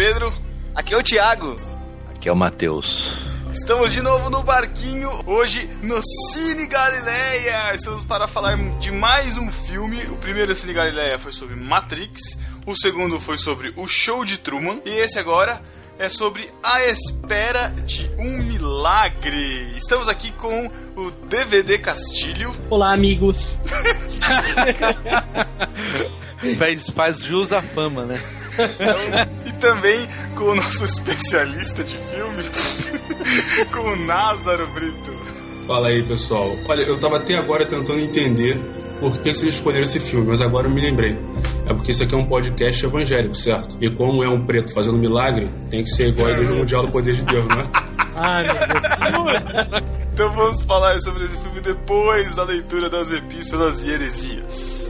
Pedro. Aqui é o Thiago. Aqui é o Matheus. Estamos de novo no barquinho, hoje no Cine Galileia. Estamos para falar de mais um filme. O primeiro Cine Galileia foi sobre Matrix, o segundo foi sobre O Show de Truman, e esse agora é sobre A Espera de um Milagre. Estamos aqui com o DVD Castilho. Olá, amigos. faz, faz jus à fama, né? e também com o nosso especialista de filme, com o Názaro Brito. Fala aí, pessoal. Olha, eu tava até agora tentando entender por que vocês escolheram esse filme, mas agora eu me lembrei. É porque isso aqui é um podcast evangélico, certo? E como é um preto fazendo milagre, tem que ser igual a Igreja Mundial do Poder de Deus, não é? Ai, meu Deus. então vamos falar sobre esse filme depois da leitura das epístolas e heresias.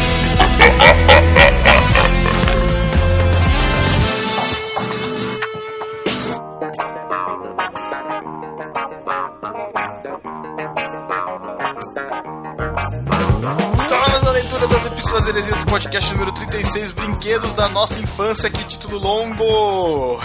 epístolas heresias do podcast número 36, Brinquedos da Nossa Infância, que título longo!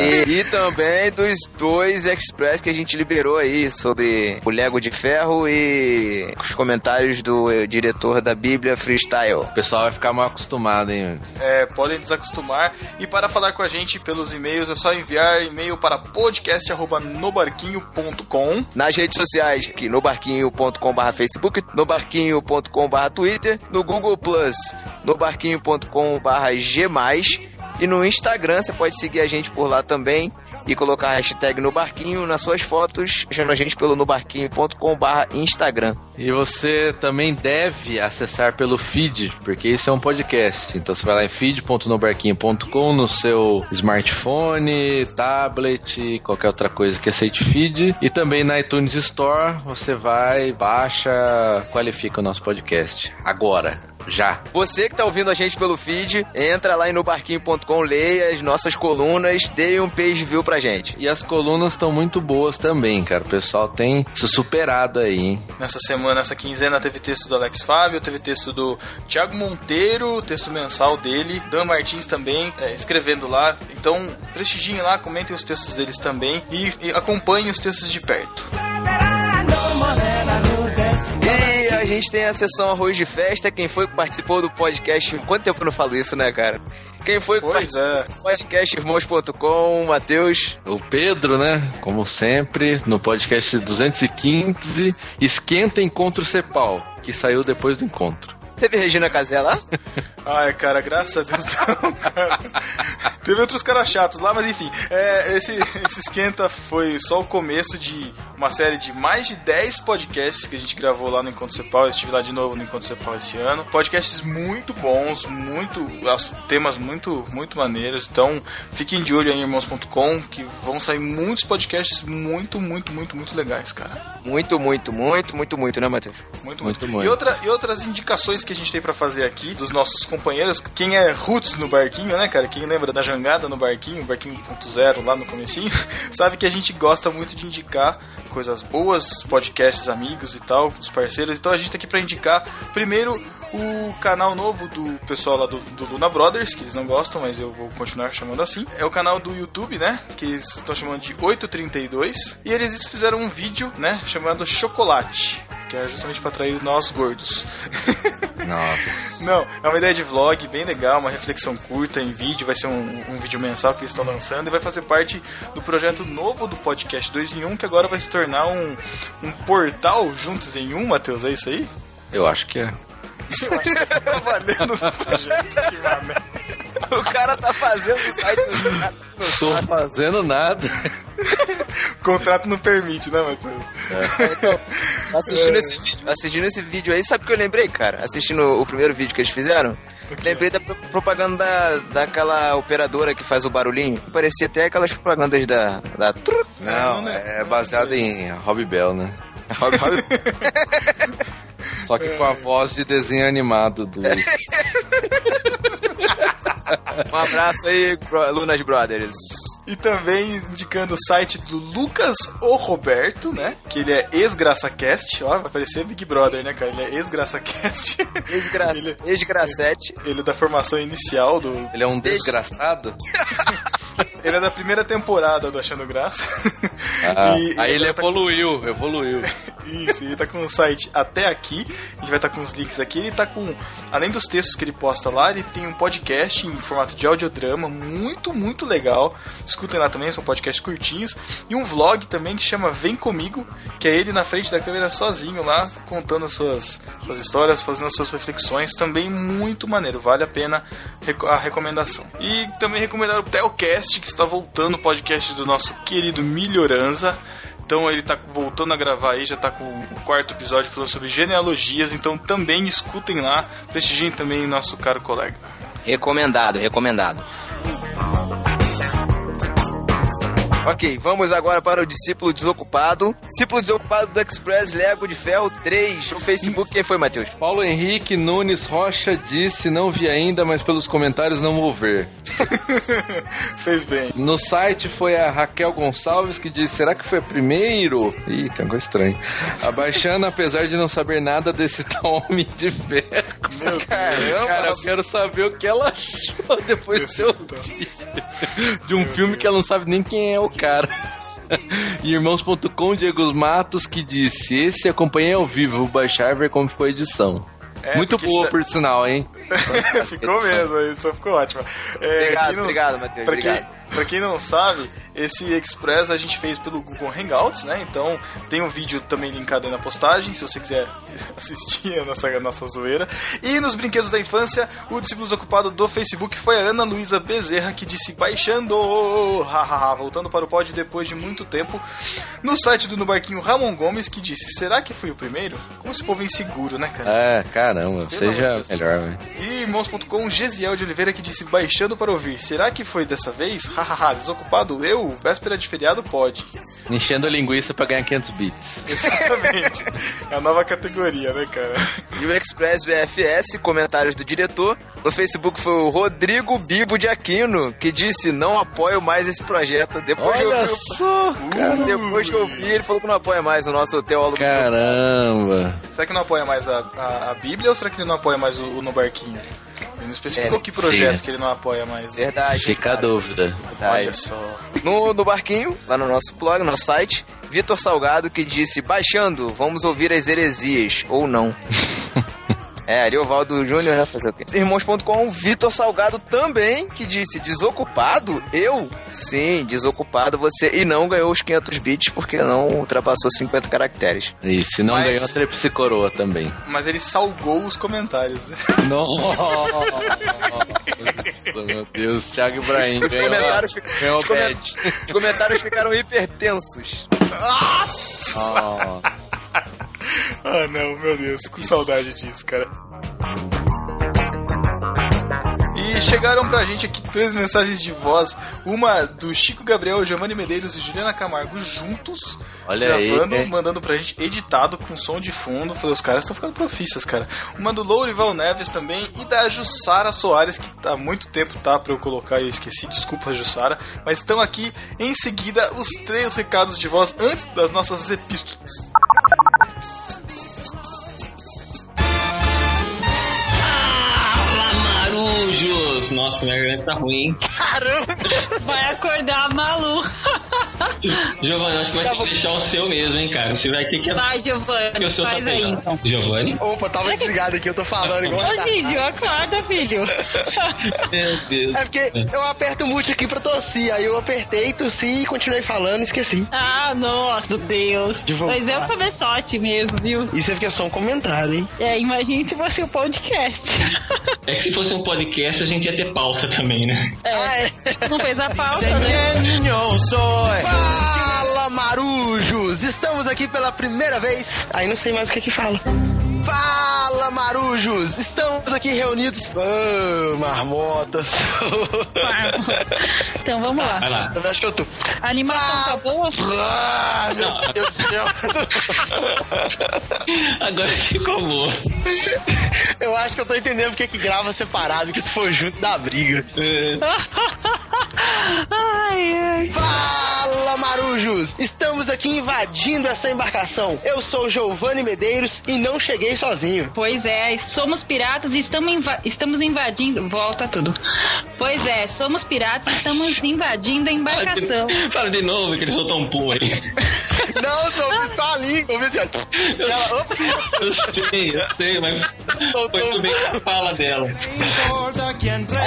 E, e também dos dois Express que a gente liberou aí sobre o Lego de Ferro e os comentários do eh, diretor da Bíblia Freestyle. O pessoal vai ficar mal acostumado, hein? É, podem desacostumar. E para falar com a gente pelos e-mails é só enviar e-mail para podcast.nobarquinho.com. Nas redes sociais, aqui no barquinho.com.br Facebook, no barquinho.com.br Twitter, no Google Plus, no barquinho.com.br G+, e no Instagram você pode seguir a gente por lá também e colocar a hashtag no barquinho nas suas fotos, achando a gente pelo nobarquinho.com.br Instagram. E você também deve acessar pelo feed, porque isso é um podcast. Então você vai lá em feed.nobarquinho.com no seu smartphone, tablet, qualquer outra coisa que aceite feed. E também na iTunes Store você vai, baixa, qualifica o nosso podcast. Agora, já. Você que tá ouvindo a gente pelo feed, entra lá em nobarquinho.com, leia as nossas colunas, dê um page view pra gente. E as colunas estão muito boas também, cara. O pessoal tem se superado aí, hein? Nessa semana, nessa quinzena, teve texto do Alex Fábio, teve texto do Thiago Monteiro, texto mensal dele, Dan Martins também, é, escrevendo lá. Então, prestigiem lá, comentem os textos deles também e, e acompanhem os textos de perto. E a gente tem a sessão Arroz de Festa. Quem foi que participou do podcast? Quanto tempo eu não falo isso, né, cara? Quem foi que Pois participou é. do podcast irmãos.com? Matheus. O Pedro, né? Como sempre, no podcast 215, Esquenta Encontro Cepal, que saiu depois do encontro. Teve Regina Casé lá? Ai, cara, graças a Deus não, cara. Teve outros caras chatos lá, mas enfim. é, esse, esse esquenta foi só o começo de uma série de mais de 10 podcasts que a gente gravou lá no Encontro Cepal. Eu estive lá de novo no Encontro Cepal esse ano. Podcasts muito bons, muito. as- temas muito, muito maneiros. Então, fiquem de olho aí em irmãos.com, que vão sair muitos podcasts muito, muito, muito, muito legais, cara. Muito, muito, muito, muito, muito, né, Matheus? Muito, Muito, muito. muito. E, outra, e outras indicações que a gente tem pra fazer aqui dos nossos companheiros. Quem é Roots no barquinho, né, cara? Quem lembra da jangada no barquinho, barquinho 1.0 lá no comecinho, sabe que a gente gosta muito de indicar coisas boas, podcasts amigos e tal, os parceiros. Então a gente tá aqui pra indicar primeiro o canal novo do pessoal lá do, do Luna Brothers, que eles não gostam, mas eu vou continuar chamando assim. É o canal do YouTube, né? Que eles estão chamando de 832. E eles fizeram um vídeo, né? Chamado Chocolate. Que é justamente pra atrair nós gordos. Nossa. Não, é uma ideia de vlog bem legal, uma reflexão curta em vídeo, vai ser um, um vídeo mensal que eles estão lançando e vai fazer parte do projeto novo do podcast 2 em 1, que agora vai se tornar um, um portal juntos em um, Matheus, é isso aí? Eu acho que é. Eu acho que você tá ultimamente. O cara tá fazendo o site do cara. Tô fazendo nada. O contrato não permite, né, Matheus? Assistindo esse, vídeo, assistindo esse vídeo aí, sabe o que eu lembrei, cara? Assistindo o primeiro vídeo que eles fizeram? Lembrei da pro- propaganda da, daquela operadora que faz o barulhinho. Parecia até aquelas propagandas da. da... Não, é baseado em Robbie Bell, né? Rob- Rob- Só que com a voz de desenho animado do. Um abraço aí, Lunas Brothers. E também indicando o site do Lucas O Roberto, né? Que ele é ex-GraçaCast. Ó, vai aparecer Big Brother, né, cara? Ele é ex-GraçaCast. Ex-gra... Ele- Ex-gracete. ele é da formação inicial do. Ele é um desgraçado? Ele é da primeira temporada do Achando Graça. Ah, E- aí ele agora tá- evoluiu, evoluiu. Isso, ele tá com o site até aqui. A gente vai estar com os links aqui. Ele tá com, além dos textos que ele posta lá, ele tem um podcast em formato de audiodrama, muito, muito legal. Escutem lá também, são podcasts curtinhos. E um vlog também que chama Vem Comigo, que é ele na frente da câmera sozinho lá, contando as suas, suas histórias, fazendo as suas reflexões. Também muito maneiro, vale a pena a recomendação. E também recomendar o Telcast, que está voltando, o podcast do nosso querido Melhoranza. Então ele tá voltando a gravar aí, já tá com o quarto episódio falando sobre genealogias, então também escutem lá, prestigiem também nosso caro colega. Recomendado, recomendado. Ok, vamos agora para o discípulo desocupado. Discípulo desocupado do Express Lego de Ferro 3. No Facebook, quem foi, Matheus? Paulo Henrique Nunes Rocha disse: Não vi ainda, mas pelos comentários não vou ver. Fez bem. No site foi a Raquel Gonçalves que disse: Será que foi a primeiro? Ih, tem uma coisa estranha. Abaixando, apesar de não saber nada desse tal Homem de Ferro. Caramba! Cara, eu quero saber o que ela achou depois de ouvir. De um filme que ela não sabe nem quem é o cara. E Irmãos.com, Diego Matos, que disse: Esse acompanhei ao vivo, vou baixar ver como ficou a edição. É, Muito boa, isso por sinal, hein? ficou mesmo, a edição ficou ótima. É, Obrigado, quem não- obrigado, Matheus, Pra quem, obrigado. pra quem não sabe, esse Express a gente fez pelo Google Hangouts, né? Então tem um vídeo também linkado aí na postagem, se você quiser assistir a nossa, a nossa zoeira. E nos brinquedos da infância, o discípulo desocupado do Facebook foi a Ana Luísa Bezerra, que disse baixando, hahaha, voltando para o pod depois de muito tempo. No site do Nubarquinho Ramon Gomes, que disse, será que fui o primeiro? Como esse povo é inseguro, né, cara? É, caramba, Pelo seja melhor, velho. E irmãos.com, Gesiel de Oliveira que disse baixando para ouvir. Será que foi dessa vez? Hahaha, desocupado eu? Véspera de feriado pode. Enchendo linguiça pra ganhar 500 bits. Exatamente. é a nova categoria, né, cara? E o Express BFS, comentários do diretor. No Facebook foi o Rodrigo Bibo de Aquino, que disse: Não apoio mais esse projeto. Depois de Olha ouvir, só! Uh, depois que eu ouvi, ele falou que não apoia mais o nosso teólogo. Caramba! Será que não apoia mais a, a, a Bíblia ou será que ele não apoia mais o, o No Barquinho? Ele não especificou É, que projeto sim. que ele não apoia mais. Verdade. Fica a dúvida. Verdade. Olha só. No, no barquinho, lá no nosso blog, no nosso site, Vitor Salgado que disse: Baixando, vamos ouvir as heresias, ou não. É, Ariovaldo Júnior, né? Fazer o quê? Irmãos.com, Vitor Salgado também, que disse: Desocupado? Eu? Sim, desocupado você. E não ganhou os 500 bits porque não ultrapassou 50 caracteres. E se não Mas- ganhou a tríplice coroa também. Mas ele salgou os comentários. né? Nossa, meu Deus, Thiago Ibrahim Os ganhou, comentários, ganhou os os comentários ficaram hipertensos. Oh. ah, não, meu Deus. Com saudade disso, cara. E chegaram pra gente aqui três mensagens de voz. Uma do Chico Gabriel, Giovanni Medeiros e Juliana Camargo juntos. Olha aí, gravando, hein? mandando pra gente editado com som de fundo. Falei, os caras estão ficando profissas, cara. Uma do Lourival Neves também e da Jussara Soares, que há muito tempo tá pra eu colocar e eu esqueci. Desculpa, Jussara. Mas estão aqui em seguida os três recados de voz antes das nossas epístolas. Marujos! Nossa, minha garganta tá ruim. Vai acordar a Malu. Giovanni, acho que vai ter que deixar o seu mesmo, hein, cara. Você vai ter que. Vai, Giovanni. Porque o seu tá Faz aí, pegando. então. Giovanni? Opa, tava desligado aqui, eu tô falando igual Ô, tá. Gigi, acorda, filho. Meu Deus. É porque eu aperto o mute aqui pra tossir, aí eu apertei, tossi e continuei falando e esqueci. Ah, nossa, Deus. Mas é o cabeçote mesmo, viu? Isso aqui é só um comentário, hein? É, imagine se fosse o podcast. É que se fosse um podcast, a gente ia ter pauta também, né? Ah, é. Não fez a pauta, né? Fala, marujos! Estamos aqui pela primeira vez. Aí não sei mais o que que fala. Fala, marujos! Estamos aqui reunidos. Ah, marmotas. Então vamos lá. Vai lá. Eu acho que eu tô. A animação tá boa? Ah, meu Deus do céu. Agora ficou boa. Eu acho que eu tô entendendo porque que grava separado, que se for junto dá briga. ai, ai. Fala, marujos! Estamos aqui invadindo essa embarcação. Eu sou Giovanni Medeiros e não cheguei sozinho. Pois é, somos piratas e estamos, inva- estamos invadindo. Volta tudo. Pois é, somos piratas e estamos invadindo a embarcação. Fala de novo que ele soltou um pum aí. Não, sou o com a língua, viu, senhor? Ela, opa, Eu sei, eu sei, mas foi tudo bem a fala dela.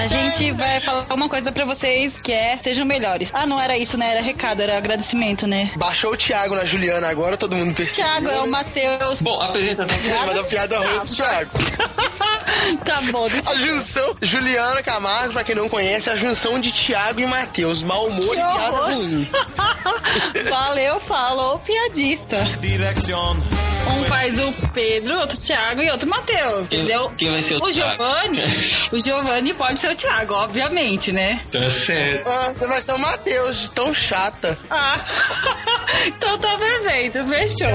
A gente vai falar uma coisa pra vocês que é sejam melhores. Ah, não era isso, né? Era recado, era agradecimento, né? Baixou o Thiago na Juliana agora, todo mundo percebeu. Thiago é o Matheus. Bom, apresentação. Mas a piada ruim do Thiago. tá bom, A junção Juliana Camargo, pra quem não conhece, é a junção de Thiago e Matheus. Mau humor e piada ruim. Valeu, falou, piadista. Um faz o Pedro, outro Thiago e outro Matheus, entendeu? quem vai ser o o? Giovanni? O Giovanni pode ser o Thiago, obviamente, né? Tá certo. Ah, você vai ser o Matheus, de tão chata. Ah, então tá perfeito, fechou.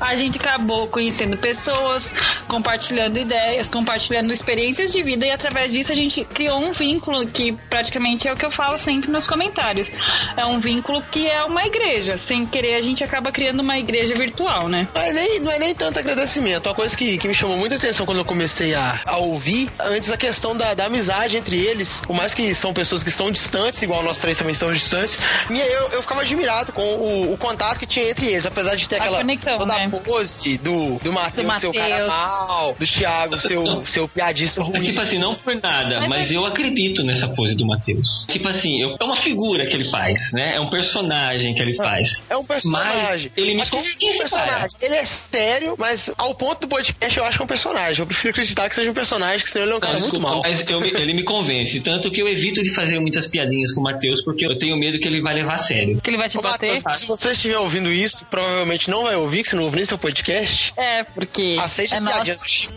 A gente acabou conhecendo pessoas, compartilhando ideias, compartilhando experiências de vida e através disso a gente criou um vínculo que praticamente é o que eu falo sempre nos comentários. É um vínculo que é uma igreja. Sem querer a gente acaba criando uma igreja virtual, né? Não é nem, não é nem tanto agradecimento. Uma coisa que, que me chamou muita atenção quando eu comecei a, a ouvir, antes a questão da, da amizade entre eles, por mais que são pessoas que são distantes, igual nós três também somos distantes, eu, eu ficava admirado com o, o contato que tinha entre eles, apesar de ter A aquela conexão, toda né? pose do, do Matheus, Do seu cara mal, do Thiago, seu, seu piadista É ruim. tipo assim, não por nada, Mas é- eu acredito nessa pose do Matheus. Tipo assim, eu- é uma figura que ele faz, né? É um personagem que ele faz. É um personagem. Mas ele me convence, um personagem. Ele é sério, mas ao ponto do podcast eu acho que é um personagem. Eu prefiro acreditar que seja um personagem, que senão ele é um cara Não, muito desculpa, mal. mas eu ele me convence. Tanto que eu evito de fazer muitas piadinhas com o Matheus, porque eu tenho medo que ele vai levar a sério. Que ele vai te Ô, bater. Se você estiver ouvindo isso, provavelmente não vai ouvir, que você não ouve nem seu podcast. É, porque. Aceite é as nosso. piadinhas.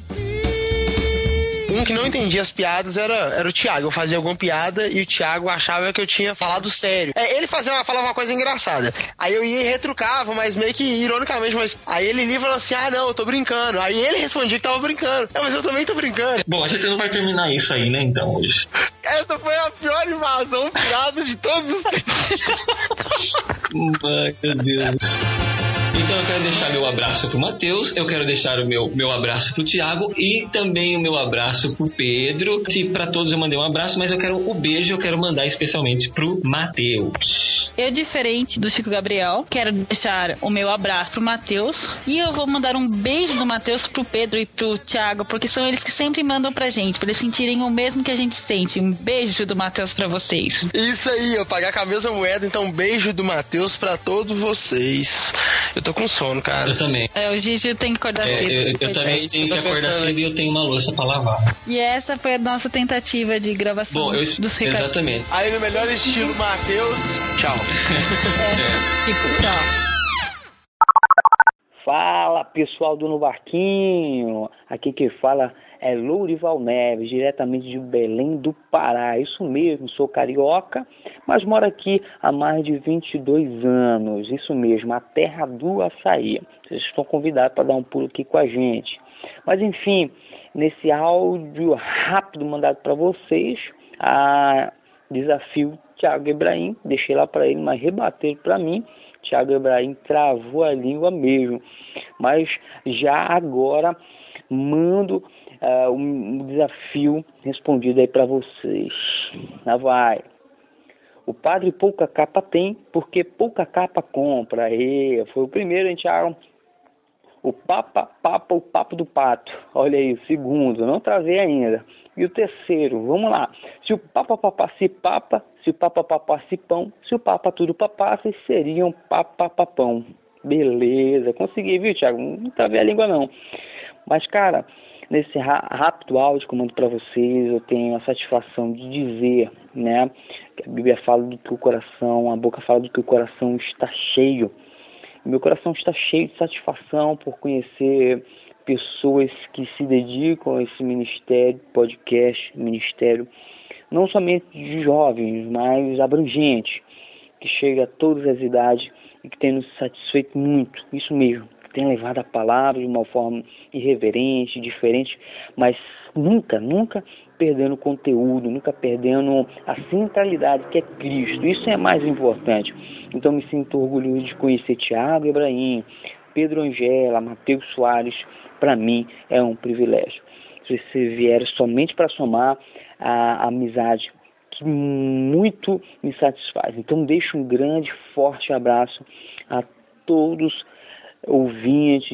Um que não entendia as piadas era, era o Thiago. Eu fazia alguma piada e o Thiago achava que eu tinha falado sério. É, ele fazia uma, falava uma coisa engraçada. Aí eu ia e retrucava, mas meio que ironicamente. Mas aí ele li e falou assim: Ah, não, eu tô brincando. Aí ele respondia que tava brincando. É, mas eu também tô brincando. Bom, a gente não vai terminar isso aí, né, então, hoje. Essa foi a pior invasão piada de todos os tempos. Ai, meu Deus. Então eu quero deixar meu abraço pro Matheus, eu quero deixar o meu, meu abraço pro Thiago e também o meu abraço pro Pedro, que pra todos eu mandei um abraço, mas eu quero o beijo, eu quero mandar especialmente pro Matheus. Eu, diferente do Chico Gabriel, quero deixar o meu abraço pro Matheus. E eu vou mandar um beijo do Matheus pro Pedro e pro Thiago, porque são eles que sempre mandam pra gente, pra eles sentirem o mesmo que a gente sente. Um beijo do Matheus pra vocês. Isso aí, eu pagar com a mesma moeda, então um beijo do Matheus pra todos vocês. Eu tô com sono, cara. Eu também. É, o Gigi tem que acordar É, cedo. eu, eu É também tenho que que acordar cedo e eu tenho uma louça pra lavar. E essa foi a nossa tentativa de gravação Bom, eu dos recados. exatamente. Aí no melhor estilo Matheus, tchau. Tipo, tchau. Fala pessoal do No Barquinho, aqui que fala é Lourival Neves, diretamente de Belém do Pará. Isso mesmo, sou carioca, mas moro aqui há mais de 22 anos. Isso mesmo, a terra do açaí. Vocês estão convidados para dar um pulo aqui com a gente. Mas enfim, nesse áudio rápido mandado para vocês, a desafio Thiago Ibrahim, deixei lá para ele, mas rebateram para mim. Thiago Ibrahim travou a língua mesmo. Mas já agora mando uh, um desafio respondido aí para vocês. Lá vai. O padre pouca capa tem, porque pouca capa compra. Aí, foi o primeiro, hein, Thiago? O Papa, Papa, o Papo do Pato. Olha aí, o segundo, não travei ainda. E o terceiro, vamos lá. Se o Papa papasse papa, se o Papa papasse pão, se o Papa tudo papasse, seriam Papa papão. Beleza, consegui, viu, Thiago? Não travei a língua, não. Mas, cara, nesse rápido áudio que eu mando para vocês, eu tenho a satisfação de dizer, né, que a Bíblia fala do que o coração, a boca fala do que o coração está cheio. Meu coração está cheio de satisfação por conhecer pessoas que se dedicam a esse ministério, podcast, ministério, não somente de jovens, mas abrangente, que chega a todas as idades e que tem nos satisfeito muito, isso mesmo, tem levado a palavra de uma forma irreverente, diferente, mas nunca, nunca perdendo conteúdo, nunca perdendo a centralidade que é Cristo. Isso é mais importante. Então me sinto orgulhoso de conhecer Tiago Ibrahim, Pedro Angela, Matheus Soares. Para mim é um privilégio. Se você vier somente para somar a amizade que muito me satisfaz. Então deixo um grande, forte abraço a todos ouvintes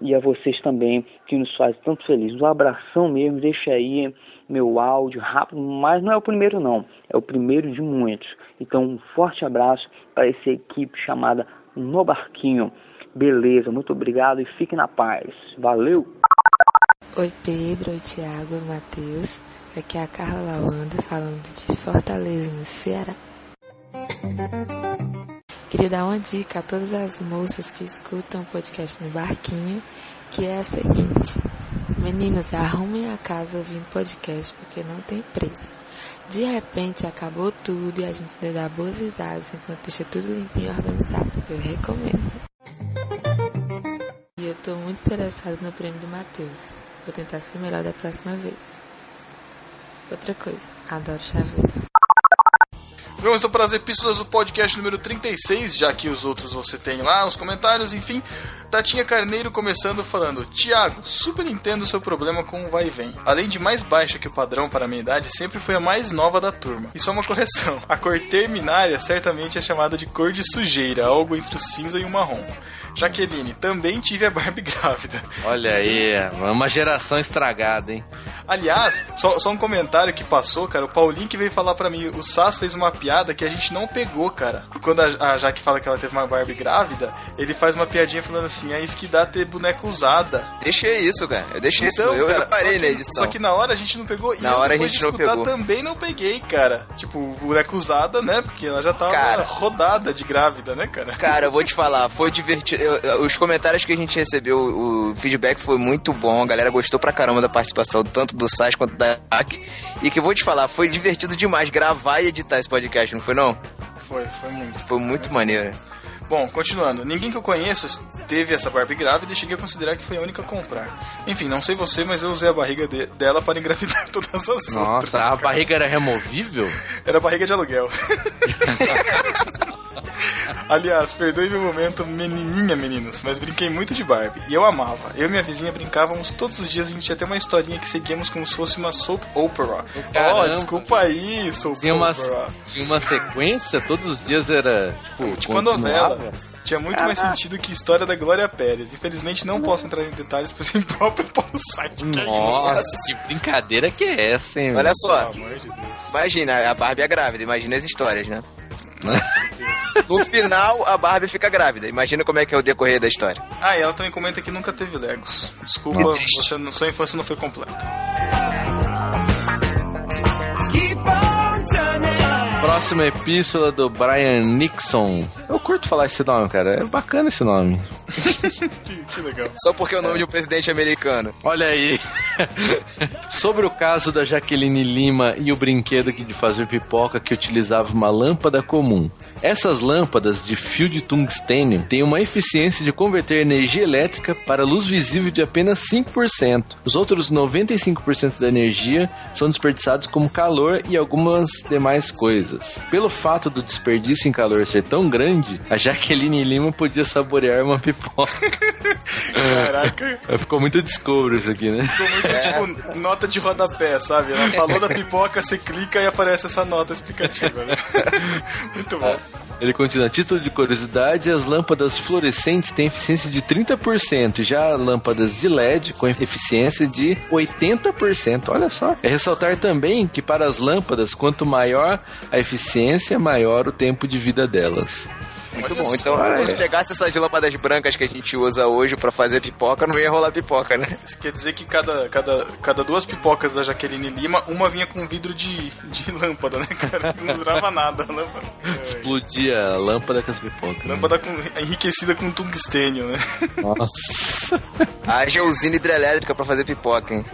e a vocês também que nos fazem tanto felizes. Um abração mesmo, deixa aí meu áudio rápido, mas não é o primeiro não, é o primeiro de muitos. Então um forte abraço para essa equipe chamada No Barquinho. Beleza, muito obrigado e fique na paz. Valeu! Oi Pedro, oi Tiago, oi Matheus. Aqui é a Carla Lawanda falando de Fortaleza, no Ceará. Queria dar uma dica a todas as moças que escutam o podcast no barquinho, que é a seguinte: Meninas, arrumem a casa ouvindo podcast porque não tem preço. De repente acabou tudo e a gente dá boas risadas enquanto deixa tudo limpinho e organizado. Eu recomendo. E eu tô muito interessada no prêmio do Matheus. Vou tentar ser melhor da próxima vez. Outra coisa, adoro chaveiros. Vamos então para as epístolas do podcast número 36, já que os outros você tem lá, os comentários, enfim. Tatinha Carneiro começando falando: Tiago, super entendo seu problema com o vai e vem. Além de mais baixa que o padrão para a minha idade, sempre foi a mais nova da turma. E só uma correção: a cor terminária certamente é chamada de cor de sujeira, algo entre o cinza e o marrom. Jaqueline, também tive a Barbie grávida. Olha aí, é uma geração estragada, hein? Aliás, só, só, um comentário que passou, cara. O Paulinho que veio falar para mim, o Sass fez uma piada que a gente não pegou, cara. Quando a, a Jaque fala que ela teve uma Barbie grávida, ele faz uma piadinha falando assim: é isso que dá ter boneca usada. Deixei isso, cara. Eu deixei então, isso. Eu, cara, eu parei só que, na edição. Só que na hora a gente não pegou. Na e hora eu, a gente não pegou. também não peguei, cara. Tipo, boneca usada, né? Porque ela já tava Cara. rodada de grávida, né, cara? Cara, eu vou te falar, foi divertido. Eu- eu- os comentários que a gente recebeu, o feedback foi muito bom. A galera gostou pra caramba da participação, tanto do Sas quanto da Hack. E que eu vou te falar, foi divertido demais gravar e editar esse podcast, não foi não? Foi, foi muito. Foi muito maneiro. Bom, continuando. Ninguém que eu conheço teve essa Barbie grávida e cheguei a considerar que foi a única a comprar. Enfim, não sei você, mas eu usei a barriga de- dela para engravidar todas as outras. Nossa, a barriga era removível? Era barriga de aluguel. Aliás, perdoe meu momento menininha, meninos, mas brinquei muito de Barbie. E eu amava. Eu e minha vizinha brincávamos todos os dias, a gente ia ter uma historinha que seguíamos como se fosse uma soap opera. Ó, Caramba. desculpa aí, soap Tinha uma, opera. tinha uma sequência, todos os dias era tipo. Tipo a continuava. novela. Tinha muito mais sentido que a história da Glória Pérez. Infelizmente não posso entrar em detalhes, pois o próprio Paulo site. Que é isso? Nossa, que brincadeira que é essa, hein? Olha só, Pelo amor de Deus. imagina, a Barbie é grávida, imagina as histórias, né? Deus. No final, a Barbie fica grávida. Imagina como é que é o decorrer da história. Ah, e ela também comenta que nunca teve Legos. Desculpa, Nossa. você, não- sua infância não foi completa. Próxima epístola do Brian Nixon. Eu curto falar esse nome, cara. É bacana esse nome. Que, que legal. Só porque é o nome de um presidente americano. Olha aí. Sobre o caso da Jaqueline Lima e o brinquedo que de fazer pipoca que utilizava uma lâmpada comum. Essas lâmpadas de fio de tungstênio têm uma eficiência de converter energia elétrica para luz visível de apenas 5%. Os outros 95% da energia são desperdiçados como calor e algumas demais coisas. Pelo fato do desperdício em calor ser tão grande, a Jaqueline Lima podia saborear uma pipoca. Caraca, Ficou muito descobro isso aqui, né? ficou muito tipo nota de rodapé, sabe? Ela falou da pipoca, você clica e aparece essa nota explicativa, né? Muito bom. Ele continua, título de curiosidade, as lâmpadas fluorescentes têm eficiência de 30%, já lâmpadas de LED com eficiência de 80%, olha só. É ressaltar também que para as lâmpadas, quanto maior a eficiência, maior o tempo de vida delas. Muito Olha bom. só, Então, é. se pegasse essas lâmpadas brancas que a gente usa hoje pra fazer pipoca, não ia rolar pipoca, né? Isso quer dizer que cada, cada, cada duas pipocas da Jaqueline Lima, uma vinha com vidro de, de lâmpada, né, cara? Não durava nada a lâmpada. Explodia a lâmpada com as pipocas. né? lâmpada com, enriquecida com tungstênio, né? Nossa. Haja usina hidrelétrica pra fazer pipoca, hein?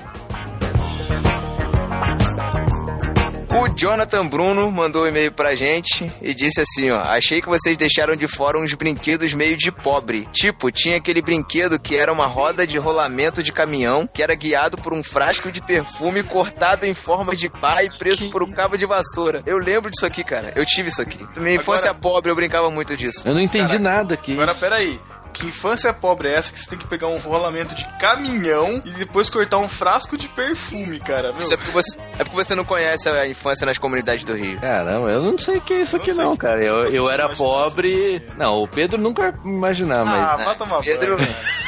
O Jonathan Bruno mandou um e-mail pra gente e disse assim, ó: "Achei que vocês deixaram de fora uns brinquedos meio de pobre. Tipo, tinha aquele brinquedo que era uma roda de rolamento de caminhão, que era guiado por um frasco de perfume cortado em forma de pá e preso por um cabo de vassoura. Eu lembro disso aqui, cara. Eu tive isso aqui. Na minha infância Agora- pobre, eu brincava muito disso. Eu não entendi Cara, nada aqui. Agora, peraí. Que infância pobre é essa que você tem que pegar um rolamento de caminhão e depois cortar um frasco de perfume, cara? Meu, Isso é porque você, é porque você não conhece a infância nas comunidades do Rio. Caramba, eu não sei o que é isso Não aqui não, que- cara. Eu, eu não era pobre. Não, o Pedro nunca vai imaginar, ah, mas. vai tomar Pedro.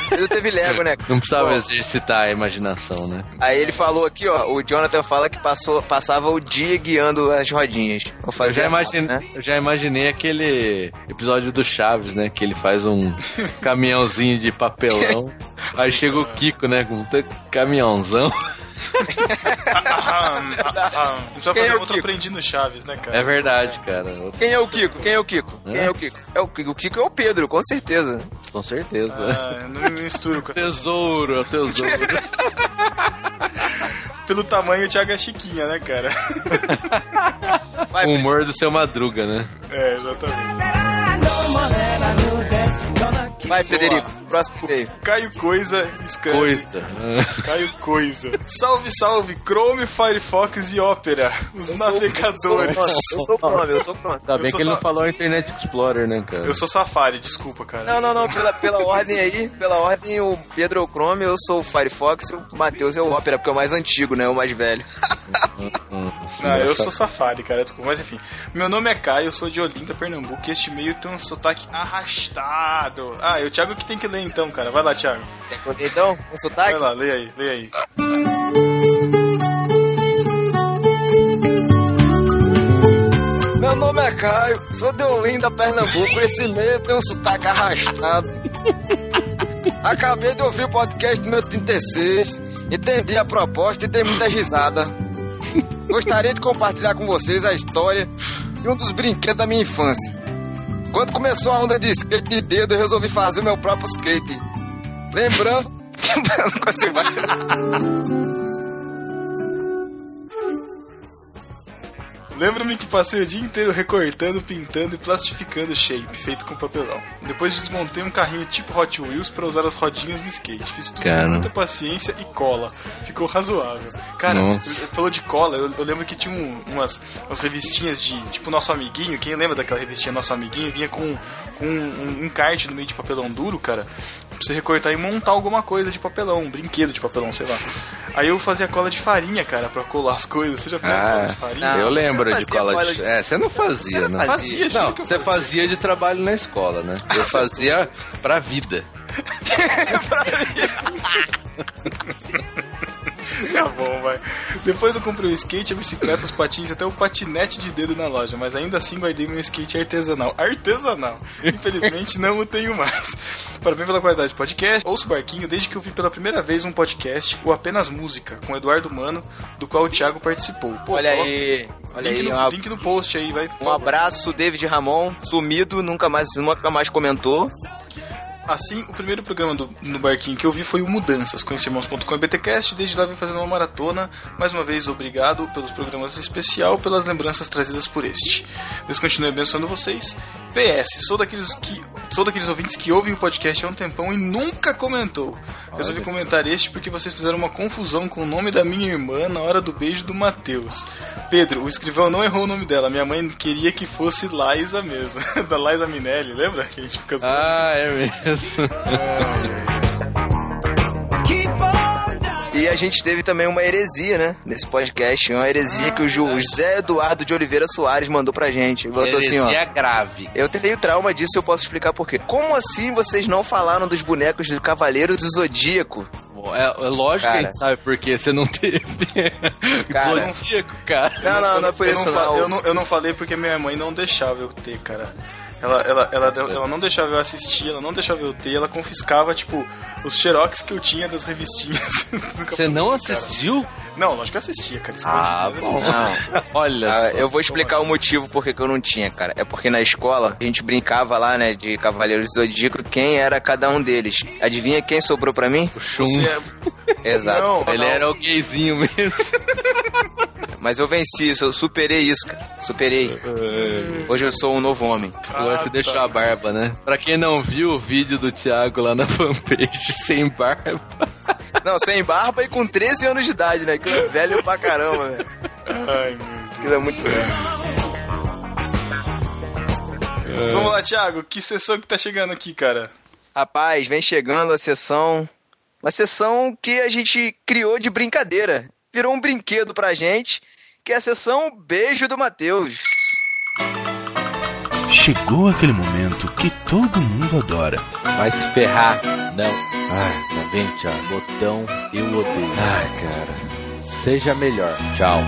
Pedro teve Lego, né? Não precisava Pô, exercitar a imaginação, né? Aí ele falou aqui, ó, o Jonathan fala que passou, passava o dia guiando as rodinhas. Eu fazer já, a imaginei, né? eu já imaginei aquele episódio do Chaves, né? Que ele faz um caminhãozinho de papelão. Aí chega o Kiko, né? Com um caminhãozão. É fazer o outro Kiko? aprendi no Chaves, né, cara? É verdade, cara. Quem é o Kiko? Quem é o Kiko? É? Quem é o Kiko? É o Kiko. O Kiko é o Pedro, com certeza. Com certeza. Ah, eu não me misturo com. Tesouro, é o tesouro. Pelo tamanho, o Thiago é chiquinha, né, cara? Vai, o humor do seu Madruga, né? É, exatamente. Vai Federico. Próximo e-mail. Caio Coisa escreve. Coisa. Caio Coisa. Salve, salve, Chrome, Firefox e Opera, os navegadores. Eu sou Chrome, eu sou Chrome. Tá Eu bem sou que ele não falou Internet Explorer, né, cara? Eu sou Safari, desculpa, cara. Não, não, não, pela, pela ordem aí, pela ordem, o Pedro é o Chrome, eu sou o Firefox e o Matheus é o Opera, porque é o mais antigo, né? O mais velho. Não, eu sou Safari, cara, desculpa. Mas enfim, meu nome é Caio, eu sou de Olinda, Pernambuco, e este meio tem um sotaque arrastado. Ah, e o Thiago que tem que ler então, cara. Vai lá, Thiago. Então, um sotaque? Vai lá, lê aí, lê aí. Meu nome é Caio, sou de Olinda, Pernambuco. Esse meio tem um sotaque arrastado. Acabei de ouvir o podcast do meu 36, entendi a proposta e dei muita risada. Gostaria de compartilhar com vocês a história de um dos brinquedos da minha infância. Quando começou a onda de skate de dedo, eu resolvi fazer o meu próprio skate. Lembrando que Lembro-me que passei o dia inteiro recortando, pintando e plastificando shape, feito com papelão. Depois desmontei um carrinho tipo Hot Wheels para usar as rodinhas do skate. Fiz tudo Cara. com muita paciência e cola. Ficou razoável. Cara, Nossa. falou de cola, eu, eu lembro que tinha um- umas, umas revistinhas de, tipo, Nosso Amiguinho. Quem lembra daquela revistinha Nosso Amiguinho? Vinha com um, um encarte no meio de papelão duro, cara. Pra você recortar e montar alguma coisa de papelão, um brinquedo de papelão, sei lá. Aí eu fazia cola de farinha, cara, pra colar as coisas. Você já fez cola Ah, de farinha? Não, eu lembro de fazia cola cola de... de- É, você não fazia, Você não né? Fazia, Não, juro que eu você fazia de trabalho na escola, né? Eu fazia pra vida. Tá bom, vai. Depois eu comprei o skate, a bicicleta, os patins, até o patinete de dedo na loja, mas ainda assim guardei meu skate artesanal. Artesanal! Infelizmente não o tenho mais. Parabéns pela qualidade do podcast. Ouço o Barquinho desde que eu vi pela primeira vez um podcast, o Apenas Música, com Eduardo Mano, do qual o Thiago participou. Pô, Olha aí, olha link, aí, no, uma- link no post aí, vai. Um abraço, David Ramon, sumido, nunca mais, nunca mais comentou. Assim, o primeiro programa do, no Barquinho que eu vi foi o Mudanças, com irmãos.com e BTcast. Desde lá vem fazendo uma maratona. Mais uma vez, obrigado pelos programas especial, pelas lembranças trazidas por este. Deus continue abençoando vocês. PS, sou daqueles que sou daqueles ouvintes que ouvem o podcast há um tempão e nunca comentou. Resolvi comentar este porque vocês fizeram uma confusão com o nome da minha irmã na hora do beijo do Matheus. Pedro, o escrivão não errou o nome dela. Minha mãe queria que fosse Liza mesmo, da Liza Minelli, lembra? Que a gente fica zoando. Ah, é mesmo. E a gente teve também uma heresia, né? Nesse podcast. Uma heresia que o José Eduardo de Oliveira Soares mandou pra gente. Botou assim, ó. Heresia grave. Eu tenho trauma disso eu posso explicar por quê. Como assim vocês não falaram dos bonecos do Cavaleiro do Zodíaco? É, é lógico que a Cara. gente sabe porque você não teve. Cara. Zodíaco, cara. Não, não, não é por eu isso não, não. Eu não. Eu não falei porque minha mãe não deixava eu ter, cara. Ela, ela, ela, ela não deixava eu assistir, ela não deixava eu ter, ela confiscava, tipo, os xerox que eu tinha das revistinhas. Você não assistiu? Não, lógico que eu assistia, cara. Ah, bom. Olha Ah, só. eu vou explicar o motivo porque que eu não tinha, cara. É porque na escola a gente brincava lá, né, de Cavaleiros do Zodíaco, quem era cada um deles. Adivinha quem sobrou pra mim? O Shun. É- Exato. Não, Ele não. era o gayzinho mesmo. Mas eu venci isso, eu superei isso, cara. Superei. Hoje eu sou um novo homem. Agora Ah, você tá. deixou a barba, né? Pra quem não viu o vídeo do Thiago lá na fanpage sem barba. Não, sem barba e com 13 anos de idade, né? Que é velho pra caramba, velho. Ai, meu Deus. Aquilo é muito velho. Vamos lá, Thiago, que sessão que tá chegando aqui, cara? Rapaz, vem chegando a sessão. Uma sessão que a gente criou de brincadeira. Virou um brinquedo pra gente, que é a sessão Beijo do Matheus. Chegou aquele momento que todo mundo adora. Vai se ferrar. Não. Ai, tá vendo, Thiago? Botão, eu odeio. Ai, cara. Seja melhor. Tchau.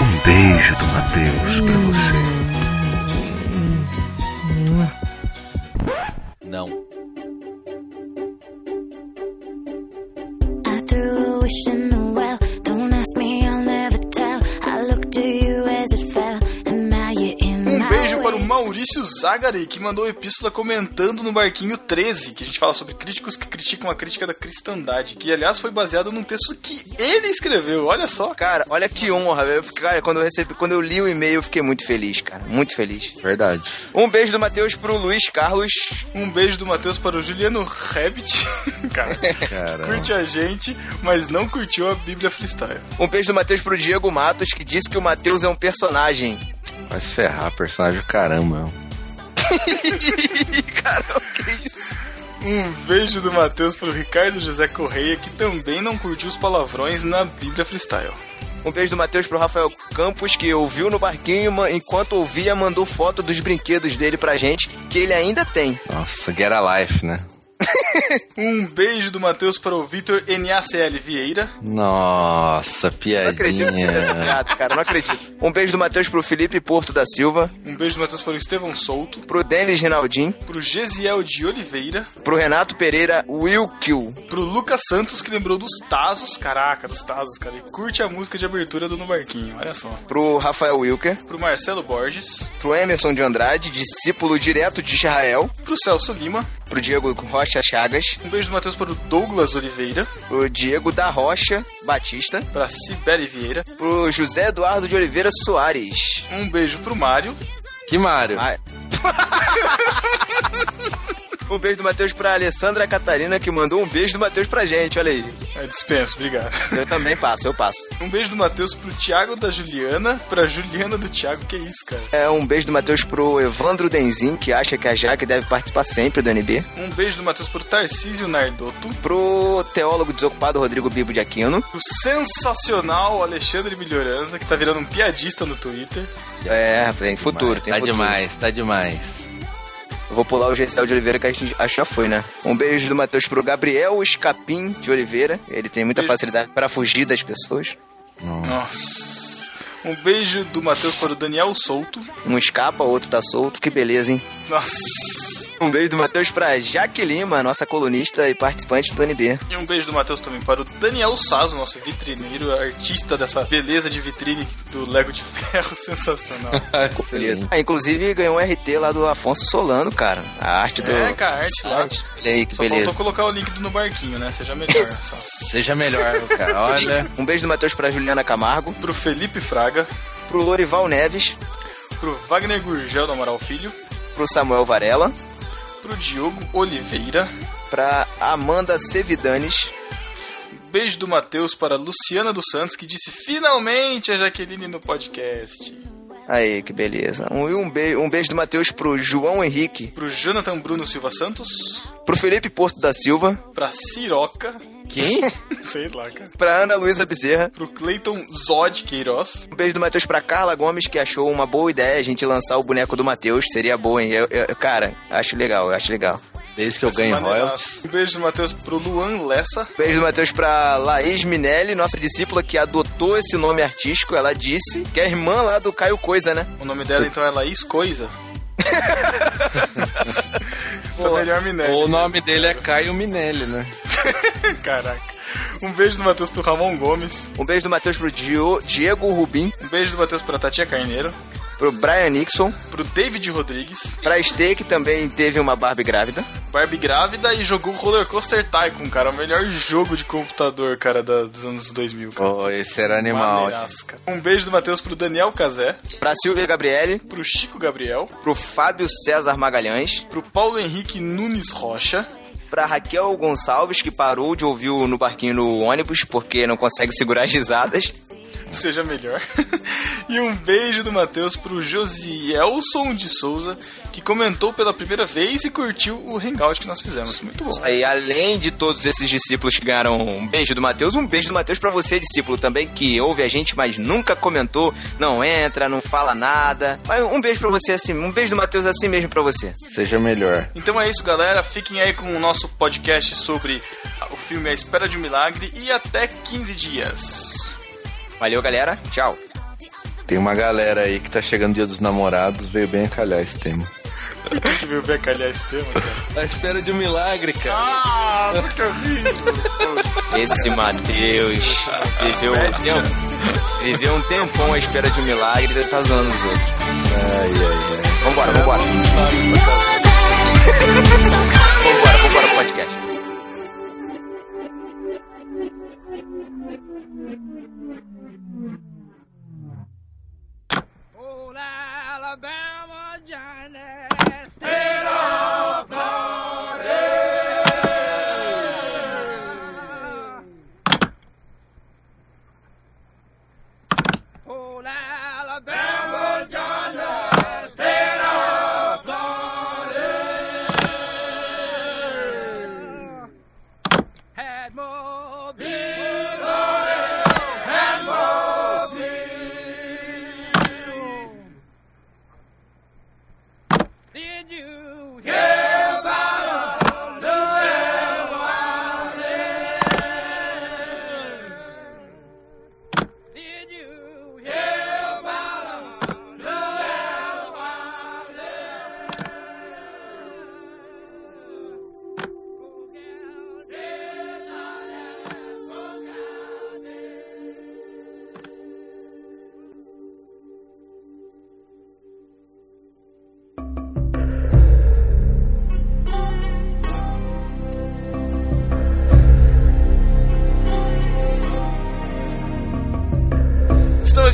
Um beijo do Matheus pra você. Não. Maurício Zagari, que mandou epístola comentando no Barquinho 13, que a gente fala sobre críticos que criticam a crítica da cristandade, que aliás foi baseado num texto que ele escreveu, olha só. Cara, olha que honra, velho. Eu fiquei- Cara, quando eu recebi, quando eu li o e-mail, eu fiquei muito feliz, cara. Muito feliz. Verdade. Um beijo do Matheus pro Luiz Carlos. Um beijo do Matheus para o Juliano Rabbit, cara, curte a gente, mas não curtiu a Bíblia Freestyle. Um beijo do Matheus pro Diego Matos, que disse que o Matheus é um personagem. Vai se ferrar, personagem do caramba. Caramba, que isso? Um beijo do Matheus para o Ricardo José Correia, que também não curtiu os palavrões na Bíblia Freestyle. Um beijo do Matheus pro Rafael Campos, que ouviu no barquinho, enquanto ouvia, mandou foto dos brinquedos dele pra gente, que ele ainda tem. Nossa, get a life, né? Um beijo do Matheus para o Vitor NACL Vieira. Nossa, Não acredito que você piadinha. piada, cara, não acredito. Um beijo do Matheus pro Felipe Porto da Silva, Um beijo do Matheus para o Estevão Souto. pro Denis Rinaldin, Pro Gesiel de Oliveira. pro Renato Pereira Wilkill, Pro Lucas Santos, que lembrou dos Tazos. Caraca, dos Tazos, cara. E curte a música de abertura do No Barquinho, olha só. pro Rafael Wilker, Pro Marcelo Borges. pro Emerson de Andrade, discípulo direto de Israel, Pro Celso Lima. pro Diego Rocha Chagas, Um beijo do Matheus para o Douglas Oliveira. pro Diego da Rocha Batista, Pra Cibele Vieira. pro José Eduardo de Oliveira Soares. Um beijo pro Mário. Que Mário? Ai. um beijo do Matheus pra Alessandra Catarina, que mandou um beijo do Matheus pra gente, olha aí. É, dispenso, obrigado. Eu também passo, eu passo. Um beijo do Matheus pro Thiago da Juliana. Pra Juliana do Thiago, que isso, cara. É, um beijo do Matheus pro Evandro Denzin, que acha que a Jaque deve participar sempre do NB. Um beijo do Matheus pro Tarcísio Nardoto. Pro teólogo desocupado Rodrigo Bibo de Aquino. Pro sensacional Alexandre Melhoranza, que tá virando um piadista no Twitter. É, tem futuro, tem Tá futuro. demais, tá demais. Eu vou pular o Gessel de Oliveira, que a gente acho que já foi, né? Um beijo do Matheus pro Gabriel Escapim de Oliveira. Ele tem muita Beijo. facilidade para fugir das pessoas. Nossa. Um beijo do Matheus para o Daniel Souto. Um escapa, o outro tá solto. Que beleza, hein? Nossa. Um beijo do Matheus pra Jaque Lima, nossa colunista e participante do NB. E um beijo do Matheus também para o Daniel Sazo, nosso vitrineiro, artista dessa beleza de vitrine do Lego de Ferro, sensacional. Ah, inclusive ganhou um RT lá do Afonso Solano, cara. A arte do. É, cara, a arte lá. Olha aí, que Só beleza. faltou colocar o link do No Barquinho, né? Seja melhor. Só. Seja melhor, cara. Olha. Um beijo do Matheus pra Juliana Camargo, Pro Felipe Fraga, pro Lorival Neves, pro Wagner Gurgel do Amaral Filho, pro Samuel Varela, pro Diogo Oliveira, pra Amanda Sevidanes, beijo do Matheus para Luciana dos Santos, que disse finalmente a Jaqueline no podcast. Aí, que beleza. Um, um, beijo, um beijo do Matheus pro João Henrique, Pro Jonathan Bruno Silva Santos, pro Felipe Porto da Silva, pra Siroca, quem? sei lá, cara. pra Ana Luísa Bezerra. Pro Cleiton Zod Queiroz, Um beijo do Matheus pra Carla Gomes, que achou uma boa ideia a gente lançar o boneco do Matheus. Seria boa, hein? Eu, eu- cara, acho legal, eu acho legal. Desde que eu ganho royalties. Um beijo do Matheus pro Luan Lessa, Beijo do Matheus pra Laís Minelli, nossa discípula que adotou esse nome artístico. Ela disse que é irmã lá do Caio Coisa, né? o nome dela então é Laís Coisa. Pra melhor Minelli. O nome dele é Caio Minelli, né? Caraca. Um beijo do Matheus pro Ramon Gomes. Um beijo do Matheus pro Diego Rubim. Um beijo do Matheus pra Tatia Carneiro. Pro Brian Nixon. Pro David Rodrigues. Pra Stê, que também teve uma Barbie grávida. Barbie grávida e jogou Roller Coaster Tycoon, cara. O melhor jogo de computador, cara, da- dos anos 2000. Cara. Oh, esse era animal. Um beijo do Matheus pro Daniel Cazé. Pra Silvia Gabriele. Pro Chico Gabriel. Pro Fábio César Magalhães. Pro Paulo Henrique Nunes Rocha. Pra Raquel Gonçalves, que parou de ouvir no barquinho no ônibus porque não consegue segurar as risadas. Seja melhor. e um beijo do Matheus pro Josielson de Souza, que comentou pela primeira vez e curtiu o hangout que nós fizemos. Muito bom. Aí, além de todos esses discípulos que ganharam um beijo do Matheus, um beijo do Matheus pra você, discípulo, também, que ouve a gente, mas nunca comentou, não entra, não fala nada. Mas um beijo pra você assim, um beijo do Matheus assim mesmo pra você. Seja melhor. Então é isso, galera. Fiquem aí com o nosso podcast sobre o filme A Espera de um Milagre e até 15 dias. Valeu, galera. Tchau. Tem uma galera aí que tá chegando o dia dos namorados, veio bem a calhar esse tema. Quem que veio bem calhar esse tema, cara? A espera de um milagre, cara. Ah, nunca vi Esse Matheus viveu um, tempo, viveu um tempão à espera de um milagre e tá zoando os outros. Ai, ai, ai. Vambora, vambora. vambora, vambora pro podcast. Estamos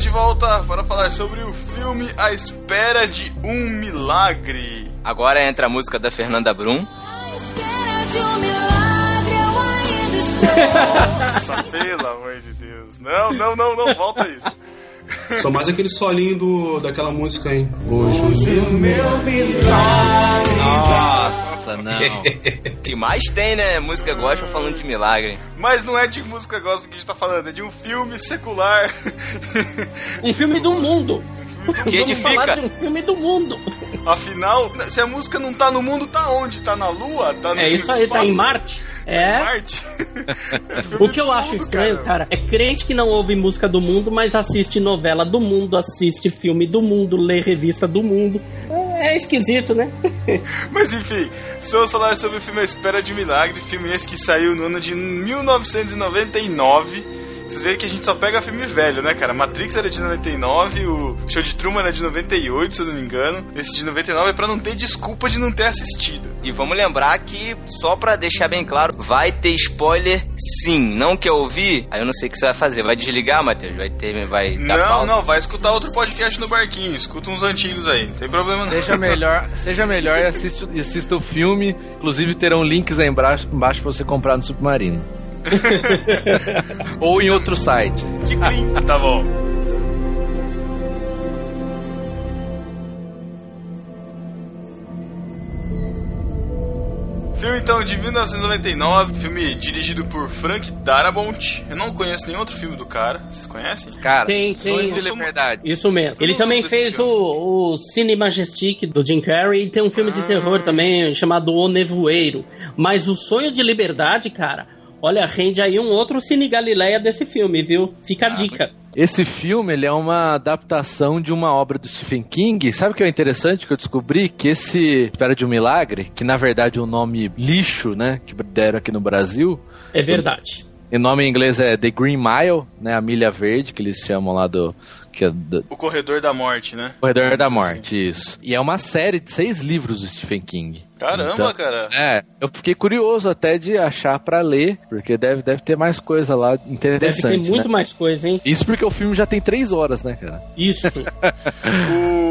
de volta para falar sobre o filme A Espera de um Milagre. Agora entra a música da Fernanda Brum. Nossa, pelo amor de Deus. Não, não, não, não, volta isso. Só mais aquele solinho do, daquela música, hein? Hoje o meu Nossa, não. que mais tem, né? Música gospel falando de milagre. Mas não é de música gospel que a gente tá falando, é de um filme secular. Um filme do mundo. Que Vamos falar edifica. de um filme do mundo. Afinal, se a música não tá no mundo, tá onde? Tá na Lua? Tá no É isso aí, tá em espaço? Marte. É. O que eu acho estranho, cara, é crente que não ouve música do mundo, mas assiste novela do mundo, assiste filme do mundo, lê revista do mundo. É, é esquisito, né? Mas enfim, se eu falar sobre o filme A Espera de Milagre, filme esse que saiu no ano de 1999. Vocês veem que a gente só pega filme velho, né, cara? Matrix era de 99, o Show de Truman era de 98, se eu não me engano. Esse de 99 é pra não ter desculpa de não ter assistido. E vamos lembrar que, só pra deixar bem claro, vai ter spoiler sim. Não quer ouvir? Aí eu não sei o que você vai fazer. Vai desligar, Matheus? Vai ter. Vai dar Não, pausa? não, vai escutar outro podcast no barquinho. Escuta uns antigos aí, não tem problema não. Seja melhor, seja melhor e assista, assista o filme. Inclusive terão links aí embaixo, embaixo pra você comprar no Submarino. Ou em outro site. Tá bom. Filme então de 1999, filme dirigido por Frank Darabont. Eu não conheço nenhum outro filme do cara. Vocês conhecem? Cara, Tem, sonho tem. de liberdade. Isso mesmo. Ele também fez o, o Cine Majestic do Jim Carrey e tem um filme de terror também chamado O Nevoeiro. Mas o Sonho de Liberdade, cara, Olha, rende aí um outro Cine Galileia desse filme, viu? Fica a dica. Esse filme ele é uma adaptação de uma obra do Stephen King. Sabe o que é interessante que eu descobri? Que esse Espera de um Milagre, que na verdade é o nome lixo, né? Que deram aqui no Brasil. É verdade. O nome em inglês é The Green Mile, né? A milha verde, que eles chamam lá do. Que é do O Corredor da Morte, né? Corredor da Morte, isso. E é uma série de seis livros do Stephen King. Caramba, Então, cara. É, eu fiquei curioso até de achar pra ler, porque deve, deve ter mais coisa lá Deve interessante. ter muito né? mais coisa, hein? Isso porque o filme já tem três horas, né, cara? Isso.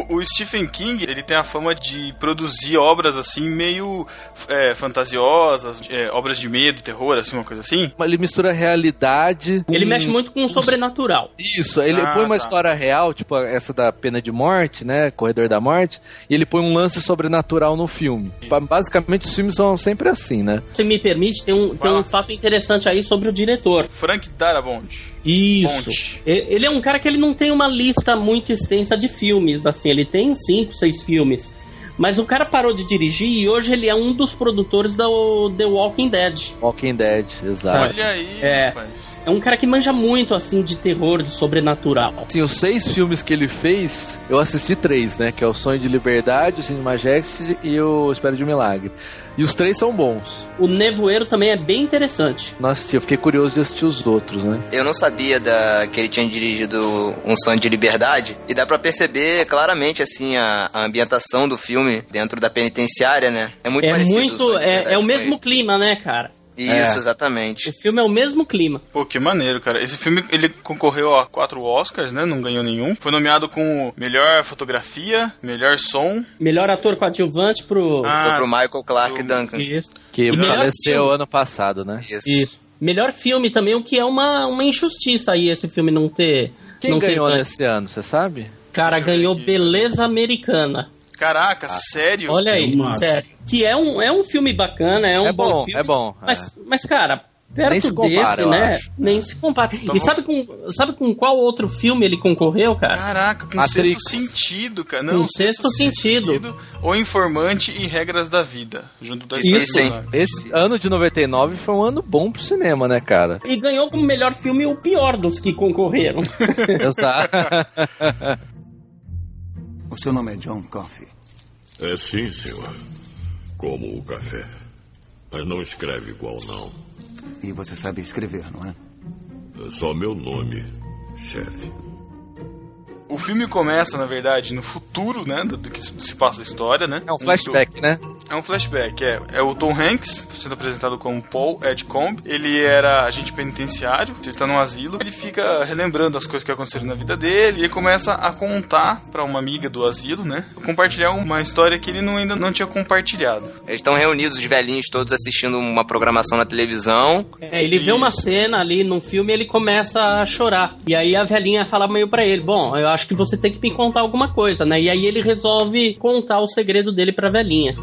O, o Stephen King, ele tem a fama de produzir obras assim, meio é, fantasiosas, é, obras de medo, terror, assim, uma coisa assim. Ele mistura realidade. Ele com- mexe muito com o sobrenatural. Isso, ele Ah, põe uma tá. história real, tipo essa da pena de morte, né? Corredor da Morte, e ele põe um lance sobrenatural no filme. Ba- Basicamente, os filmes são sempre assim, né? Se me permite, tem um, tem um fato interessante aí sobre o diretor. Frank Darabont. Isso. Ponte. Ele é um cara que ele não tem uma lista muito extensa de filmes, assim, ele tem cinco, seis filmes. Mas o cara parou de dirigir e hoje ele é um dos produtores da The Walking Dead. Walking Dead, exato. Olha aí, É. rapaz. É um cara que manja muito, assim, de terror, de sobrenatural. Assim, os seis filmes que ele fez, eu assisti três, né? Que é o Sonho de Liberdade, o Cine Majestic e o Espera de um Milagre. E os três são bons. O Nevoeiro também é bem interessante. Assisti, eu fiquei curioso de assistir os outros, né? Eu não sabia da, que ele tinha dirigido Um Sonho de Liberdade e dá pra perceber claramente assim a, a ambientação do filme dentro da penitenciária, né? É muito é parecido. o muito. Sonho de É, Liberdade é o mesmo clima, né, cara? Isso, É. exatamente. O filme é o mesmo clima. Pô, que maneiro, cara. Esse filme, ele concorreu a quatro Oscars, né? Não ganhou nenhum. Foi nomeado com melhor fotografia, melhor som. Melhor ator coadjuvante pro. Ah, Foi pro Michael Clark do- Duncan. Isso. Que E faleceu ano passado, né? Isso. Isso. Melhor filme também, o que é uma, uma injustiça aí esse filme não ter. Quem não ter ganhou ganho. nesse ano, você sabe? Cara, ganhou. Beleza Americana. Caraca, sério? Olha aí, Eu acho. sério. Que é um, é um filme bacana, é um é bom, filme. é bom. é. Mas, mas cara, perto Nem se compara, desse, né? acho. Nem se compara. Então e sabe com, sabe com qual outro filme ele concorreu, cara? Caraca, com Matrix. sexto sentido, cara. Com Não, Sexto Sentido. O Informante e Regras da Vida. Junto da Isso, hein? Esse ano de 99 foi um ano bom pro cinema, né, cara? E ganhou como melhor filme o pior dos que concorreram. Exato. O seu nome é John Coffey. É sim, senhor. Como o café. Mas não escreve igual, não. E você sabe escrever, não é? É só meu nome, chefe. O filme começa, na verdade, no futuro, né? Do, que se passa da história, né? É um flashback, né? É um flashback, é. É o Tom Hanks, sendo apresentado como Paul Edgecombe. Ele era agente penitenciário, ele tá num asilo. Ele fica relembrando as coisas que aconteceram na vida dele e começa a contar pra uma amiga do asilo, né? Compartilhar uma história que ele não, ainda não tinha compartilhado. Eles estão reunidos, os velhinhos todos assistindo uma programação na televisão. É, ele vê uma cena ali num filme e ele começa a chorar. E aí a velhinha fala meio pra ele: Bom, eu acho que você tem que me contar alguma coisa, né? E aí ele resolve contar o segredo dele pra velhinha.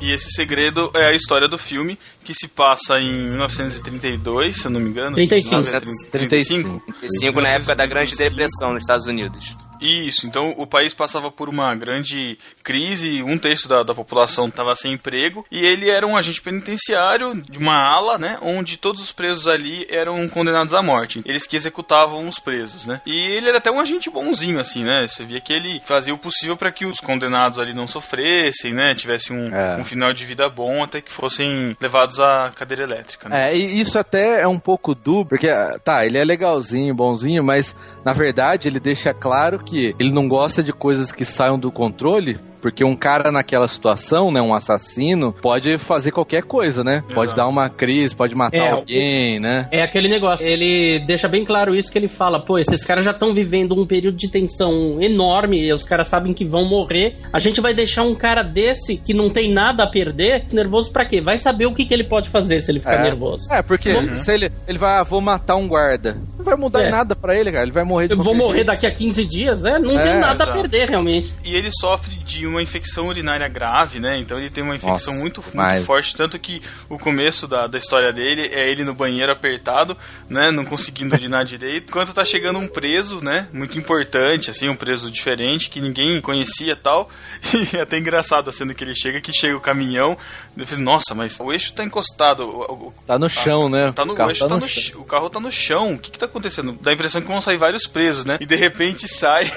E esse segredo é a história do filme, que se passa em 1932, se eu não me engano. 35. 1935. 35 na época da Grande Depressão nos Estados Unidos. Isso, então o país passava por uma grande crise, um terço da, da população estava sem emprego, e ele era um agente penitenciário de uma ala, né, onde todos os presos ali eram condenados à morte. Eles que executavam os presos, né. E ele era até um agente bonzinho, assim, né, você via que ele fazia o possível para que os condenados ali não sofressem, né, tivessem um, É. um final de vida bom até que fossem levados à cadeira elétrica, né. É, e isso até é um pouco dúbio, porque, ah, tá, ele é legalzinho, bonzinho, mas na verdade ele deixa claro que ele não gosta de coisas que saiam do controle, porque um cara naquela situação, né, um assassino, pode fazer qualquer coisa, né? Pode Exato. dar uma crise, pode matar É, alguém, né? É aquele negócio, ele deixa bem claro isso que ele fala, pô, esses caras já estão vivendo um período de tensão enorme, e os caras sabem que vão morrer. A gente vai deixar um cara desse que não tem nada a perder, nervoso pra quê? Vai saber o que, que ele pode fazer se ele ficar É. nervoso. É, porque Uhum. se ele, ele vai, ah, vou matar um guarda. Não vai mudar É. nada pra ele, cara. Ele vai morrer de Eu vou morrer jeito. daqui a 15 dias, é? Não É, tem nada exato. a perder, realmente. E ele sofre de uma infecção urinária grave, né? Então ele tem uma infecção Nossa, muito, muito forte, tanto que o começo da, da história dele é ele no banheiro apertado, né? Não conseguindo urinar direito. Enquanto tá chegando um preso, né? Muito importante, assim, um preso diferente, que ninguém conhecia e tal. E é até engraçado a cena que ele chega, que chega o caminhão. Eu falei, nossa, mas o eixo tá encostado. o- o- Tá no chão, né? Tá no, O carro tá tá no ch- o carro tá no chão. O que que tá acontecendo? Dá a impressão que vão sair vários presos, né? E de repente sai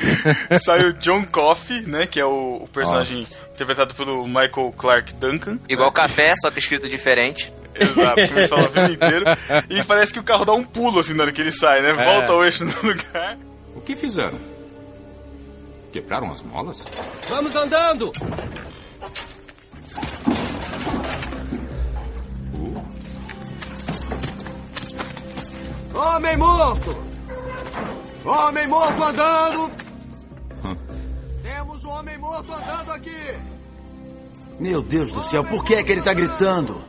sai o John Coffey, né, que é o, o personagem Nossa. interpretado pelo Michael Clark Duncan. Igual café, só que escrito diferente. Exato, falam o filme inteiro. E parece que o carro dá um pulo assim na hora que ele sai, né? É. Volta o eixo no lugar. O que fizeram? Quebraram as molas? Vamos andando! Homem morto! Homem morto andando! Um homem morto andando aqui! Meu Deus do céu, por que é que ele tá gritando?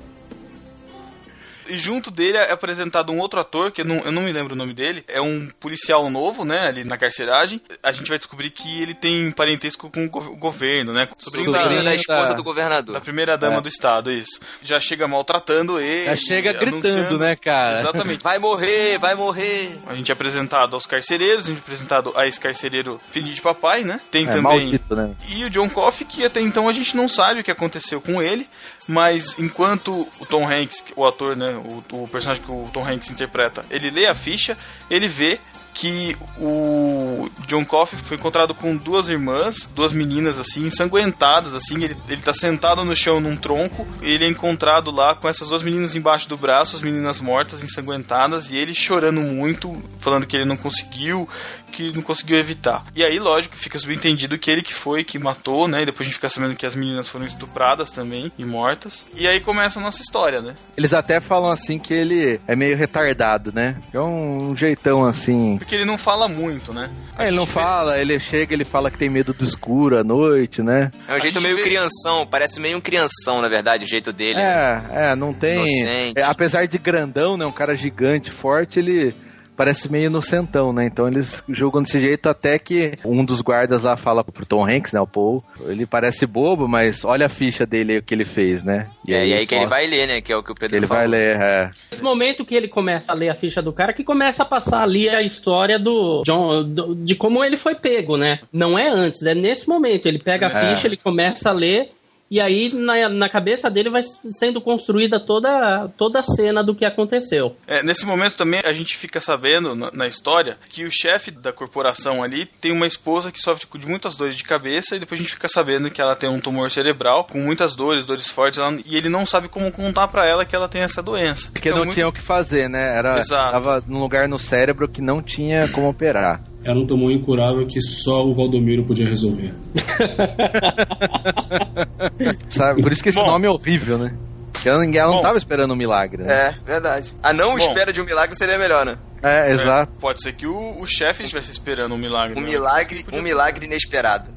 E junto dele é apresentado um outro ator, que eu não, eu não me lembro o nome dele. É um policial novo, né, ali na carceragem. A gente vai descobrir que ele tem parentesco com o go- o governo, né? Sobrinho da esposa do governador. Da primeira dama É. do estado, isso. Já chega maltratando ele. Já chega gritando, né, cara? Exatamente. Vai morrer, vai morrer. A gente é apresentado aos carcereiros, a gente é apresentado a esse carcereiro filho de papai, né? Tem É, também. maldito, né? E o John Coffey, que até então a gente não sabe o que aconteceu com ele, mas enquanto o Tom Hanks, o ator, né, o, o personagem que o Tom Hanks interpreta, ele lê a ficha, ele vê que o John Coffey foi encontrado com duas irmãs, duas meninas assim, ensanguentadas assim, ele, ele tá sentado no chão num tronco, ele é encontrado lá com essas duas meninas embaixo do braço, as meninas mortas, ensanguentadas, e ele chorando muito, falando que ele não conseguiu, que não conseguiu evitar. E aí, lógico, fica subentendido que ele que foi, que matou, né, e depois a gente fica sabendo que as meninas foram estupradas também, e mortas. E aí começa a nossa história, né? Eles até falam assim que ele é meio retardado, né? É um jeitão assim. Porque ele não fala muito, né? É, ele não fala, ele chega, ele fala que tem medo do escuro à noite, né? É um jeito meio crianção, parece meio um crianção, na verdade, o jeito dele. né? É, é, não tem. É, apesar de grandão, né? Um cara gigante, forte, ele parece meio inocentão, né? Então eles julgam desse jeito até que um dos guardas lá fala pro Tom Hanks, né? O Paul. Ele parece bobo, mas olha a ficha dele aí, o que ele fez, né? E aí, aí que ele vai ler, né? Que é o que o Pedro Ele falou. vai ler, é. Nesse momento que ele começa a ler a ficha do cara, que começa a passar ali a história do John, do- de como ele foi pego, né? Não é antes, é nesse momento. Ele pega a É. ficha, ele começa a ler, e aí na, na cabeça dele vai sendo construída toda, toda a cena do que aconteceu. É, nesse momento também a gente fica sabendo na, na história que o chefe da corporação ali tem uma esposa que sofre de muitas dores de cabeça e depois a gente fica sabendo que ela tem um tumor cerebral com muitas dores, dores fortes, ela- e ele não sabe como contar pra ela que ela tem essa doença. Porque Então, não muito- tinha o que fazer, né? Era, Exato. tava num lugar no cérebro que não tinha como operar. Era um tumor incurável que só o Valdomiro podia resolver. Sabe? Por isso que esse Bom. nome é horrível, né? Porque ela, ela não Bom. tava esperando um milagre, né? É, verdade. A não Bom. espera de um milagre seria melhor, né? É, exato. Pode ser que o, o chefe estivesse esperando um milagre. Um né? milagre, um milagre inesperado.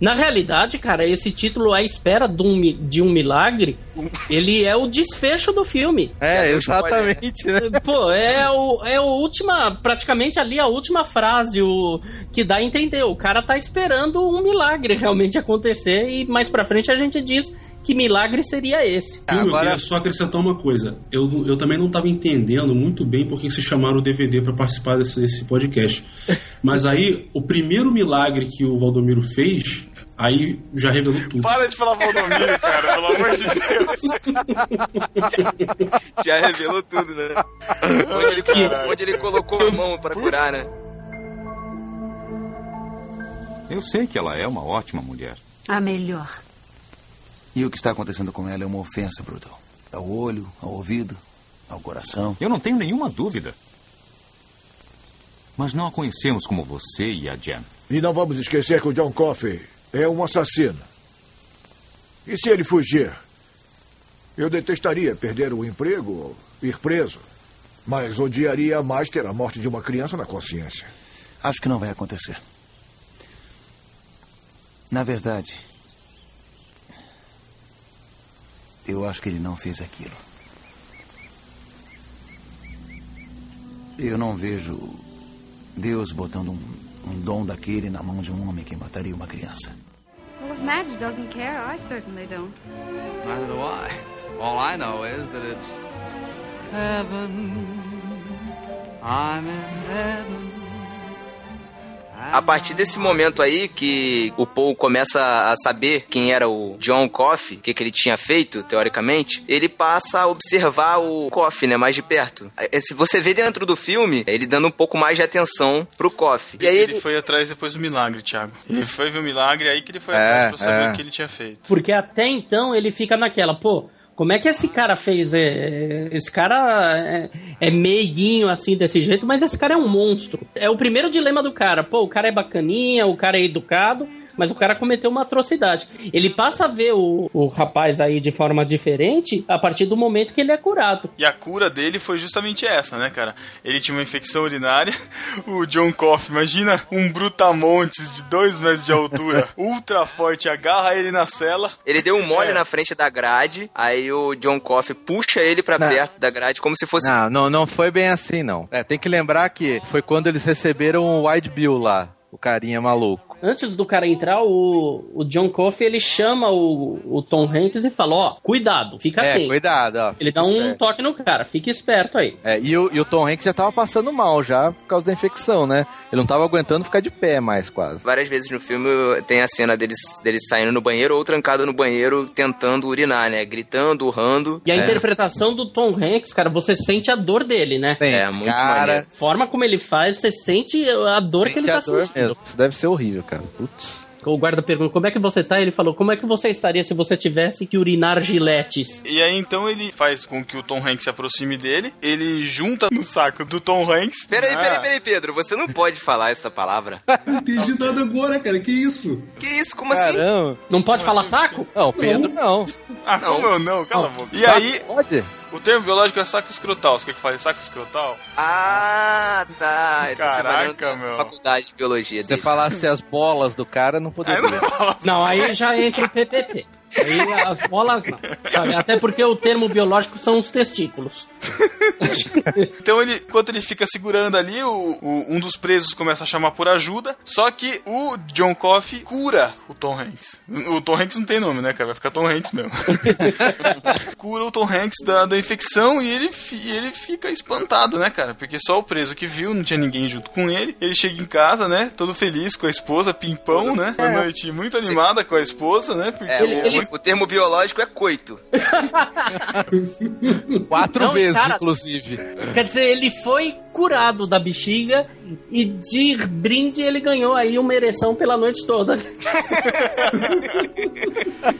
Na realidade, cara, esse título, A Espera de um, de um Milagre, ele é o desfecho do filme. É, exatamente, né? Pô, é, o, é a última, praticamente ali a última frase o, que dá a entender. O cara tá esperando um milagre realmente acontecer e mais pra frente a gente diz que milagre seria esse. Filme, Eu queria só acrescentar uma coisa. Eu, eu também não estava entendendo muito bem por que se chamaram o DVD para participar desse, desse podcast. Mas aí, o primeiro milagre que o Valdomiro fez, aí já revelou tudo. Para de falar Valdomiro, cara, pelo amor de Deus. Já revelou tudo, né? onde, ele, onde ele colocou a mão pra curar, né? Eu sei que ela é uma ótima mulher. A melhor. E o que está acontecendo com ela é uma ofensa, Brutal. Ao olho, ao ouvido, ao coração. Eu não tenho nenhuma dúvida. Mas não a conhecemos como você e a Jen. E não vamos esquecer que o John Coffey é um assassino. E se ele fugir? Eu detestaria perder o emprego ou ir preso. Mas odiaria mais ter a morte de uma criança na consciência. Acho que não vai acontecer. Na verdade, eu acho que ele não fez aquilo. Eu não vejo Deus botando um, um dom daquele na mão de um homem que mataria uma criança. Madge doesn't care, I certainly don't. Neither do I. All I know is that it's heaven. I'm in heaven. A partir desse momento aí que o Paul começa a saber quem era o John Coffey, o que, que ele tinha feito, teoricamente, ele passa a observar o Coffey, né, mais de perto. É, Se você vê dentro do filme, ele dando um pouco mais de atenção pro Coffey. E aí ele, ele... foi atrás depois do milagre, Thiago. Ele foi ver o milagre, aí que ele foi É, atrás pra saber é. o que ele tinha feito. Porque até então ele fica naquela, pô, como é que esse cara fez? É, esse cara é, é meiguinho assim desse jeito, mas esse cara é um monstro. É o primeiro dilema do cara. Pô, o cara é bacaninha, o cara é educado, mas o cara cometeu uma atrocidade. Ele passa a ver o, o rapaz aí de forma diferente a partir do momento que ele é curado. E a cura dele foi justamente essa, né, cara? Ele tinha uma infecção urinária. O John Coffey, imagina um brutamontes de 2 metros de altura, ultra forte, agarra ele na cela. Ele deu um mole É. na frente da grade, aí o John Coffey puxa ele pra Não. perto da grade como se fosse Não, não, não foi bem assim, não. É, tem que lembrar que foi quando eles receberam o White Bill lá, o carinha maluco. Antes do cara entrar, o, o John Coffey ele chama o, o Tom Hanks e fala: Ó, cuidado, fica É, atento. cuidado, ó. Ele dá um toque no cara, fica esperto aí. É, e, o, e o Tom Hanks já tava passando mal já por causa da infecção, né? Ele não tava aguentando ficar de pé mais, quase. Várias vezes no filme tem a cena deles, deles saindo no banheiro ou trancado no banheiro tentando urinar, né? Gritando, urrando. E a É. interpretação do Tom Hanks, cara, você sente a dor dele, né? Sente, É, muito cara, maneiro. A forma como ele faz, você sente a dor que ele sente tá sentindo. mesmo. Isso deve ser horrível, cara. Putz. O guarda pergunta, como é que você tá? Ele falou, como é que você estaria se você tivesse que urinar giletes? E aí então ele faz com que o Tom Hanks se aproxime dele, ele junta no saco do Tom Hanks. Peraí, né? peraí, peraí, Pedro, você não pode falar essa palavra. Não entendi nada agora, cara. Que isso? Que isso? Como assim? Caramba. Não pode falar saco? Não, Pedro não. Ah, como eu não? Cala a boca. E Saco aí, Pode? O termo biológico é saco escrotal. Você quer que fale saco escrotal? Ah, tá. Tô Caraca, meu. faculdade de biologia Se você falasse as bolas do cara, não poderia. Não, aí já entra o PPP. Aí as bolas não. Sabe? Até porque o termo biológico são os testículos. Então ele, enquanto ele fica segurando ali, o, o- um dos presos começa a chamar por ajuda. Só que o John Coffey cura o Tom Hanks. O Tom Hanks não tem nome, né, cara? Vai ficar Tom Hanks mesmo. cura o Tom Hanks da, da infecção e ele, e ele fica espantado, né, cara? Porque só o preso que viu, não tinha ninguém junto com ele. Ele chega em casa, né? Todo feliz com a esposa, pimpão, né? Uma noite muito animada com a esposa, né? Porque É, o, o termo biológico é coito. Quatro Não, vezes, cara- inclusive. Quer dizer, ele foi curado da bexiga e de brinde ele ganhou aí uma ereção pela noite toda.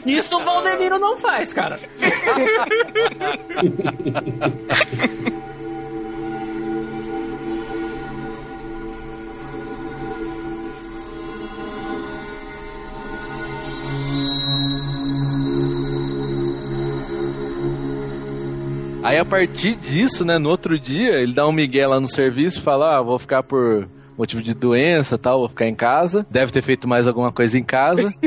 Isso o Valdemiro não faz, cara. Aí a partir disso, né, no outro dia, ele dá um migué lá no serviço e fala: Ah, vou ficar por motivo de doença tal, vou ficar em casa. Deve ter feito mais alguma coisa em casa.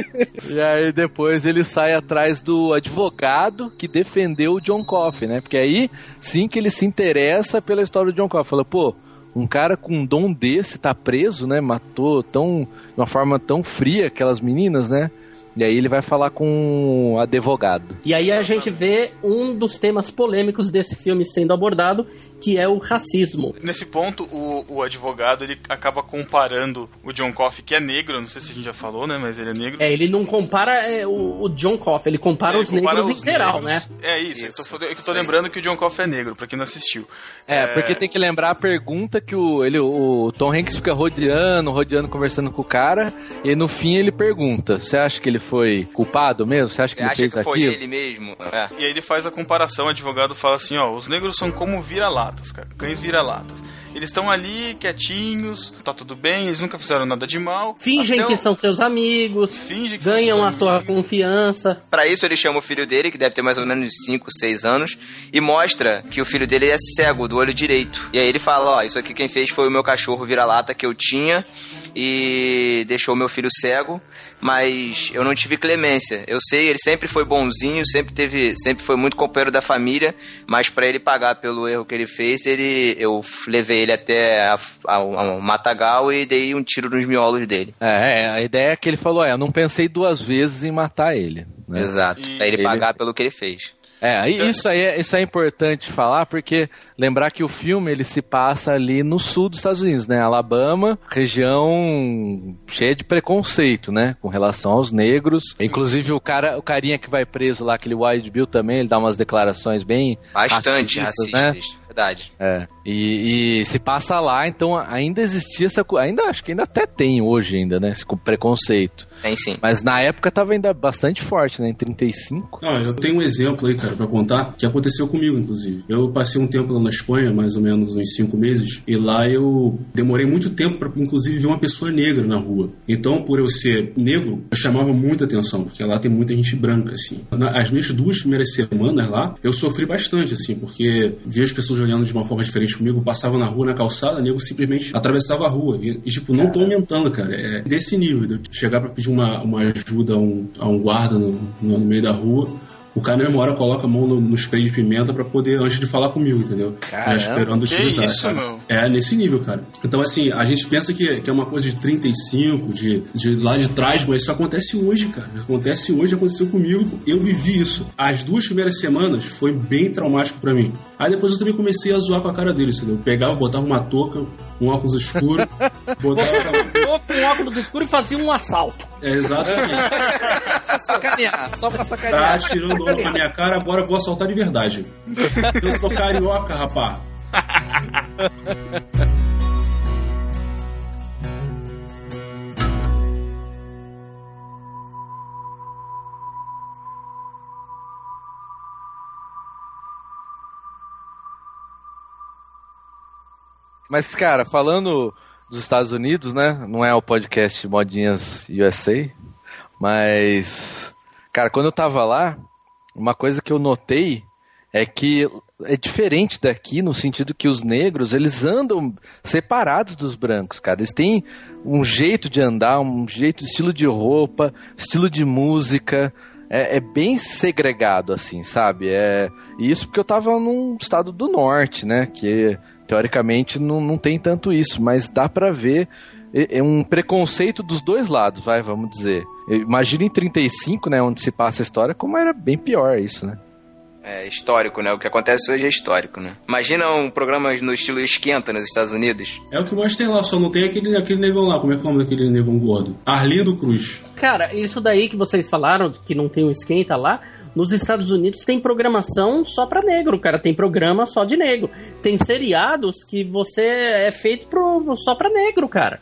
e aí depois ele sai atrás do advogado que defendeu o John Coffey, né? Porque aí sim que ele se interessa pela história do John Coffey. Fala, pô. Um cara com um dom desse tá preso, né? Matou tão, de uma forma tão fria aquelas meninas, né? E aí ele vai falar com o advogado. E aí a gente vê um dos temas polêmicos desse filme sendo abordado, que é o racismo. Nesse ponto, o, o advogado ele acaba comparando o John Coffey, que é negro, não sei se a gente já falou, né? Mas ele é negro. É, ele não compara é, o, o John Coffey, ele compara É, os compara negros os em geral, negros. né? É isso, eu tô, eu tô lembrando que o John Coffey é negro, pra quem não assistiu. É, porque tem que lembrar a pergunta que o, ele, o Tom Hanks fica rodeando, rodeando, conversando com o cara, e no fim ele pergunta: Você acha que ele foi culpado mesmo? Você acha Você que ele acha fez que foi aquilo? ele mesmo? É. E aí ele faz a comparação, o advogado fala assim, ó, os negros são como vira-latas, cara, cães vira-latas. Eles estão ali, quietinhos, tá tudo bem, eles nunca fizeram nada de mal. Fingem que o- são seus amigos, Finge que ganham a sua confiança. Pra isso ele chama o filho dele, que deve ter mais ou menos 5, 6 anos, e mostra que o filho dele é cego do olho direito. E aí ele fala, ó, isso aqui quem fez foi o meu cachorro vira-lata que eu tinha, e deixou meu filho cego, mas eu não tive clemência. Eu sei, ele sempre foi bonzinho, sempre teve, sempre foi muito companheiro da família, mas para ele pagar pelo erro que ele fez, ele eu levei ele até o matagal e dei um tiro nos miolos dele. É, a ideia é que ele falou, é, eu não pensei duas vezes em matar ele. Né? Exato, e... pra ele, ele pagar pelo que ele fez. É, isso aí é, isso é importante falar, porque lembrar que o filme ele se passa ali no sul dos Estados Unidos, né? Alabama, região cheia de preconceito, né? Com relação aos negros. Inclusive o cara, o carinha que vai preso lá, aquele Wild Bill também, ele dá umas declarações bem bastante racistas, racistas. Né? Verdade. É. E, e, se passa lá, então ainda existia essa ainda acho que ainda até tem hoje ainda, né, esse preconceito. Tem sim. Mas na época tava ainda bastante forte, né, em 35. Não, eu tenho um exemplo aí, cara, para contar, que aconteceu comigo inclusive. Eu passei um tempo lá na Espanha, mais ou menos uns cinco meses, e lá eu demorei muito tempo para inclusive ver uma pessoa negra na rua. Então, por eu ser negro, eu chamava muita atenção, porque lá tem muita gente branca assim. As minhas duas primeiras semanas lá, eu sofri bastante assim, porque vi as pessoas olhando de uma forma diferente comigo, passava na rua, na calçada, nego simplesmente atravessava a rua. E, e tipo, não tô aumentando, cara. É desse nível. De chegar para pedir uma, uma ajuda a um, a um guarda no, no, no meio da rua o cara na mesma hora coloca a mão no, no spray de pimenta para poder, antes de falar comigo, entendeu? Caramba, é, esperando utilizar. Isso? É nesse nível, cara. Então, assim, a gente pensa que, que é uma coisa de 35, de, de lá de trás, mas isso acontece hoje, cara. Acontece hoje, aconteceu comigo, eu vivi isso. As duas primeiras semanas foi bem traumático para mim. Aí depois eu também comecei a zoar com a cara dele, entendeu? Eu pegava, botava uma touca, um óculos escuro, botava. um óculos escuro e fazia um assalto. É, exatamente. sacanear, só pra sacanear. Tá tirando onda na minha cara, agora eu vou assaltar de verdade. Eu sou carioca, rapá. Mas, cara, falando dos Estados Unidos, né? Não é o podcast Modinhas USA, mas, cara, quando eu tava lá, uma coisa que eu notei é que é diferente daqui no sentido que os negros eles andam separados dos brancos, cara. Eles têm um jeito de andar, um jeito, estilo de roupa, estilo de música. É, é bem segregado, assim, sabe? É isso porque eu tava num estado do norte, né? Que teoricamente não, não tem tanto isso, mas dá para ver é, é um preconceito dos dois lados, vai, vamos dizer. Imagina em 35, né, onde se passa a história, como era bem pior isso, né? É histórico, né? O que acontece hoje é histórico, né? Imagina um programa no estilo Esquenta nos Estados Unidos. É o que mais tem lá, só não tem aquele, aquele negão lá. Como é que é o nome daquele negão gordo? Arlindo Cruz. Cara, isso daí que vocês falaram, que não tem o um Esquenta lá, nos Estados Unidos tem programação só para negro, cara. Tem programa só de negro. Tem seriados que você é feito pro, só para negro, cara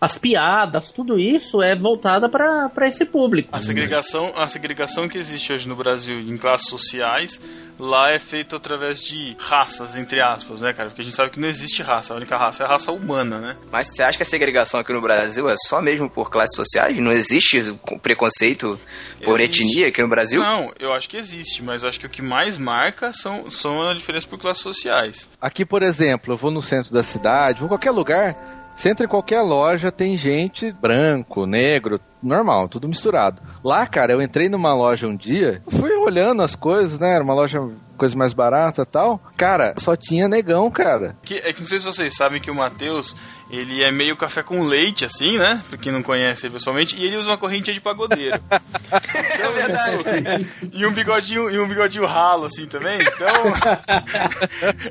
as piadas, tudo isso é voltada para esse público. A segregação, a segregação que existe hoje no Brasil em classes sociais, lá é feita através de raças, entre aspas, né, cara? Porque a gente sabe que não existe raça, a única raça é a raça humana, né? Mas você acha que a segregação aqui no Brasil é só mesmo por classes sociais? Não existe preconceito por existe. etnia aqui no Brasil? Não, eu acho que existe, mas eu acho que o que mais marca são, são a diferença por classes sociais. Aqui, por exemplo, eu vou no centro da cidade, vou em qualquer lugar, você entra em qualquer loja, tem gente branco, negro, normal, tudo misturado. Lá, cara, eu entrei numa loja um dia, fui olhando as coisas, né? Era uma loja coisa mais barata e tal. Cara, só tinha negão, cara. Que, é que não sei se vocês sabem que o Matheus, ele é meio café com leite, assim, né? Pra quem não conhece pessoalmente, e ele usa uma correntinha de pagodeiro. então, é verdade. e um bigodinho, e um bigodinho ralo, assim, também. Então,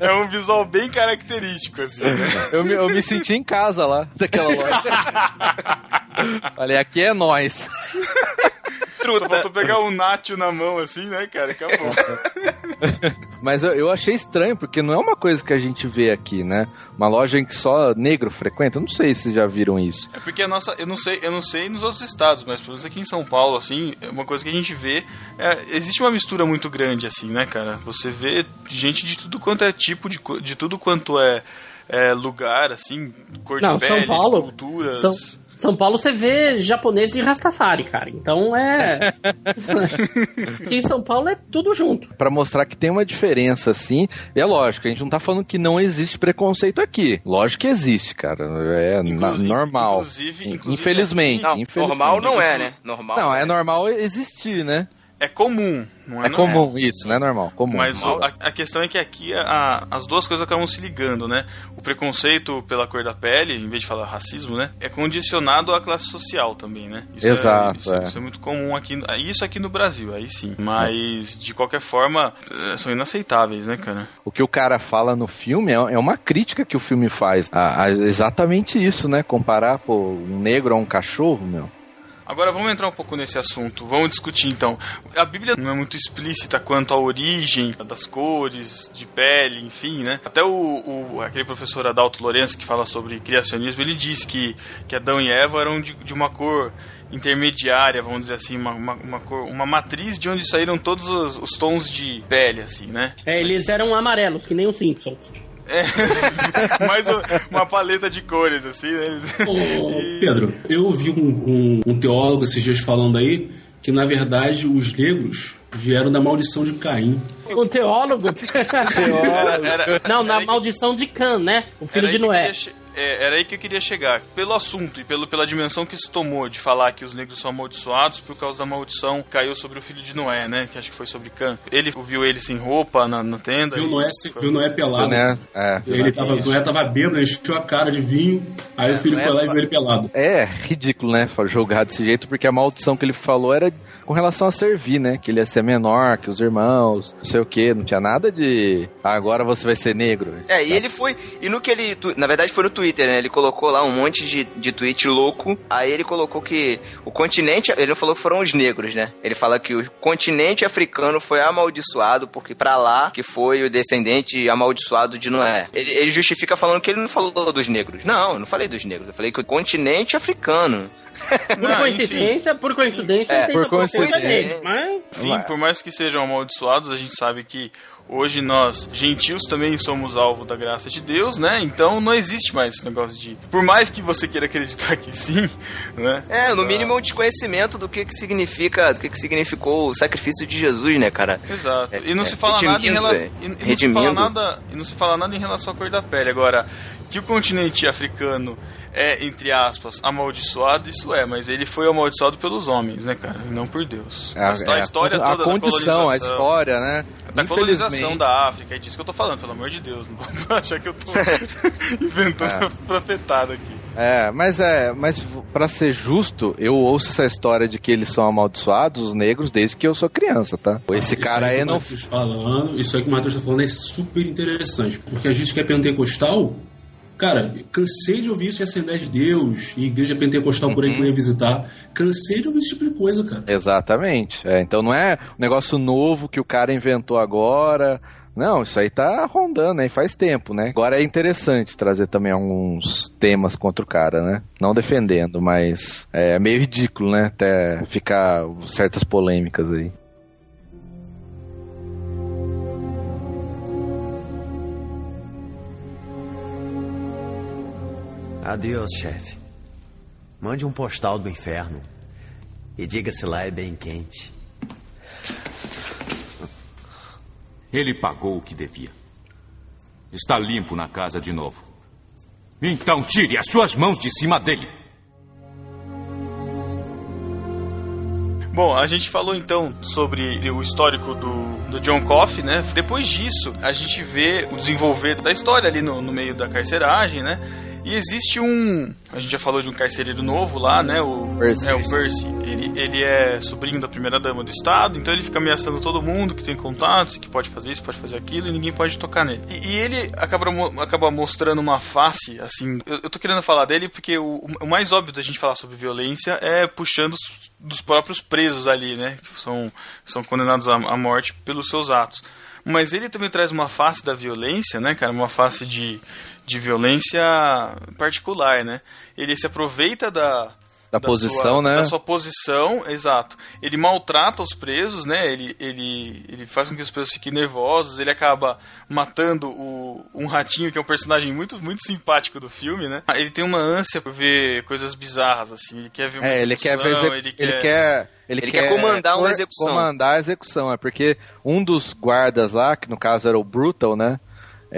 é um visual bem característico, assim, né? Eu me, eu me senti em casa lá, daquela loja. Falei, aqui é nós. Truta. Só faltou pegar um nacho na mão assim, né, cara? Acabou. Mas eu, eu, achei estranho, porque não é uma coisa que a gente vê aqui, né? Uma loja em que só negro frequenta. Eu não sei se vocês já viram isso. É porque a nossa. Eu não sei, eu não sei nos outros estados, mas pelo menos aqui em São Paulo, assim, é uma coisa que a gente vê. É, existe uma mistura muito grande, assim, né, cara? Você vê gente de tudo quanto é tipo, de, de tudo quanto é, é lugar, assim, cor de não, pele, São Paulo, culturas. São... São Paulo você vê japonês e Rastafari, cara. Então é. Aqui em São Paulo é tudo junto. Pra mostrar que tem uma diferença, assim. E é lógico, a gente não tá falando que não existe preconceito aqui. Lógico que existe, cara. É na- normal. inclusive- inclusive infelizmente, Não, infelizmente. normal não é, né? Normal. Não, é normal existir, né? É comum, não é? É comum, isso, não é normal. Comum. Mas o- a, a questão é que aqui a- as duas coisas acabam se ligando, né? O preconceito pela cor da pele, em vez de falar racismo, né? É condicionado à classe social também, né? Isso Exato, É, isso, é. isso é muito comum aqui. Isso aqui no Brasil, aí sim. Mas, de qualquer forma, eh, são inaceitáveis, né, cara? O que o cara fala no filme é, é uma crítica que o filme faz. A, a- exatamente isso, né? Comparar, pô, um negro a um cachorro, meu. Agora vamos entrar um pouco nesse assunto. Vamos discutir então. A Bíblia não é muito explícita quanto à origem das cores, de pele, enfim, né? Até o, o- aquele professor Adalto Lourenço que fala sobre criacionismo, ele diz que, que Adão e Eva eram de, de uma cor intermediária, vamos dizer assim, uma, uma, uma cor, uma matriz de onde saíram todos os, os tons de pele, assim, né? É, eles eram amarelos, que nem os Simpsons. É, mais uma paleta de cores, assim, né? Eles- Ô, Pedro, eu ouvi um, um- um teólogo esses dias falando aí que, na verdade, os negros vieram da maldição de Caim. Um teólogo. Era- era- Não, na maldição de Can, né? O filho Era de aí que é, era aí que eu queria chegar. Pelo assunto e pelo, pela dimensão que isso tomou de falar que os negros são amaldiçoados por causa da maldição que caiu sobre o filho de Noé, né? Que acho que foi sobre Cã. Ele viu ele sem roupa na, na tenda. Viu e- Noé, viu Noé pelado. Né? É. Ele tava. Noé tava bêbado, encheu a cara de vinho, aí o filho Noé foi lá e viu ele pelado. É ridículo, né? Jogar desse jeito, porque a maldição que ele falou era com relação a servir, né? Que ele ia ser menor que os irmãos, não sei o que, não tinha nada de "Ah, agora você vai ser negro. É, e ele foi. E no que ele. tu- Na verdade foi no Twitter, né? Ele colocou lá um monte de, de tweet louco. Aí ele colocou que o continente. Ele não falou que foram os negros, né? Ele fala que o continente africano foi amaldiçoado, porque pra lá que foi o descendente amaldiçoado de Noé. Ele, ele justifica falando que ele não falou dos negros. Não, eu não falei dos negros. Eu falei que o continente africano. Por coincidência, por coincidência, É, tem por coincidência. nele, Mas Enfim, por mais que sejam amaldiçoados, a gente sabe que hoje nós, gentios, também somos alvo da graça de Deus, né? Então não existe mais esse negócio de. Por mais que você queira acreditar que sim, né? É, no mínimo um desconhecimento do que, que significa, do que, que significou o sacrifício de Jesus, né, cara? Exato. E não É, se fala nada em relação. é. E, e não se fala nada, e não se fala nada em relação à cor da pele. Agora, que o continente africano é, entre aspas, amaldiçoado, isso é, mas ele foi amaldiçoado pelos homens, né, cara? E não por Deus. É a, a, a história a, toda a condição, da a colonização, história, né? da colonização da África, é disso que eu tô falando, pelo amor de Deus. Não vou achar que eu tô inventando profetado aqui. É, mas é, mas para ser justo, eu ouço essa história de que eles são amaldiçoados, os negros, desde que eu sou criança, tá? Esse Isso cara aí aí que o não Matheus falando, isso aí que o Matheus tá falando é super interessante, porque a gente que é pentecostal, cara, cansei de ouvir isso em Assembleia de Deus, e igreja pentecostal por aí que eu ia visitar, cansei de ouvir esse tipo de coisa, cara. Exatamente. É, então não é um negócio novo que o cara inventou agora. Não, isso aí tá rondando aí faz tempo, né? Agora é interessante trazer também alguns temas contra o cara, né? Não defendendo, mas é meio ridículo, né? Até ficar certas polêmicas aí. Adeus, chefe. Mande um postal do inferno e diga se lá é bem quente. Ele pagou o que devia. Está limpo na casa de novo. Então tire as suas mãos de cima dele. Bom, a gente falou então sobre o histórico do, do John Coffey, né? Depois disso, a gente vê o desenvolver da história ali no, no meio da carceragem, né? E existe um. A gente já falou de um carcereiro novo lá, né? O Percy. É, o Percy. Ele, ele é sobrinho da primeira dama do estado, então ele fica ameaçando todo mundo que tem contatos, que pode fazer isso, pode fazer aquilo, e ninguém pode tocar nele. E, e ele acaba, acaba mostrando uma face, assim. Eu, eu tô querendo falar dele porque o, o mais óbvio da gente falar sobre violência é puxando os- dos próprios presos ali, né? Que são, são condenados à, à morte pelos seus atos. Mas ele também traz uma face da violência, né, cara? Uma face de, de violência particular, né? Ele se aproveita da, Da posição, sua, né? Da sua posição, exato. Ele maltrata os presos, né? Ele, ele, ele faz com que os presos fiquem nervosos. Ele acaba matando o, um ratinho, que é um personagem muito, muito simpático do filme, né? Ele tem uma ânsia por ver coisas bizarras, assim. Ele quer ver uma É, ele quer ver execução, execu- ele quer ele, Ele quer comandar uma execução. Comandar a execução, é porque um dos guardas lá, que no caso era o Brutal, né?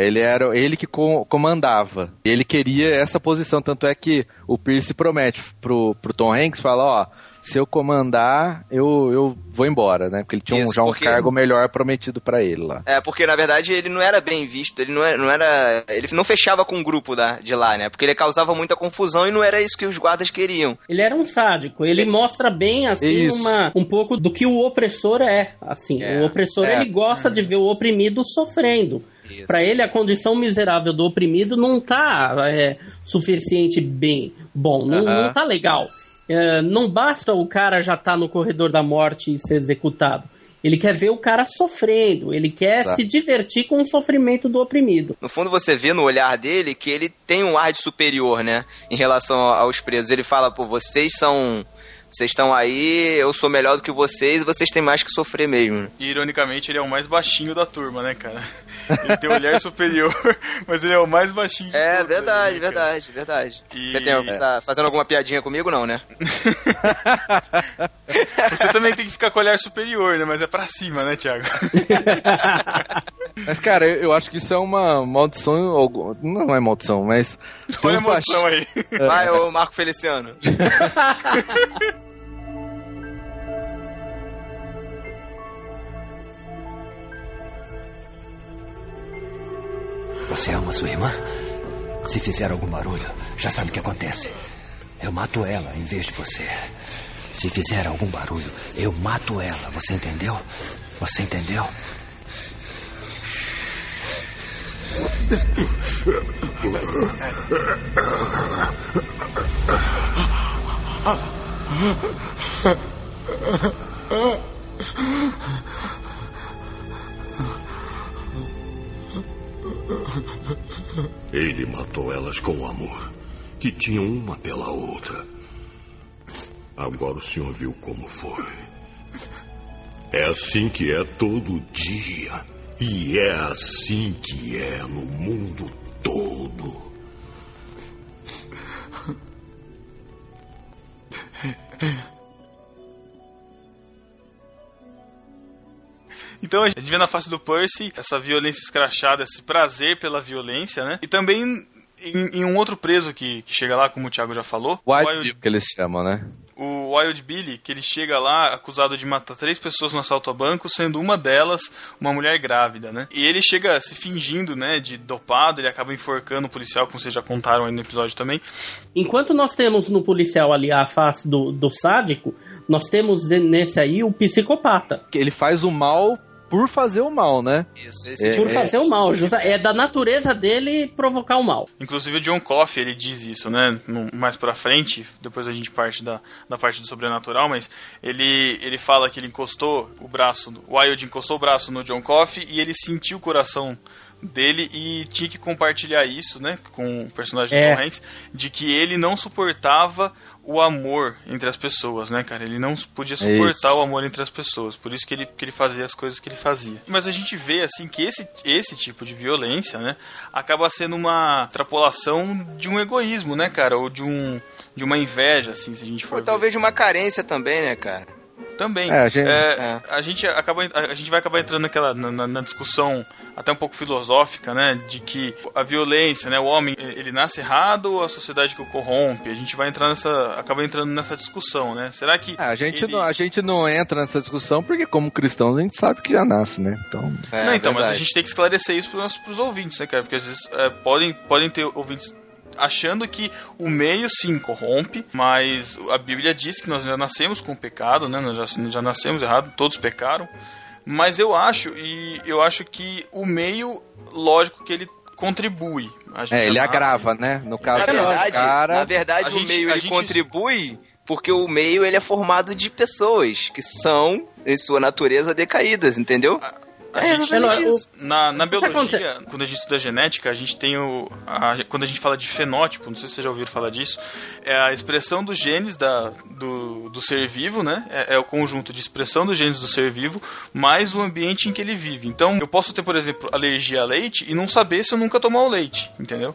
Ele era ele que co- comandava. Ele queria essa posição, tanto é que o Pierce promete pro, pro Tom Hanks, fala, ó, se eu comandar, eu, eu vou embora, né? Porque ele tinha um- Isso, já um porque- cargo melhor prometido pra ele lá. É, porque na verdade ele não era bem visto, ele não era, não era- ele não fechava com o grupo da, de lá, né? Porque ele causava muita confusão e não era isso que os guardas queriam. Ele era um sádico. Ele mostra bem, assim, Isso. uma, um pouco do que o opressor é. Assim, É. o opressor, É. ele gosta de ver o oprimido sofrendo. Pra ele, a condição miserável do oprimido não tá é, suficiente bem bom, não, Aham. não tá legal. É, não basta o cara já tá no corredor da morte e ser executado. Ele quer ver o cara sofrendo, ele quer Exato. se divertir com o sofrimento do oprimido. No fundo, você vê no olhar dele que ele tem um ar de superior, né? Em relação aos presos. Ele fala, pô, vocês são. Vocês estão aí, eu sou melhor do que vocês e vocês têm mais que sofrer mesmo. E, ironicamente, ele é o mais baixinho da turma, né, cara? Ele tem um olhar superior, mas ele é o mais baixinho de É, todos. verdade, né, verdade, verdade. E- Você tem, tá fazendo alguma piadinha comigo, não, né? Você também tem que ficar com o olhar superior, né? Mas é pra cima, né, Thiago? Mas, cara, eu, eu acho que isso é uma maldição. ou- Não é maldição, mas. Olha a maldição aí. Vai, ô Marco Feliciano. Você ama sua irmã? Se fizer algum barulho, já sabe o que acontece. Eu mato ela em vez de você. Se fizer algum barulho, eu mato ela. Você entendeu? Você entendeu? Ele matou elas com amor, que tinham uma pela outra. Agora o senhor viu como foi. É assim que é todo dia. E é assim que é no mundo todo. Então a gente vê na face do Percy essa violência escrachada, esse prazer pela violência, né? E também em, em um outro preso que, que chega lá, como o Thiago já falou, o Wild Wild, Bill, que eles chamam, né? o Wild Billy, que ele chega lá acusado de matar três pessoas no assalto a banco, sendo uma delas uma mulher grávida, né? E ele chega se fingindo, né, de dopado, ele acaba enforcando o policial, como vocês já contaram aí no episódio também. Enquanto nós temos no policial ali a face do, do sádico, nós temos nesse aí o psicopata. Que Ele faz o mal por fazer o mal, né? Isso, esse Por é- fazer o mal, justa- é da natureza dele provocar o mal. Inclusive o John Coffey, ele diz isso, né? No- mais pra frente, depois a gente parte da, da parte do sobrenatural, mas ele, ele fala que ele encostou o braço, o Wild encostou o braço no John Coffey e ele sentiu o coração dele e tinha que compartilhar isso, né, com o personagem É. do Tom Hanks, de que ele não suportava o amor entre as pessoas, né, cara? Ele não podia suportar Isso. o amor entre as pessoas, por isso que ele, que ele fazia as coisas que ele fazia. Mas a gente vê, assim, que esse, esse tipo de violência, né, acaba sendo uma extrapolação de um egoísmo, né, cara? Ou de, um, de uma inveja, assim, se a gente for Ou ver. talvez de uma carência também, né, cara? Também. É, a gente- É, a gente acaba, a gente vai acabar entrando naquela na, na- discussão até um pouco filosófica, né, de que a violência, né, o homem ele nasce errado ou a sociedade que o corrompe. A gente vai entrar nessa, acaba entrando nessa discussão, né? Será que É, a, gente ele- não, a gente não entra nessa discussão porque, como cristãos, a gente sabe que já nasce, né? Então. não, então, mas a gente tem que esclarecer isso para os ouvintes, né, cara? Porque às vezes é, podem, podem ter ouvintes achando que o meio sim corrompe, mas a Bíblia diz que nós já nascemos com pecado, né? Nós já, já nascemos errado, todos pecaram. Mas eu acho, e eu acho que o meio, lógico que ele contribui. A gente É, ele nasce- agrava, né? No caso Na verdade, cara. na verdade a o gente- meio ele gente- contribui porque o meio ele é formado de pessoas que são, em sua natureza, decaídas, entendeu? A É gente, na, na biologia, quando a gente estuda genética, a gente tem o. a- quando a gente fala de fenótipo, não sei se vocês já ouviram falar disso, é a expressão dos genes da, do, do ser vivo, né? É, é o conjunto de expressão dos genes do ser vivo, mais o ambiente em que ele vive. Então, eu posso ter, por exemplo, alergia a leite e não saber se eu nunca tomar o leite, entendeu?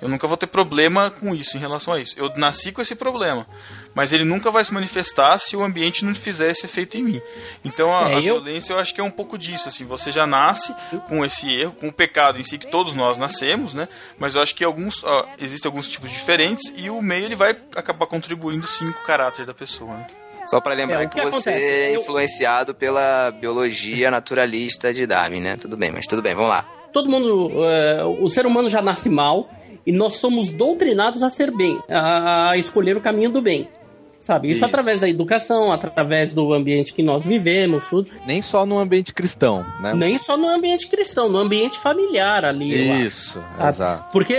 Eu nunca vou ter problema com isso, em relação a isso. Eu nasci com esse problema, mas ele nunca vai se manifestar se o ambiente não fizer esse efeito em mim. Então a, É, a eu- violência eu acho que é um pouco disso, assim, você já nasce com esse erro, com o pecado em si que todos nós nascemos, né? Mas eu acho que alguns ó, existem alguns tipos diferentes e o meio ele vai acabar contribuindo sim com o caráter da pessoa. Né? Só pra lembrar É, que, que você acontece? é Eu- influenciado pela biologia naturalista de Darwin, né? Tudo bem, mas tudo bem, vamos lá. todo mundo. é, o ser humano já nasce mal e nós somos doutrinados a ser bem, a escolher o caminho do bem. Sabe? Isso, Isso. através da educação, através do ambiente que nós vivemos, tudo. Nem só no ambiente cristão, né? Nem só no ambiente cristão, no ambiente familiar ali. acho, Isso, sabe? exato. Porque,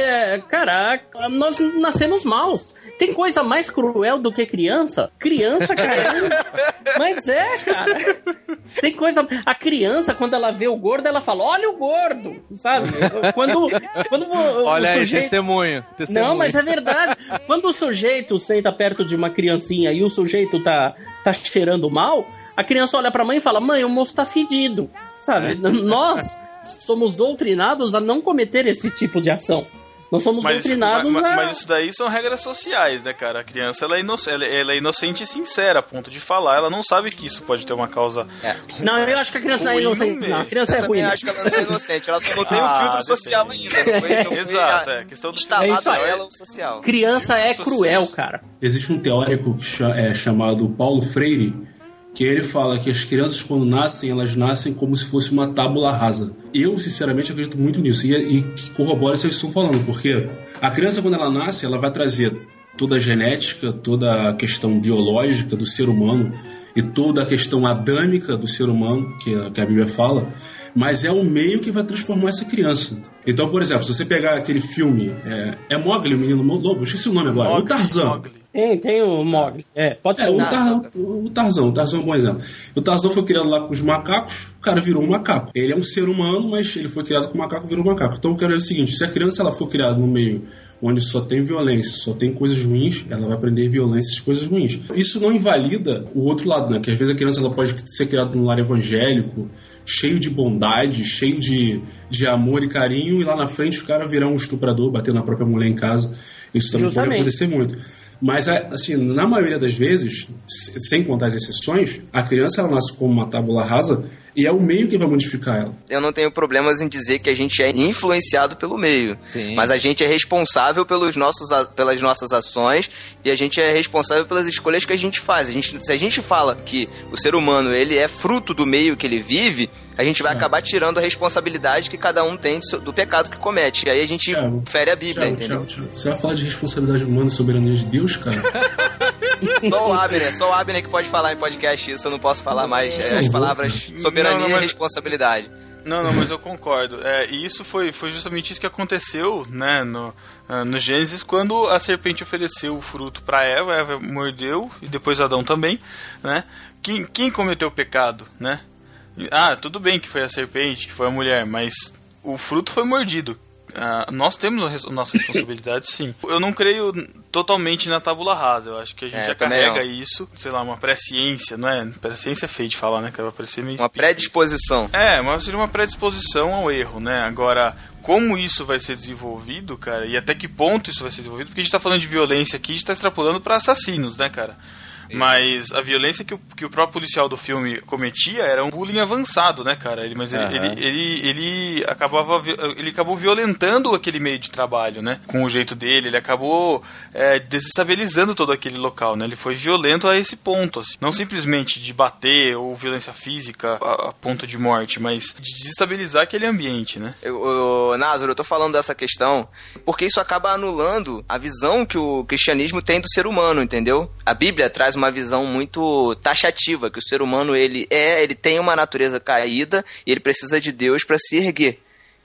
cara, nós nascemos maus. Tem coisa mais cruel do que criança? Criança, cara. Mas é, cara. Tem coisa. A criança, quando ela vê o gordo, ela fala: Olha o gordo, sabe? Quando, quando o, Olha o aí, sujeito. testemunho, testemunho. Não, mas é verdade. Quando o sujeito senta perto de uma criancinha e o sujeito tá, tá cheirando mal, a criança olha pra mãe e fala: Mãe, o moço tá fedido. Sabe? Nós somos doutrinados a não cometer esse tipo de ação. Nós somos Mas, isso- doutrinados mas- a. mas isso daí são regras sociais, né, cara? A criança ela é, inoc- ela- ela é inocente e sincera, a ponto de falar. Ela não sabe que isso pode ter uma causa. Não, eu acho que a criança é Ruim no inocente. Não, a criança Eu é ruim. também né? acho que ela não é inocente, ela só não tem o Ah, filtro depende. social ainda. Foi Exato, a- é questão do instalado É isso ela o social. Criança é cruel, cara. Existe um teórico cha- é, chamado Paulo Freire, que ele fala que as crianças, quando nascem, elas nascem como se fosse uma tábula rasa. Eu, sinceramente, acredito muito nisso e, e que corrobora isso que estão falando, porque a criança, quando ela nasce, ela vai trazer toda a genética, toda a questão biológica do ser humano e toda a questão adâmica do ser humano, que a, que a Bíblia fala, mas é o meio que vai transformar essa criança. Então, por exemplo, se você pegar aquele filme, é, é Mogli, o menino lobo, esqueci o nome agora, o Tarzan. Tem, tem o Mogli. É, pode ser. É, o, Tar- o Tarzan, o Tarzan é um bom exemplo. O Tarzan foi criado lá com os macacos, o cara virou um macaco. Ele é um ser humano, mas ele foi criado com macaco, virou macaco. Então eu quero dizer o seguinte, se a criança ela for criada no meio onde só tem violência, só tem coisas ruins, ela vai aprender violência e coisas ruins. Isso não invalida o outro lado, né? Que às vezes a criança ela pode ser criada num lar evangélico, cheio de bondade, cheio de, de amor e carinho, e lá na frente o cara virar um estuprador, bater na própria mulher em casa. Isso também pode Justamente. acontecer muito. Mas, a- assim, na maioria das vezes, se- sem contar as exceções, a criança ela nasce como uma tábula rasa e é o meio que vai modificar ela. Eu não tenho problemas em dizer que a gente é influenciado pelo meio. Sim. Mas a gente é responsável pelos nossos, pelas nossas ações e a gente é responsável pelas escolhas que a gente faz. A gente, se a gente fala que o ser humano ele é fruto do meio que ele vive, a gente vai acabar tirando a responsabilidade que cada um tem do pecado que comete. E aí a gente fere a Bíblia, Tiago, entendeu? Tiago, você vai falar de responsabilidade humana e soberania de Deus, cara? Só o Abner, só o Abner que pode falar em podcast isso, eu não posso falar mais é, as palavras soberania Não, não, e mas- responsabilidade. Não, não, mas eu concordo. É, e isso foi, foi justamente isso que aconteceu, né, no, ah, no Gênesis, quando a serpente ofereceu o fruto para Eva, Eva mordeu, e depois Adão também, né? Quem, quem cometeu o pecado, né? Ah, tudo bem que foi a serpente, que foi a mulher, mas o fruto foi mordido. Ah, nós temos a, res- nossa responsabilidade, sim. Eu não creio totalmente na tábula rasa. Eu acho que a gente É, já carrega isso, sei lá, uma presciência, não é? Presciência é feio de falar, né? Que vai parecer meio Uma predisposição. é, mas seria uma predisposição ao erro, né? Agora, como isso vai ser desenvolvido, cara, e até que ponto isso vai ser desenvolvido, porque a gente tá falando de violência aqui, a gente tá extrapolando pra assassinos, né, cara? Mas a violência que o, que o próprio policial do filme cometia era um bullying avançado, né, cara? Ele, mas ele, Aham. ele, ele, ele acabava ele acabou violentando aquele meio de trabalho, né? Com o jeito dele, ele acabou é, desestabilizando todo aquele local, né? Ele foi violento a esse ponto, assim. Não simplesmente de bater ou violência física a, a ponto de morte, mas de desestabilizar aquele ambiente, né? Eu, eu, Názaro, eu tô falando dessa questão porque isso acaba anulando a visão que o cristianismo tem do ser humano, entendeu? A Bíblia traz uma visão muito taxativa, que o ser humano ele é, ele tem uma natureza caída e ele precisa de Deus para se erguer.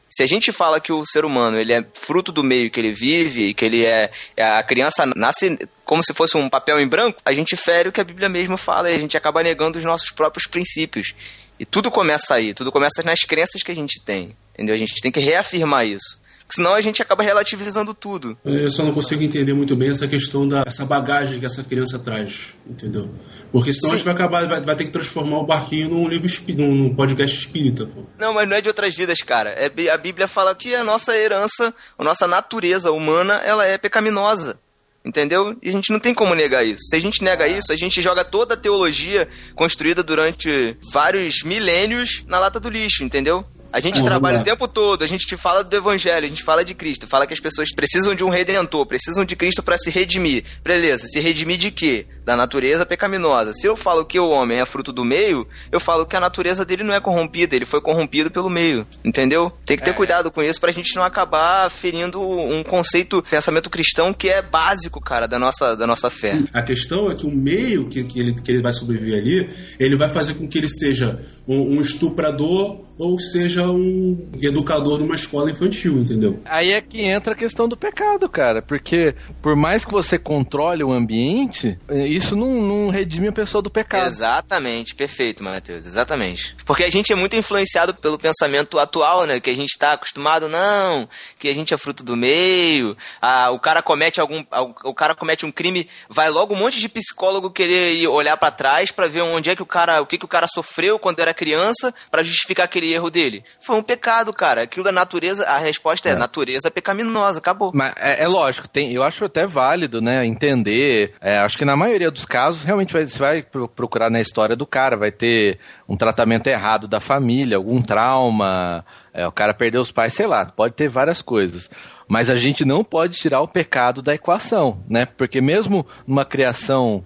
Se a gente fala que o ser humano ele é fruto do meio que ele vive, que ele é a criança nasce como se fosse um papel em branco, a gente fere o que a Bíblia mesmo fala e a gente acaba negando os nossos próprios princípios. E tudo começa aí, tudo começa nas crenças que a gente tem. Entendeu? A gente tem que reafirmar isso. Senão a gente acaba relativizando tudo. Eu só não consigo entender muito bem essa questão da essa bagagem que essa criança traz, entendeu? Porque senão a gente vai acabar, vai, vai ter que transformar o barquinho num livro num, podcast espírita, pô. Não, mas não é de outras vidas, cara. É, a Bíblia fala que a nossa herança, a nossa natureza humana, ela é pecaminosa. Entendeu? E a gente não tem como negar isso. Se a gente nega isso, a gente joga toda a teologia construída durante vários milênios na lata do lixo, entendeu? A gente Vamos trabalha o tempo todo, a gente te fala do evangelho, a gente fala de Cristo, fala que as pessoas precisam de um redentor, precisam de Cristo para se redimir. Beleza, se redimir de quê? Da natureza pecaminosa. Se eu falo que o homem é fruto do meio, eu falo que a natureza dele não é corrompida, ele foi corrompido pelo meio, entendeu? Tem que ter cuidado com isso pra gente não acabar ferindo um conceito, pensamento cristão que é básico, cara, da nossa, da nossa fé. A questão é que o meio que, que, ele, que ele vai sobreviver ali, ele vai fazer com que ele seja um, um estuprador ou seja um educador numa escola infantil, entendeu? Aí é que entra a questão do pecado, cara. Porque por mais que você controle o ambiente, eh, isso não, não redime a pessoa do pecado. Exatamente, perfeito, Matheus, exatamente. Porque a gente é muito influenciado pelo pensamento atual, né? Que a gente tá acostumado, não, que a gente é fruto do meio, ah, o cara comete algum. O cara comete um crime, vai logo um monte de psicólogo querer ir olhar pra trás pra ver onde é que o cara. o que, que o cara sofreu quando era criança pra justificar aquele erro dele. Foi um pecado, cara. Aquilo da natureza, a resposta é, natureza pecaminosa, acabou. Mas é, é lógico, tem, eu acho até válido, né, entender. é, acho que na maioria dos casos, realmente vai- você vai pro- procurar na história do cara, vai ter um tratamento errado da família, algum trauma, é, o cara perdeu os pais, sei lá, pode ter várias coisas. Mas a gente não pode tirar o pecado da equação, né? Porque mesmo numa criação.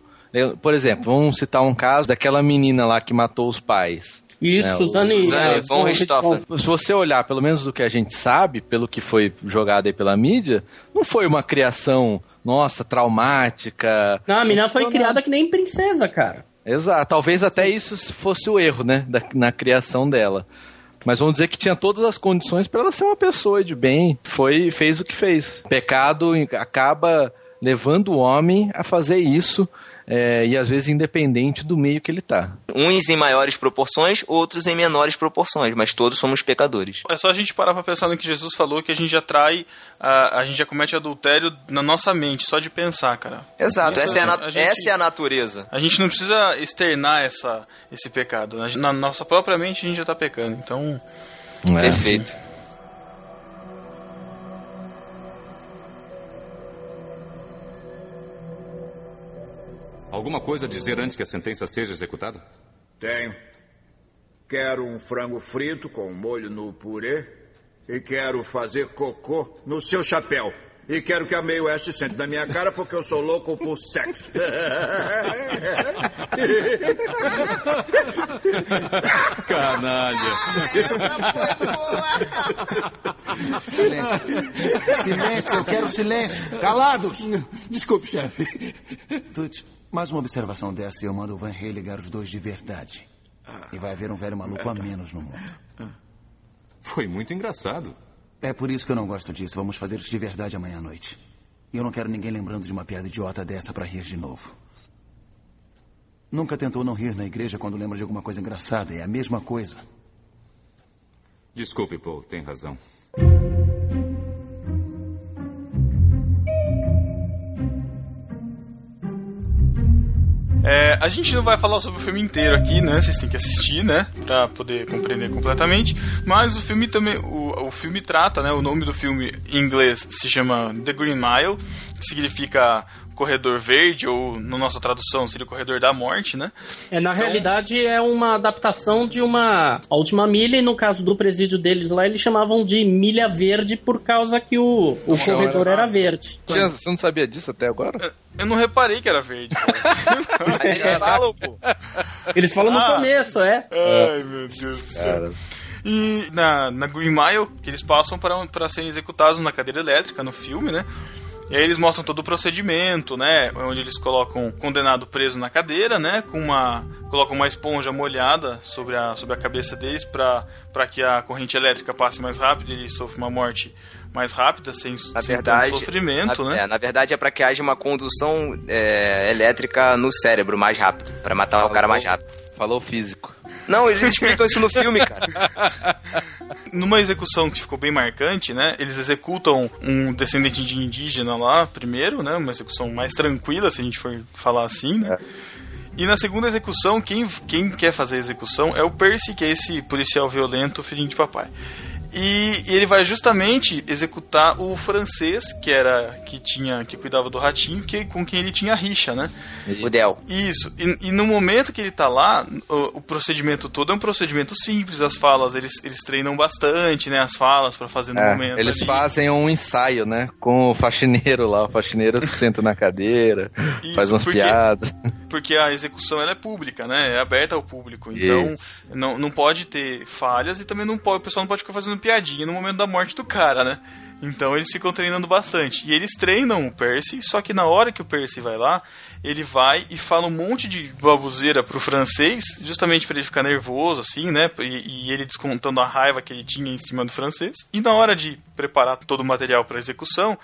Por exemplo, vamos citar um caso daquela menina lá que matou os pais. Isso, o- Suzane- Suzane von Richthofen. se você olhar, pelo menos do que a gente sabe, pelo que foi jogado aí pela mídia, não foi uma criação, nossa, traumática. Não, a menina foi criada que nem princesa, cara. Exato, talvez até isso fosse o erro, né, da- na criação dela. Mas vamos dizer que tinha todas as condições para ela ser uma pessoa de bem. Foi, fez o que fez. Pecado acaba levando o homem a fazer isso é, e às vezes independente do meio que ele tá. Uns em maiores proporções, outros em menores proporções, mas todos somos pecadores. É só a gente parar pra pensar no que Jesus falou, que a gente já trai, a, a gente já comete adultério na nossa mente, só de pensar, cara. Exato, Isso essa é a, a- nat- a gente- essa é a natureza. A gente não precisa externar essa, esse pecado. Na, na nossa própria mente a gente já tá pecando. Então. É. Perfeito. Alguma coisa a dizer antes que a sentença seja executada? Tenho. Quero um frango frito com molho no purê. E quero fazer cocô no seu chapéu. E quero que a Meio Oeste sente na minha cara porque eu sou louco por sexo. Canalha. Silêncio. Silêncio, eu quero silêncio. Calados! Desculpe, chefe. Tuts, mais uma observação dessa e eu mando o Van Rey ligar os dois de verdade. E vai haver um velho maluco a menos no mundo. Foi muito engraçado. É por isso que eu não gosto disso. Vamos fazer isso de verdade amanhã à noite. E eu não quero ninguém lembrando de uma piada idiota dessa pra rir de novo. Nunca tentou não rir na igreja quando lembra de alguma coisa engraçada. É a mesma coisa. Desculpe, Paul, tem razão. É, a gente não vai falar sobre o filme inteiro aqui, né? Vocês têm que assistir, né? Pra poder compreender completamente. Mas o filme também. O, o filme trata, né? O nome do filme em inglês se chama The Green Mile, que significa corredor verde, ou na nossa tradução seria o corredor da morte, né? É, na realidade, é uma adaptação de uma A Última Milha, e no caso do presídio deles lá, eles chamavam de Milha Verde por causa que o, o Não, corredor era- era verde. Tinha- Você não sabia disso até agora? Eu não reparei que era verde. Eles falam, pô. Eles falam no Ah. começo, é. Ai, meu Deus do céu. E na, na Green Mile, que eles passam para, para serem executados na cadeira elétrica no filme, né? E aí eles mostram todo o procedimento, né? Onde eles colocam o condenado preso na cadeira, né? Com uma. colocam uma esponja molhada sobre a, sobre a cabeça deles para que a corrente elétrica passe mais rápido e ele sofra uma morte mais rápida, sem, Na sem verdade, sofrimento, na, né? é, na verdade é para que haja uma condução é, elétrica no cérebro mais rápido, para matar o cara mais rápido. Falou físico. Não, eles explicam isso no filme, cara. Numa execução que ficou bem marcante, né? Eles executam um descendente de indígena lá, primeiro, né? Uma execução mais tranquila, se a gente for falar assim, né? E na segunda execução, quem, quem quer fazer a execução é o Percy, que é esse policial violento, filhinho de papai. E, e ele vai justamente executar o francês, que era que tinha que cuidava do ratinho, que com quem ele tinha rixa, né? O Del. Isso. E, e no momento que ele tá lá, o, o procedimento todo é um procedimento simples. As falas eles, eles treinam bastante, né? As falas para fazer no É, momento. eles ali. fazem um ensaio, né? Com o faxineiro lá. O faxineiro senta na cadeira, Isso, faz umas porque- piadas. Porque a execução ela é pública, né? É aberta ao público. Então, Isso. não, não pode ter falhas e também não pode, o pessoal não pode ficar fazendo piadinha no momento da morte do cara, né? Então eles ficam treinando bastante. E eles treinam o Percy, só que na hora que o Percy vai lá, ele vai e fala um monte de babuzeira pro francês, justamente para ele ficar nervoso, assim, né? E, e ele descontando a raiva que ele tinha em cima do francês. E na hora de preparar todo o material para execução,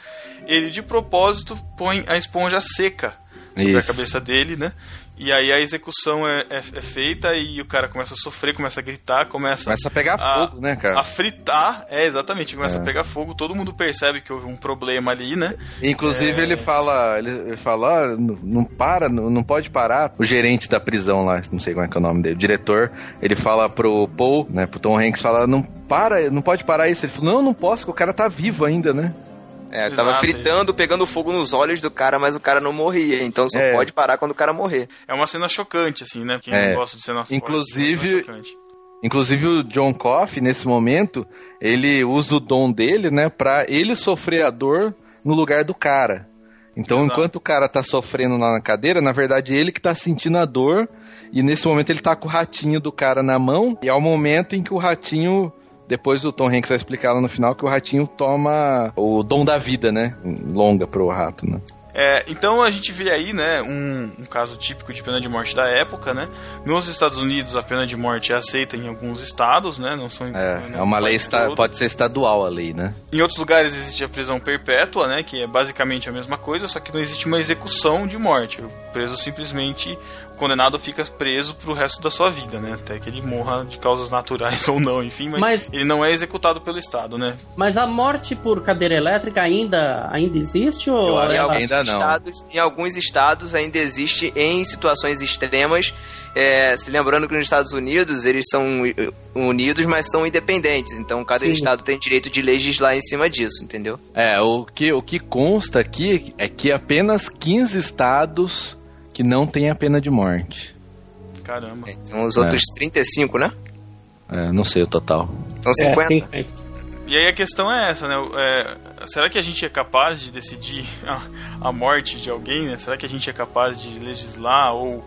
ele de propósito põe a esponja seca sobre a cabeça dele, né? E aí a execução é, é- é feita e o cara começa a sofrer, começa a gritar, começa, Começa a pegar fogo, né, cara? A fritar, é, exatamente, começa É. a pegar fogo, todo mundo percebe que houve um problema ali, né? Inclusive É. ele fala, ele fala, "Ah, não, para, não, pode parar. O gerente da prisão lá, não sei como é que é o nome dele, o diretor, ele fala pro Paul, né, pro Tom Hanks, fala, não para, não pode parar isso. Ele falou, não, não posso, porque o cara tá vivo ainda, né? É, tava Exato. fritando, pegando fogo nos olhos do cara, mas o cara não morria. Então só É. pode parar quando o cara morrer. É uma cena chocante, assim, né? Quem É. gosta de cenas Inclusive- é cena chocante. Inclusive o John Coffey, nesse momento, ele usa o dom dele, né, pra ele sofrer a dor no lugar do cara. Então, Exato. enquanto o cara tá sofrendo lá na cadeira, na verdade ele que tá sentindo a dor, e nesse momento ele tá com o ratinho do cara na mão, e é o momento em que o ratinho. Depois o Tom Hanks vai explicar lá no final que o ratinho toma o dom da vida, né? Longa pro rato, né? É, então a gente vê aí, né, um, um caso típico de pena de morte da época, né? Nos Estados Unidos a pena de morte é aceita em alguns estados, né? Não são É, não é uma lei, esta- todo. pode ser estadual a lei, né? Em outros lugares existe a prisão perpétua, né? Que é basicamente a mesma coisa, só que não existe uma execução de morte. O preso simplesmente, condenado fica preso pro resto da sua vida, né? Até que ele morra de causas naturais ou não, enfim, mas, Mas- ele não é executado pelo Estado, né? Mas a morte por cadeira elétrica ainda, ainda existe? Ou Em ela- alguns, estados, em alguns estados ainda existe em situações extremas. É, se lembrando que nos Estados Unidos eles são unidos, mas são independentes. Então cada Sim. estado tem direito de legislar em cima disso, entendeu? É, o que, o que consta aqui é que apenas 15 estados que não têm a pena de morte. Caramba. Então os outros 35, né? É, não sei o total. São 50. E aí a questão é essa, né? É, será que a gente é capaz de decidir a, a morte de alguém, né? Será que a gente é capaz de legislar ou,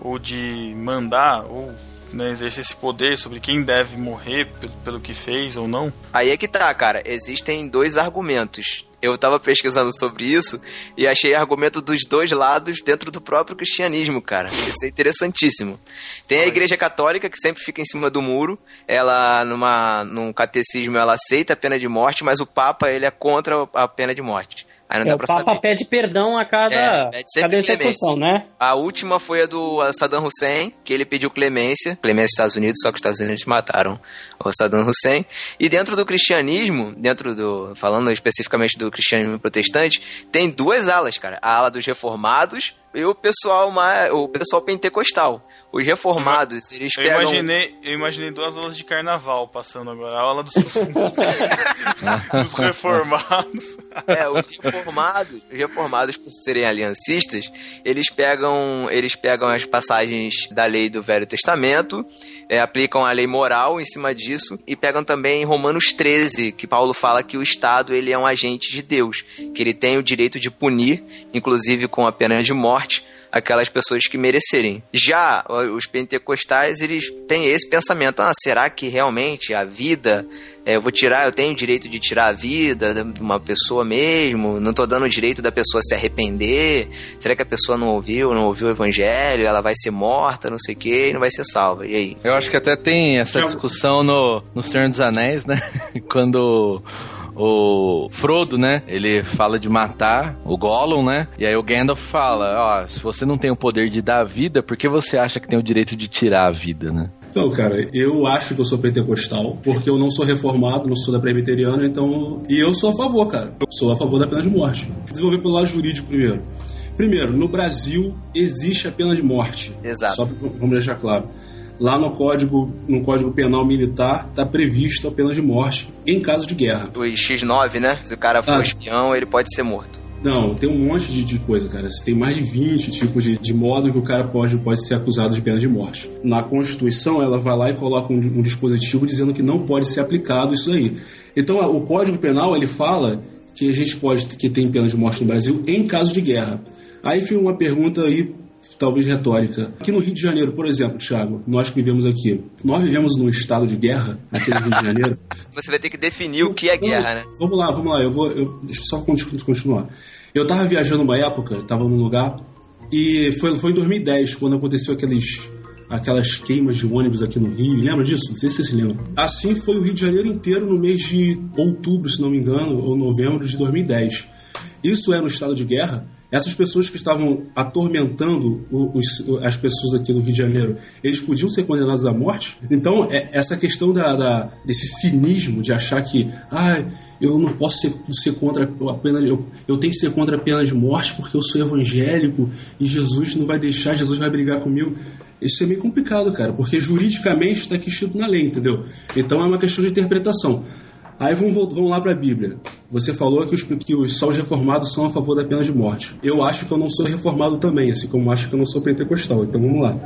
ou de mandar ou né, exercer esse poder sobre quem deve morrer pelo, pelo que fez ou não? Aí é que tá, cara. Existem dois argumentos. Eu tava pesquisando sobre isso e achei argumento dos dois lados dentro do próprio cristianismo, cara. Isso é interessantíssimo. Tem a Igreja Católica que sempre fica em cima do muro. Ela, numa, num catecismo, ela aceita a pena de morte, mas o Papa, ele é contra a pena de morte. Aí não É, dá o pra Papa saber. pede perdão a cada, É, cada execução, né? A última foi a do Saddam Hussein, que ele pediu clemência. Clemência dos Estados Unidos, só que os Estados Unidos mataram o Saddam Hussein. E dentro do cristianismo, dentro do. falando especificamente do cristianismo protestante, tem duas alas, cara. A ala dos reformados e o pessoal, o pessoal pentecostal. Os reformados, eles Eu pegam. imaginei, eu imaginei duas aulas de carnaval passando agora. A aula dos, dos reformados. É, os reformados, os reformados por serem aliancistas, eles pegam, eles pegam as passagens da lei do Velho Testamento, é, aplicam a lei moral em cima disso e pegam também Romanos 13, que Paulo fala que o Estado ele é um agente de Deus, que ele tem o direito de punir, inclusive com a pena de morte, aquelas pessoas que merecerem. Já os pentecostais, eles têm esse pensamento: ah, será que realmente a vida, é, eu vou tirar, eu tenho o direito de tirar a vida de uma pessoa mesmo? Não tô dando o direito da pessoa se arrepender? Será que a pessoa não ouviu, não ouviu o evangelho? Ela vai ser morta, não sei o que, e não vai ser salva. E aí? Eu acho que até tem essa discussão no, no Senhor dos Anéis, né? Quando o Frodo, né? Ele fala de matar o Gollum, né? E aí o Gandalf fala, ó, se você não tem o poder de dar a vida, por que você acha que tem o direito de tirar a vida, né? Não, cara, eu acho que eu sou pentecostal, porque eu não sou reformado, não sou da presbiteriana, então. E eu sou a favor, cara. Eu sou a favor da pena de morte. Desenvolver pelo lado jurídico primeiro. Primeiro, no Brasil existe a pena de morte. Exato. Só pra, vamos deixar claro. Lá no Código, no Código Penal Militar está prevista a pena de morte em caso de guerra. O X9, né? Se o cara for Ah. espião, ele pode ser morto. Não, tem um monte de, de coisa, cara. Tem mais de 20 tipos de, de modo que o cara pode, pode ser acusado de pena de morte. Na Constituição, ela vai lá e coloca um, um dispositivo dizendo que não pode ser aplicado isso aí. Então, o Código Penal, ele fala que a gente pode que tem pena de morte no Brasil em caso de guerra. Aí fica uma pergunta aí, talvez retórica. Aqui no Rio de Janeiro, por exemplo, Thiago, nós que vivemos aqui, nós vivemos num estado de guerra aqui no Rio de Janeiro. Você vai ter que definir o que é guerra, né? Vamos lá, vamos lá. Eu vou. Eu, deixa eu só continu- continuar. Eu tava viajando uma época, tava num lugar, e foi, foi em 2010, quando aconteceu aqueles, aquelas queimas de ônibus aqui no Rio. Lembra disso? Não sei se vocês se lembram. Assim foi o Rio de Janeiro inteiro no mês de outubro, se não me engano, ou novembro de 2010. Isso é no estado de guerra. Essas pessoas que estavam atormentando os- as pessoas aqui no Rio de Janeiro, eles podiam ser condenados à morte? Então, é- essa questão da, da- desse cinismo de achar que ah, eu não posso ser, ser contra a pena eu, eu tenho que ser contra a pena de morte porque eu sou evangélico e Jesus não vai deixar, Jesus vai brigar comigo. Isso é meio complicado, cara, porque juridicamente está aqui escrito na lei, entendeu? Então é uma questão de interpretação. Aí vamos, vamos lá para a Bíblia. Você falou que os, que os só os reformados são a favor da pena de morte. Eu acho que eu não sou reformado também, assim como acho que eu não sou pentecostal. Então vamos lá.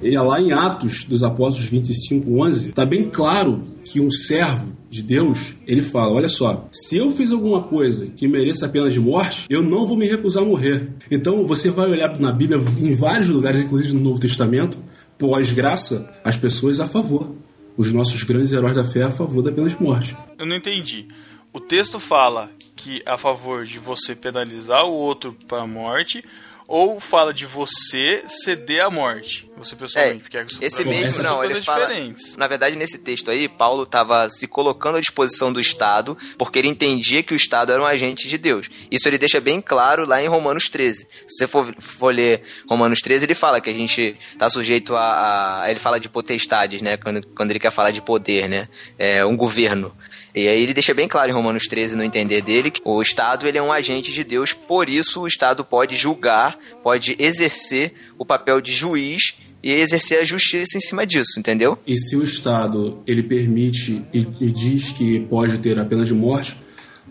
E lá em Atos dos Apóstolos 25, 11, está bem claro que um servo de Deus, ele fala, olha só, se eu fiz alguma coisa que mereça a pena de morte, eu não vou me recusar a morrer. Então você vai olhar na Bíblia, em vários lugares, inclusive no Novo Testamento, pós-graça, as pessoas a favor. Os nossos grandes heróis da fé a favor da pena de morte. Eu não entendi. O texto fala que a favor de você penalizar o outro para a morte ou fala de você ceder à morte? Você pessoalmente, porque é Esse pra mesmo, não, ele coisas fala... diferentes. Na verdade, nesse texto aí, Paulo estava se colocando à disposição do Estado, porque ele entendia que o Estado era um agente de Deus. Isso ele deixa bem claro lá em Romanos 13. Se você for, for ler Romanos 13, ele fala que a gente está sujeito a, a- Ele fala de potestades, né? Quando, quando ele quer falar de poder, né? É um governo. E aí ele deixa bem claro em Romanos 13, no entender dele, que o Estado ele é um agente de Deus, por isso o Estado pode julgar, pode exercer o papel de juiz e exercer a justiça em cima disso, entendeu? E se o Estado ele permite e, e diz que pode ter a pena de morte,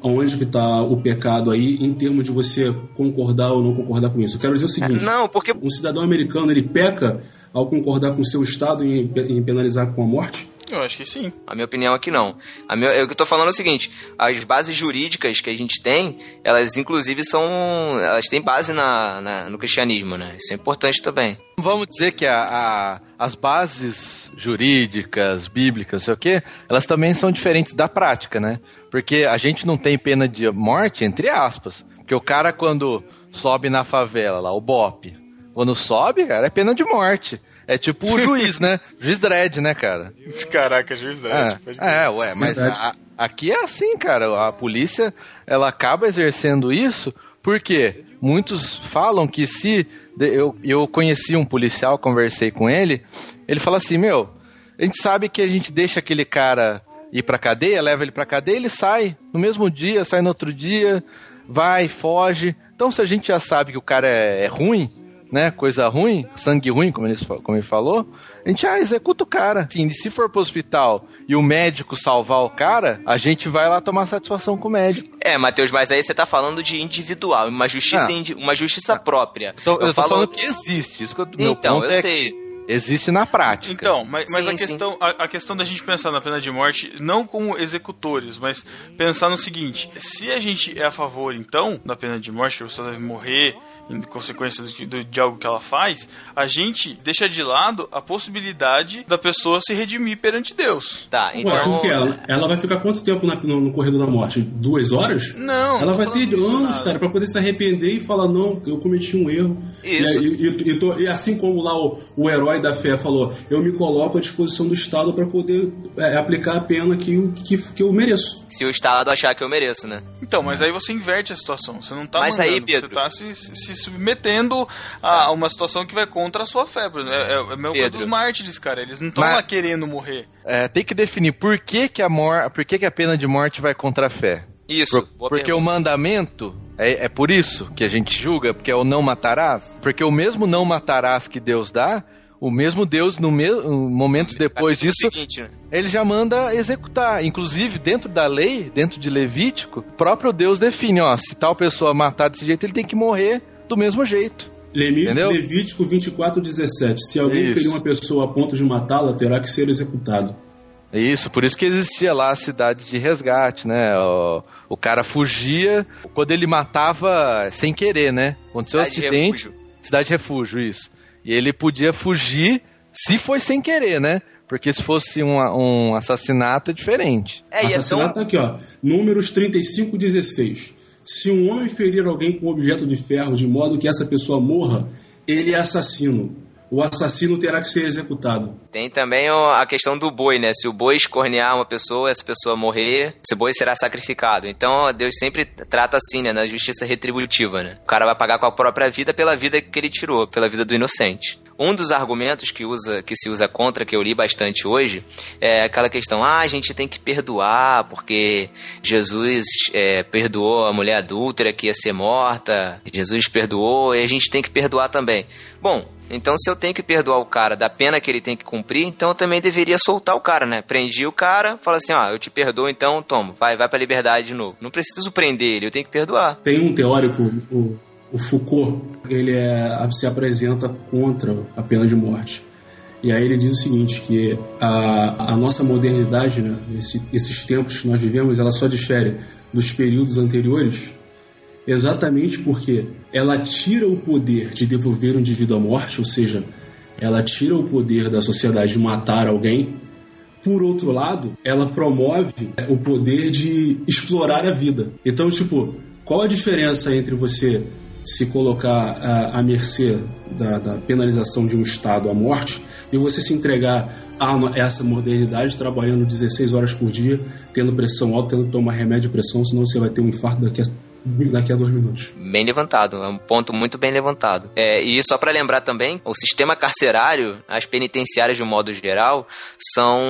onde que está o pecado aí em termos de você concordar ou não concordar com isso? Eu quero dizer o seguinte: não, porque um cidadão americano ele peca ao concordar com o seu Estado em, em penalizar com a morte? Eu acho que sim. A minha opinião é que não. A minha, eu que tô falando é o seguinte: as bases jurídicas que a gente tem, elas inclusive são. Elas têm base na, na- no cristianismo, né? Isso é importante também. Vamos dizer que a- a- as bases jurídicas, bíblicas, não sei o quê, elas também são diferentes da prática, né? Porque a gente não tem pena de morte, entre aspas. Porque o cara, quando sobe na favela lá, o BOP, quando sobe, cara, é pena de morte. É tipo o juiz, né? Juiz dread, né, cara? Caraca, juiz crer. É, é, ué, mas a- aqui é assim, cara. A polícia, ela acaba exercendo isso porque muitos falam que se... Eu, eu conheci um policial, conversei com ele, ele fala assim, meu, a gente sabe que a gente deixa aquele cara ir pra cadeia, leva ele pra cadeia, ele sai no mesmo dia, sai no outro dia, vai, foge. Então se a gente já sabe que o cara é, é ruim, né, coisa ruim, sangue ruim, como ele, como ele falou, a gente ah, executa o cara. Sim, e se for pro hospital e o médico salvar o cara, a gente vai lá tomar satisfação com o médico. É, Matheus, mas aí você tá falando de individual, uma justiça, Ah. indi- uma justiça própria. Então, eu, tô falo- falando que existe. Isso que eu, meu Então, ponto eu é sei. que existe na prática. Então, mas, mas Sim, a, questão, a, a questão da gente pensar na pena de morte, não como executores, mas pensar no seguinte: se a gente é a favor, então, da pena de morte, que a pessoa deve morrer em consequência do- de algo que ela faz, a gente deixa de lado a possibilidade da pessoa se redimir perante Deus. Tá, Ué, como que é? ela, ela vai ficar quanto tempo na- no, no corredor da morte? Duas horas? Não. Ela vai ter anos, cara, pra poder se arrepender e falar: não, eu cometi um erro. Isso. E, e- e- e tô- e assim como lá o, o herói da fé falou: eu me coloco à disposição do Estado para poder é, aplicar a pena que, eu- que, que eu mereço. Se o Estado achar que eu mereço, né? Então, mas aí você inverte a situação. Você não tá Mas mandando, aí, Pedro- você tá se se submetendo a uma situação que vai contra a sua fé. Por exemplo, É, é, é meu dos mártires, cara. Eles não estão lá querendo morrer. É, tem que definir por que, que a mor por que, que a pena de morte vai contra a fé. Isso, Por- porque pergunta. o mandamento é, é por isso que a gente julga, porque é o não matarás. Porque o mesmo não matarás que Deus dá, o mesmo Deus, no me momentos depois disso, seguinte, né? ele já manda executar. Inclusive, dentro da lei, dentro de Levítico, o próprio Deus define, ó, se tal pessoa matar desse jeito, ele tem que morrer do mesmo jeito. Lemi- Entendeu? Levítico 24, 17. Se alguém Isso. ferir uma pessoa a ponto de matá-la, terá que ser executado. Isso, por isso que existia lá a cidade de resgate, né? O, o cara fugia quando ele matava sem querer, né? Aconteceu um Cidade de acidente. refúgio. Cidade de refúgio, isso. E ele podia fugir se foi sem querer, né? Porque se fosse um, um assassinato é diferente. É, e é. Assassinato tá aqui, ó. Números 35 e 16. Se um homem ferir alguém com objeto de ferro de modo que essa pessoa morra, ele é assassino. O assassino terá que ser executado. Tem também a questão do boi, né? Se o boi escornear uma pessoa, essa pessoa morrer, esse boi será sacrificado. Então, Deus sempre trata assim, né? Na justiça retributiva, né? O cara vai pagar com a própria vida pela vida que ele tirou, pela vida do inocente. Um dos argumentos que, usa, que se usa contra, que eu li bastante hoje, é aquela questão, ah, a gente tem que perdoar, porque Jesus é, perdoou a mulher adúltera que ia ser morta, Jesus perdoou, e a gente tem que perdoar também. Bom, então se eu tenho que perdoar o cara da pena que ele tem que cumprir, então eu também deveria soltar o cara, né? Prendi o cara, fala assim, ó, eu te perdoo, então toma, vai, vai pra liberdade de novo. Não preciso prender ele, eu tenho que perdoar. Tem um teórico, o, o Foucault, ele é, se apresenta contra a pena de morte. E aí ele diz o seguinte, que a, a nossa modernidade, né, esse- esses tempos que nós vivemos, ela só difere dos períodos anteriores exatamente porque ela tira o poder de devolver um indivíduo à morte, ou seja, ela tira o poder da sociedade de matar alguém. Por outro lado, ela promove o poder de explorar a vida. Então, tipo, qual a diferença entre você se colocar à, à mercê da, da penalização de um Estado à morte e você se entregar a essa modernidade trabalhando 16 horas por dia, tendo pressão alta, tendo que tomar remédio de pressão, senão você vai ter um infarto daqui a, daqui a dois minutos. Bem levantado, é um ponto muito bem levantado. É, e só para lembrar também, o sistema carcerário, as penitenciárias de um modo geral, são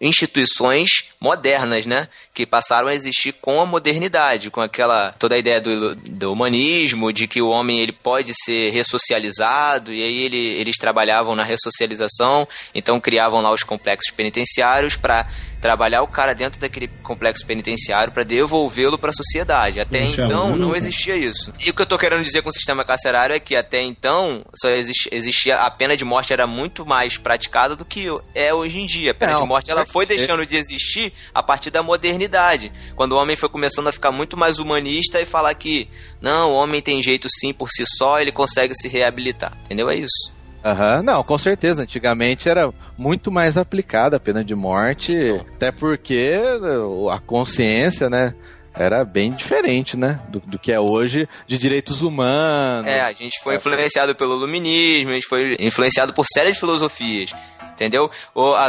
instituições modernas, né? Que passaram a existir com a modernidade, com aquela toda a ideia do, do humanismo, de que o homem ele pode ser ressocializado, e aí ele, eles trabalhavam na ressocialização, então criavam lá os complexos penitenciários para trabalhar o cara dentro daquele complexo penitenciário para devolvê-lo para a sociedade. Até Não tinha então não existia isso. E o que eu tô querendo dizer com o sistema carcerário é que até então só exist- existia a pena de morte era muito mais praticada do que é hoje em dia. A pena Não, de morte ela foi deixando de existir a partir da modernidade, quando o homem foi começando a ficar muito mais humanista e falar que não, o homem tem jeito sim por si só, ele consegue se reabilitar. Entendeu? É isso. Aham, não, com certeza. Antigamente era muito mais aplicada a pena de morte, até porque uh, a consciência, né, era bem diferente, né, do, do que é hoje de direitos humanos. É, a gente foi influenciado pelo iluminismo, a gente foi influenciado por séries de filosofias, entendeu?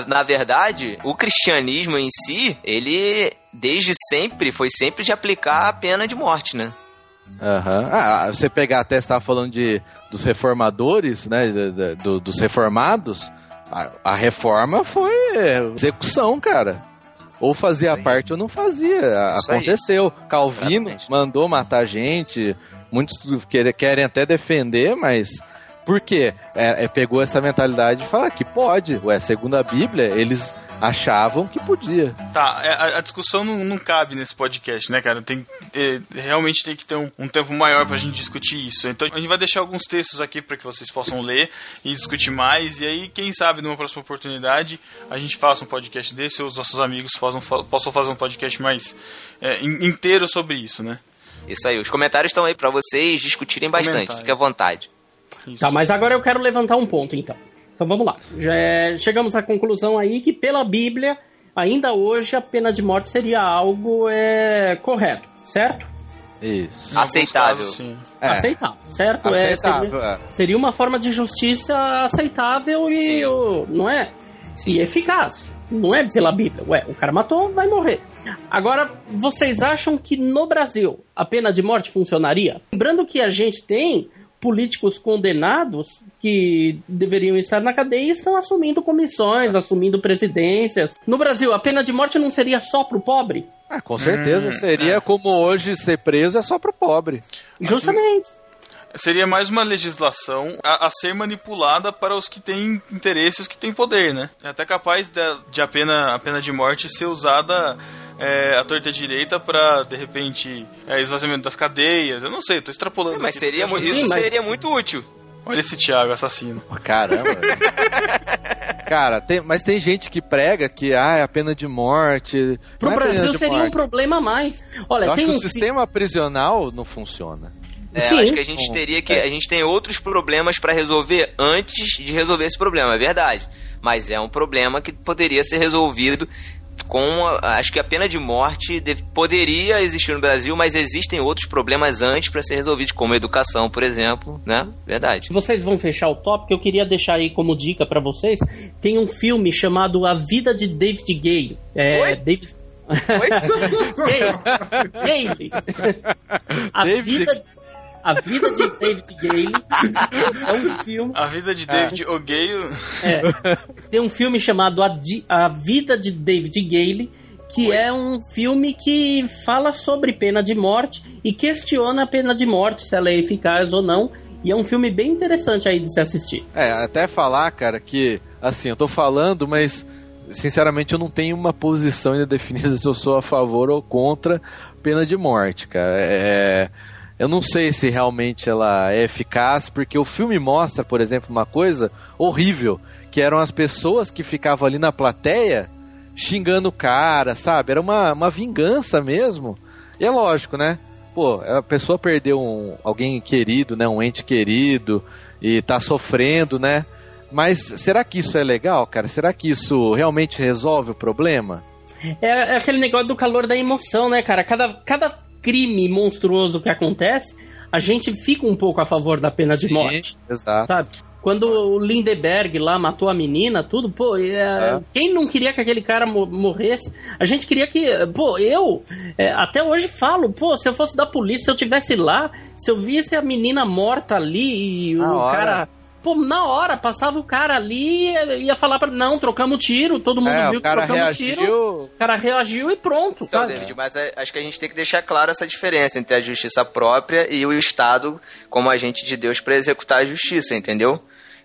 Na verdade, o cristianismo em si, ele desde sempre foi sempre de aplicar a pena de morte, né? Aham. Ah, você pegar até, você estava falando de, dos reformadores, né, de- de- do- dos reformados, a, a reforma foi execução, cara. Ou fazia parte ou não fazia. Isso aí. Aconteceu. Calvino mandou matar gente. Muitos quer- querem até defender, mas por quê? É, é, pegou essa mentalidade de falar que pode. Ué, segundo a Bíblia, eles achavam que podia. Tá, é, a, a discussão não, não cabe nesse podcast, né, cara? Tem, é, realmente tem que ter um, um tempo maior pra gente discutir isso. Então a gente vai deixar alguns textos aqui para que vocês possam ler e discutir mais. E aí, quem sabe, numa próxima oportunidade, a gente faça um podcast desse ou os nossos amigos façam, fa- possam fazer um podcast mais é, in- inteiro sobre isso, né? Isso aí, os comentários estão aí pra vocês discutirem bastante, fique à vontade. Tá, mas agora eu quero levantar um ponto, então. Então vamos lá. Já é- chegamos à conclusão aí que, pela Bíblia, ainda hoje a pena de morte seria algo é, correto, certo? Isso. Aceitável. É. Aceitável, certo? É, Aceitável, seria, é. seria uma forma de justiça aceitável e, o- não é? E eficaz. Não é pela Bíblia. Ué, o cara matou, vai morrer. Agora, vocês acham que no Brasil a pena de morte funcionaria? Lembrando que a gente tem políticos condenados que deveriam estar na cadeia e estão assumindo comissões, assumindo presidências. No Brasil, a pena de morte não seria só pro pobre? Ah, com certeza Hum, seria é. como hoje ser preso é só pro pobre. Justamente. Seria mais uma legislação a, a ser manipulada para os que têm interesses, que têm poder, né? É até capaz de, de a, pena, a pena de morte ser usada é, à torta direita para, de repente, é, esvaziamento das cadeias. Eu não sei, tô extrapolando. Mas aqui, seria, isso seria muito útil. Olha esse Thiago, assassino. Caramba. Cara, tem- mas tem gente que prega que ah, é a pena de morte. Pro é Brasil seria um morte. problema a mais. Olha, Eu tem acho um que o sistema prisional não funciona. É, Sim. acho que a gente teria que. é. A gente tem outros problemas pra resolver antes de resolver esse problema, é verdade. Mas é um problema que poderia ser resolvido com. Acho que a pena de morte deve- poderia existir no Brasil, mas existem outros problemas antes pra ser resolvidos, como a educação, por exemplo, né? Verdade. Vocês vão fechar o tópico, eu queria deixar aí como dica pra vocês. Tem um filme chamado A Vida de David Gale. É, David... Gale. Gale. A vida, a vida de David Gale é um filme. A vida de David Ogueio. É. Tem um filme chamado A, Di- A Vida de David Gale, que é um filme que fala sobre pena de morte e questiona a pena de morte, se ela é eficaz ou não. E é um filme bem interessante aí de se assistir. É, até falar, cara, que assim, eu tô falando, mas sinceramente eu não tenho uma posição ainda definida se eu sou a favor ou contra pena de morte, cara. É, eu não sei se realmente ela é eficaz, porque o filme mostra, por exemplo, uma coisa horrível, que eram as pessoas que ficavam ali na plateia xingando o cara, sabe? Era uma, uma vingança mesmo. E é lógico, né? Pô, a pessoa perdeu um, alguém querido, né? Um ente querido e tá sofrendo, né? Mas será que isso é legal, cara? Será que isso realmente resolve o problema? É, é aquele negócio do calor da emoção, né, cara? Cada, cada crime monstruoso que acontece, a gente fica um pouco a favor da pena de morte. Exato. Sabe? Quando o Lindeberg lá matou a menina, tudo, pô, é, É. quem não queria que aquele cara mo- morresse? A gente queria que, pô, eu é, até hoje falo, pô, se eu fosse da polícia, se eu tivesse lá, se eu visse a menina morta ali e Na o hora. cara. Pô, na hora, passava o cara ali e ia falar pra. Não, trocamos tiro, todo mundo É, o viu que cara trocamos reagiu. tiro. O cara reagiu e pronto, Então, sabe? David, mas é- acho que a gente tem que deixar claro essa diferença entre a justiça própria e o Estado como agente de Deus para executar a justiça, entendeu?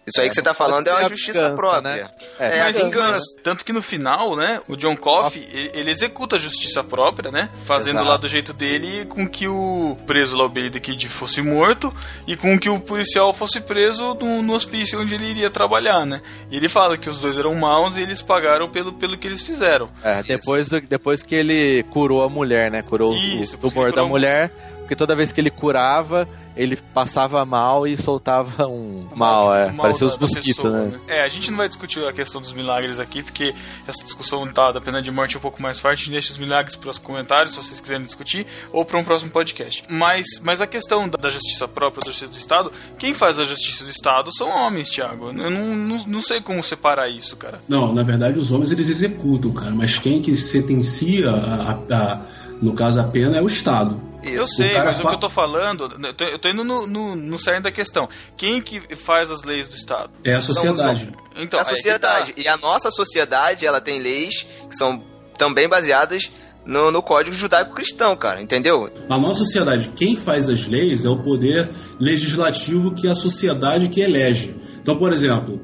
Isso aí É, que você tá falando é uma a justiça vingança, própria. né? É, a Mas, vingança. tanto que no final, né, o John Coffey, ele, ele executa a justiça própria, né, fazendo Exato. lá do jeito dele com que o preso lá, o Billy the Kid, fosse morto e com que o policial fosse preso no, no hospício onde ele iria trabalhar, né. E ele fala que os dois eram maus e eles pagaram pelo, pelo que eles fizeram. É, depois, do- depois que ele curou a mulher, né? Curou Isso, o tumor da a mulher, porque toda vez que ele curava, ele passava mal e soltava um mal, é. mal Parecia da- os mosquitos, pessoa, né? É, a gente não vai discutir a questão dos milagres aqui, porque essa discussão tá, da pena de morte é um pouco mais forte. A gente deixa os milagres para os comentários, se vocês quiserem discutir, ou para um próximo podcast. Mas, mas a questão da, da justiça própria, da justiça do Estado, quem faz a justiça do Estado são homens, Thiago. Eu não, não, não sei como separar isso, cara. Não, na verdade os homens eles executam, cara, mas quem que sentencia, a, a- a- no caso a pena, é o Estado. Eu sei, mas o que eu tô falando, eu tô, eu tô indo no, no, no cerne da questão. Quem que faz as leis do Estado? É a os sociedade. homens. Então, a que sociedade. tá. E a nossa sociedade, ela tem leis que são também baseadas no, no código judaico-cristão, cara, entendeu? A nossa sociedade, quem faz as leis é o poder legislativo que é a sociedade que elege. Então, por exemplo,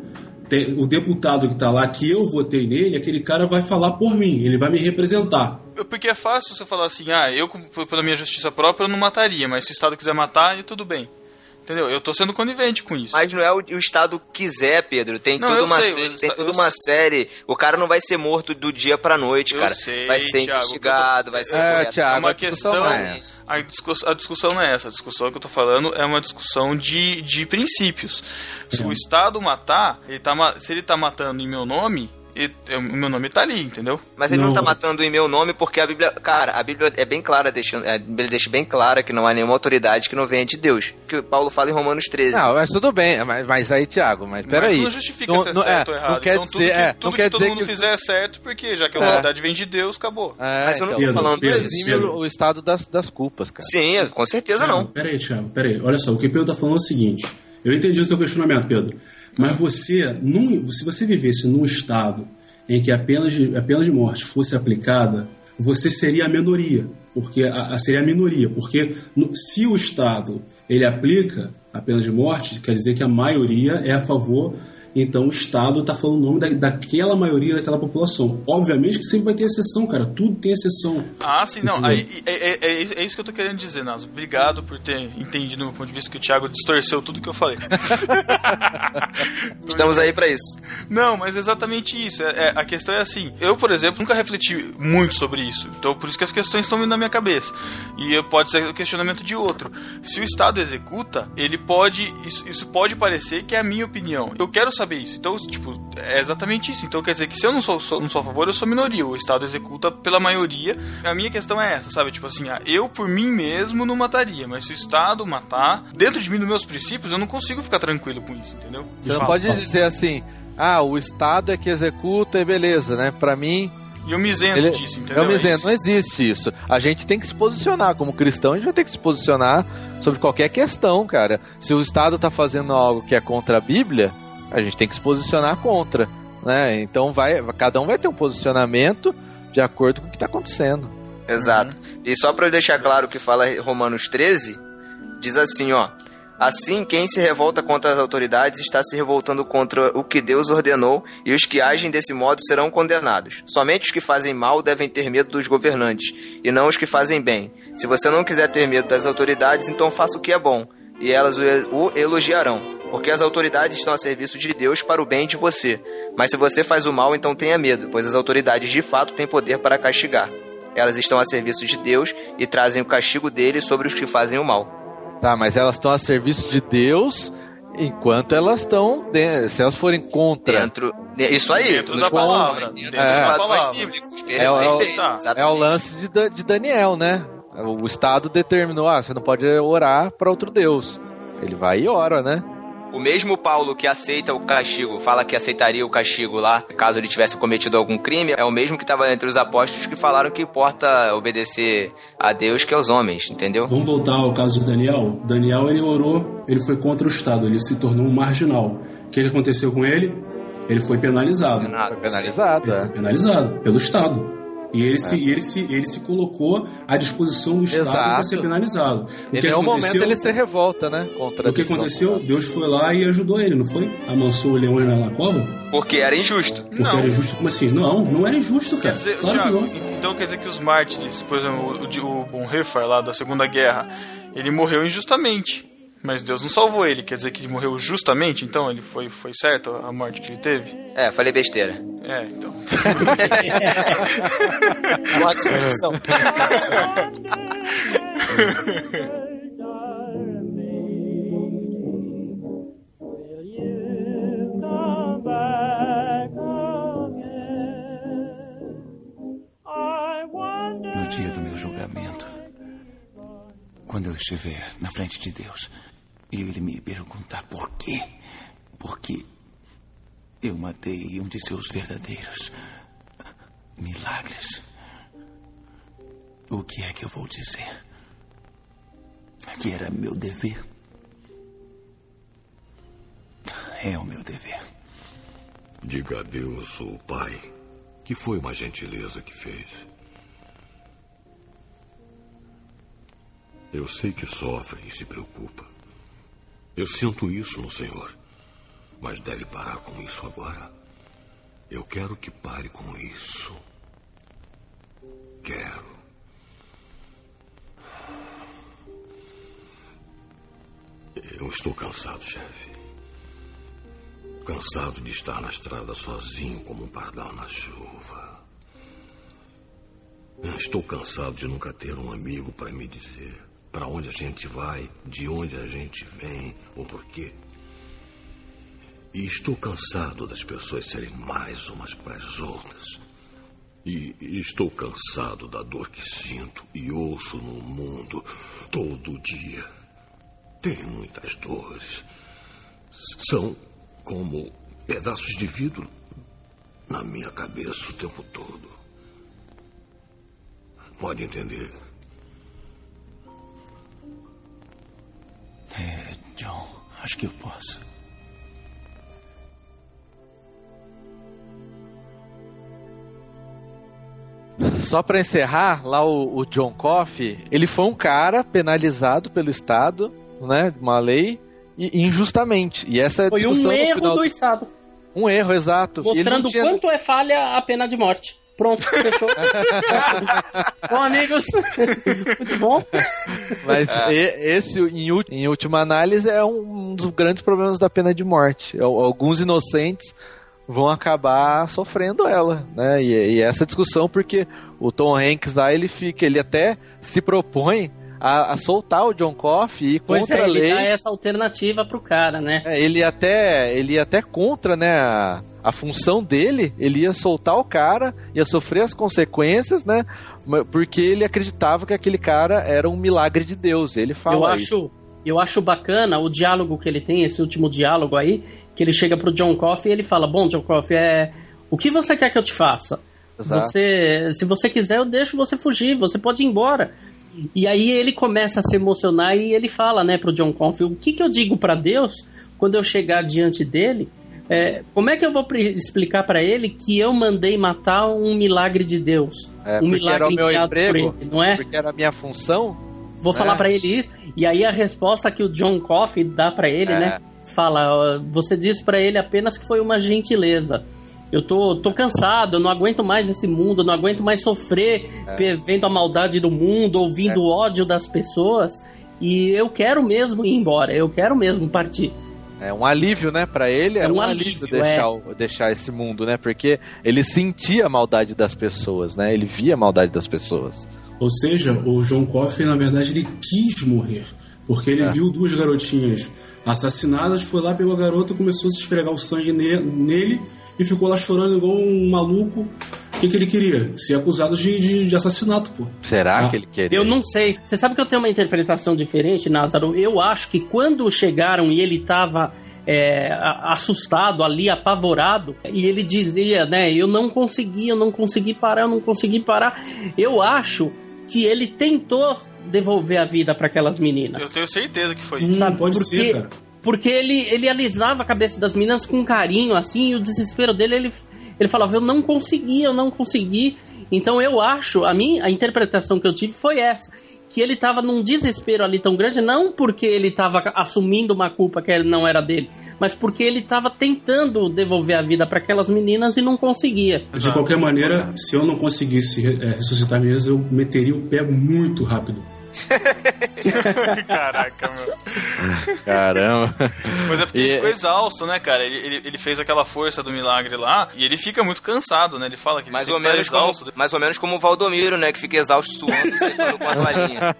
tem o deputado que está lá, que eu votei nele, aquele cara vai falar por mim, ele vai me representar. Porque é fácil você falar assim, ah, eu, pela minha justiça própria, eu não mataria, mas se o Estado quiser matar, tudo bem. Entendeu? Eu tô sendo conivente com isso. Mas não é o, o Estado quiser, Pedro. Tem Não, toda uma sei, série, o tem toda eu uma sei. série. O cara não vai ser morto do dia pra noite, Eu cara. sei, vai ser Thiago, investigado, vai ser É. Thiago, É uma a discussão questão. não é essa. A discussão, a discussão não é essa. A discussão que eu tô falando é uma discussão de, de princípios. Se o Estado matar, ele tá, se ele tá matando em meu nome, e, o meu nome tá ali, entendeu? Mas ele não. tá matando em meu nome porque a Bíblia. Cara, a Bíblia é bem clara, deixa, a Bíblia deixa bem clara que não há nenhuma autoridade que não venha de Deus. Que o Paulo fala em Romanos 13. Não, mas tudo bem, mas, mas aí, Tiago, mas peraí. Mas não justifica não, se é não, certo é, ou errado. Não quer então, dizer, tudo que, é, tudo não que quer todo dizer mundo que... fizer é certo, porque já que a autoridade vem de Deus, acabou. É, mas eu não então, tô falando Pedro, Pedro, Pedro. o estado das, das culpas, cara. Sim, com certeza Thiago, não. Peraí, Thiago, peraí. Olha só, o que o Pedro tá falando é o seguinte. Eu entendi o seu questionamento, Pedro. Mas você, num, se você vivesse num estado em que a pena de, a pena de morte fosse aplicada, você seria a minoria, porque a, a seria a minoria, porque no, se o Estado ele aplica a pena de morte, quer dizer que a maioria é a favor então o Estado está falando o nome da, daquela maioria daquela população. Obviamente que sempre vai ter exceção, cara. Tudo tem exceção. Ah, sim, não. Aí, é, é, é, é, isso que eu tô querendo dizer, Naso. Obrigado por ter entendido do ponto de vista que o Thiago distorceu tudo que eu falei. Estamos aí para isso. Não, mas exatamente isso. É, é, a questão é assim. Eu, por exemplo, nunca refleti muito sobre isso. Então, por isso que as questões estão vindo na minha cabeça. E pode ser o questionamento de outro. Se o Estado executa, ele pode. Isso, isso pode parecer que é a minha opinião. Eu quero saber isso. Então, tipo, é exatamente isso. Então quer dizer que se eu não sou, sou, não sou a favor, eu sou minoria. O Estado executa pela maioria. A minha questão é essa, sabe? Tipo assim, ah, eu por mim mesmo não mataria, mas se o Estado matar, dentro de mim, dos meus princípios, eu não consigo ficar tranquilo com isso, entendeu? Você não pode dizer assim, ah, o Estado é que executa e beleza, né? Pra mim, e eu me isento Ele, disso, entendeu? Eu me isento, é não existe isso. A gente tem que se posicionar como cristão, a gente vai ter que se posicionar sobre qualquer questão, cara. Se o Estado tá fazendo algo que é contra a Bíblia, a gente tem que se posicionar contra, né? Então vai, cada um vai ter um posicionamento de acordo com o que está acontecendo. Exato. Uhum. E só para eu deixar claro o que fala Romanos 13, diz assim, ó: Assim, quem se revolta contra as autoridades está se revoltando contra o que Deus ordenou, e os que agem desse modo serão condenados. Somente os que fazem mal devem ter medo dos governantes, e não os que fazem bem. Se você não quiser ter medo das autoridades, então faça o que é bom, e elas o elogiarão porque as autoridades estão a serviço de Deus para o bem de você. Mas se você faz o mal, então tenha medo, pois as autoridades de fato têm poder para castigar. Elas estão a serviço de Deus e trazem o castigo dele sobre os que fazem o mal. Tá, mas elas estão a serviço de Deus enquanto elas estão. Se elas forem contra. Dentro. Isso aí, dentro da palavra. Dentro é, dos padrões bíblicos. É, é, o, é o lance de, de Daniel, né? O Estado determinou: ah, você não pode orar para outro Deus. Ele vai e ora, né? O mesmo Paulo que aceita o castigo, fala que aceitaria o castigo lá, caso ele tivesse cometido algum crime, é o mesmo que estava entre os apóstolos que falaram que importa obedecer a Deus que aos homens, entendeu? Vamos voltar ao caso de Daniel. Daniel, ele orou, ele foi contra o Estado, ele se tornou um marginal. O que aconteceu com ele? Ele foi penalizado. Foi penalizado, ele é. foi penalizado pelo Estado. E ele, é. se, ele, se, ele se colocou à disposição do Estado para ser penalizado. O em nenhum momento ele se revolta, né? Contra o que aconteceu? Deus foi lá e ajudou ele, não foi? Amansou o leão na, na cova? Porque era injusto. Porque não. era injusto? Como assim? Não, não era injusto, cara. Quer dizer, claro Thiago, que não. Então quer dizer que os mártires, por exemplo, o, o Bonhoeffer lá da Segunda Guerra, ele morreu injustamente. Mas Deus não salvou ele, quer dizer que ele morreu justamente, então ele foi, foi certo a morte que ele teve? É, falei besteira. É, então. Morte solução. No dia do meu julgamento, quando eu estiver na frente de Deus, e ele me perguntar por quê. Porque eu matei um de seus verdadeiros milagres. O que é que eu vou dizer? Que era meu dever. É o meu dever. Diga a Deus, o Pai, que foi uma gentileza que fez. Eu sei que sofre e se preocupa. Eu sinto isso no Senhor. Mas deve parar com isso agora. Eu quero que pare com isso. Quero. Eu estou cansado, chefe. Cansado de estar na estrada sozinho como um pardal na chuva. Estou cansado de nunca ter um amigo para me dizer para onde a gente vai, de onde a gente vem, o porquê. E estou cansado das pessoas serem mais umas para as outras. E estou cansado da dor que sinto e ouço no mundo todo dia. Tem muitas dores. São como pedaços de vidro na minha cabeça o tempo todo. Pode entender? É, John, acho que eu posso. Só pra encerrar, lá o, o John Coffey, ele foi um cara penalizado pelo Estado, né? Uma lei, e injustamente. E essa é a Foi um erro final- do Estado. Um erro, exato. Mostrando tinha- quanto é falha a pena de morte. Pronto, fechou. bom, amigos, muito bom. Mas É. esse, em, última análise, é um dos grandes problemas da pena de morte. Al- Alguns inocentes vão acabar sofrendo ela, né? E, e essa discussão, porque o Tom Hanks lá, ele fica, ele até se propõe a, a soltar o John Coffey e ir Pois contra é, a ele lei. dá essa alternativa pro cara, né? É, ele até ele ia até contra né a, a função dele ele ia soltar o cara ia sofrer as consequências né porque ele acreditava que aquele cara era um milagre de Deus ele fala eu isso acho, eu acho bacana o diálogo que ele tem, esse último diálogo aí, que ele chega pro John Coffey e ele fala: Bom, John Coffey, é, o que você quer que eu te faça? Exato. Você, se você quiser, eu deixo você fugir, você pode ir embora. E aí ele começa a se emocionar e ele fala, né, pro John Coffey, o que, que eu digo para Deus quando eu chegar diante dele? É, como é que eu vou explicar para ele que eu mandei matar um milagre de Deus? É, um porque era o meu emprego ele, não é? porque era a minha função Vou né? falar pra ele isso. E aí a resposta que o John Coffey dá pra ele, É. né? Fala, você disse pra ele apenas que foi uma gentileza. Eu tô, tô cansado, eu não aguento mais esse mundo, eu não aguento mais sofrer É. vendo a maldade do mundo, ouvindo o ódio das pessoas. E eu quero mesmo ir embora, eu quero mesmo partir. É um alívio né para ele É era um um, alívio, alívio, deixar é. deixar esse mundo né porque ele sentia a maldade das pessoas né ele via a maldade das pessoas Ou seja, o John Coffey, na verdade, ele quis morrer. Porque ele É. viu duas garotinhas assassinadas, foi lá, pegou a garota, começou a se esfregar o sangue ne- nele e ficou lá chorando igual um maluco. O que, que ele queria? Ser acusado de, de, de assassinato, pô. será Ah. que ele queria Eu não sei. Você sabe que eu tenho uma interpretação diferente, Názaro? Eu acho que quando chegaram e ele estava é, assustado ali, apavorado, e ele dizia, né? Eu não consegui, eu não consegui parar, eu não consegui parar. Eu acho que ele tentou devolver a vida para aquelas meninas. Eu tenho certeza que foi Hum, isso. Sabe, pode porque, ser, cara. Porque ele, ele alisava a cabeça das meninas com carinho, assim, e o desespero dele, ele, ele falava, eu não consegui, eu não consegui. Então eu acho, a minha a interpretação que eu tive foi essa. Que ele tava num desespero ali tão grande, não porque ele tava assumindo uma culpa que não era dele, mas porque ele tava tentando devolver a vida para aquelas meninas e não conseguia. De qualquer maneira, se eu não conseguisse é, ressuscitar meninas, eu meteria o pé muito rápido. Caraca, meu. caramba Mas é porque E- ele ficou exausto, né, cara? Ele, ele, ele fez aquela força do milagre lá e ele fica muito cansado, né? Ele fala que ele Mais sempre ou, menos tá exausto. como, mais ou menos como o Valdomiro, né? Que fica exausto suando, secando com a toalhinha.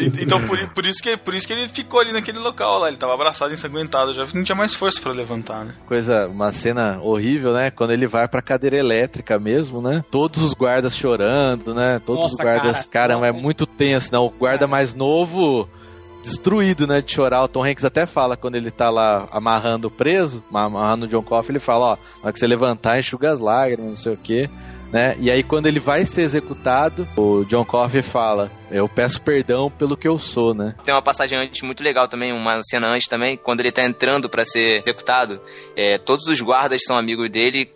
E- Então por, por isso que, por isso que ele ficou ali naquele local lá. Ele tava abraçado, ensanguentado, já não tinha mais força pra levantar, né? coisa, uma cena horrível, né? Quando ele vai pra cadeira elétrica mesmo, né? Todos os guardas chorando, né? Todos Nossa, os guardas, cara. cara, é muito tenso, né? O guarda mais novo destruído, né, de chorar. O Tom Hanks até fala quando ele tá lá amarrando o preso, amarrando o John Coffey, ele fala, ó, na hora que você levantar, enxuga as lágrimas, não sei o quê. Né? E aí quando ele vai ser executado, o John Coffey fala, eu peço perdão pelo que eu sou, né? Tem uma passagem antes muito legal também, uma cena antes também, quando ele tá entrando pra ser executado. é, todos os guardas são amigos dele,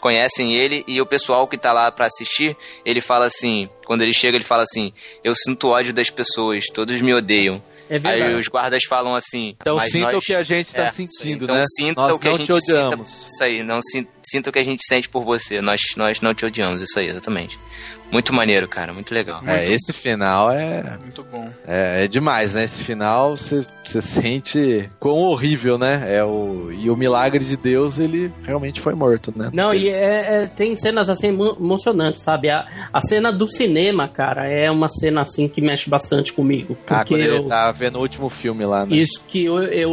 conhecem ele, e o pessoal que tá lá pra assistir, ele fala assim, quando ele chega, ele fala assim: Eu sinto ódio das pessoas, todos me odeiam. É verdade. Aí os guardas falam assim. Então "Mas sinta nós-" o que a gente tá É, sentindo, então né? sinta Nós o que a não gente te odiamos. sinta. Isso aí, não sin- sinta o que a gente sente por você. Nós, nós não te odiamos, isso aí, exatamente. Muito maneiro, cara, muito legal. É, esse final é Muito bom. É, é demais, né? Esse final você você sente quão horrível, né? É o, e o milagre de Deus, ele realmente foi morto, né? Não, e é, é- tem cenas assim emo- emocionantes, sabe? A, a cena do cinema, cara, é uma cena assim que mexe bastante comigo. Ah, Porque quando ele eu, tá ver no último filme lá, né? Isso que eu, eu-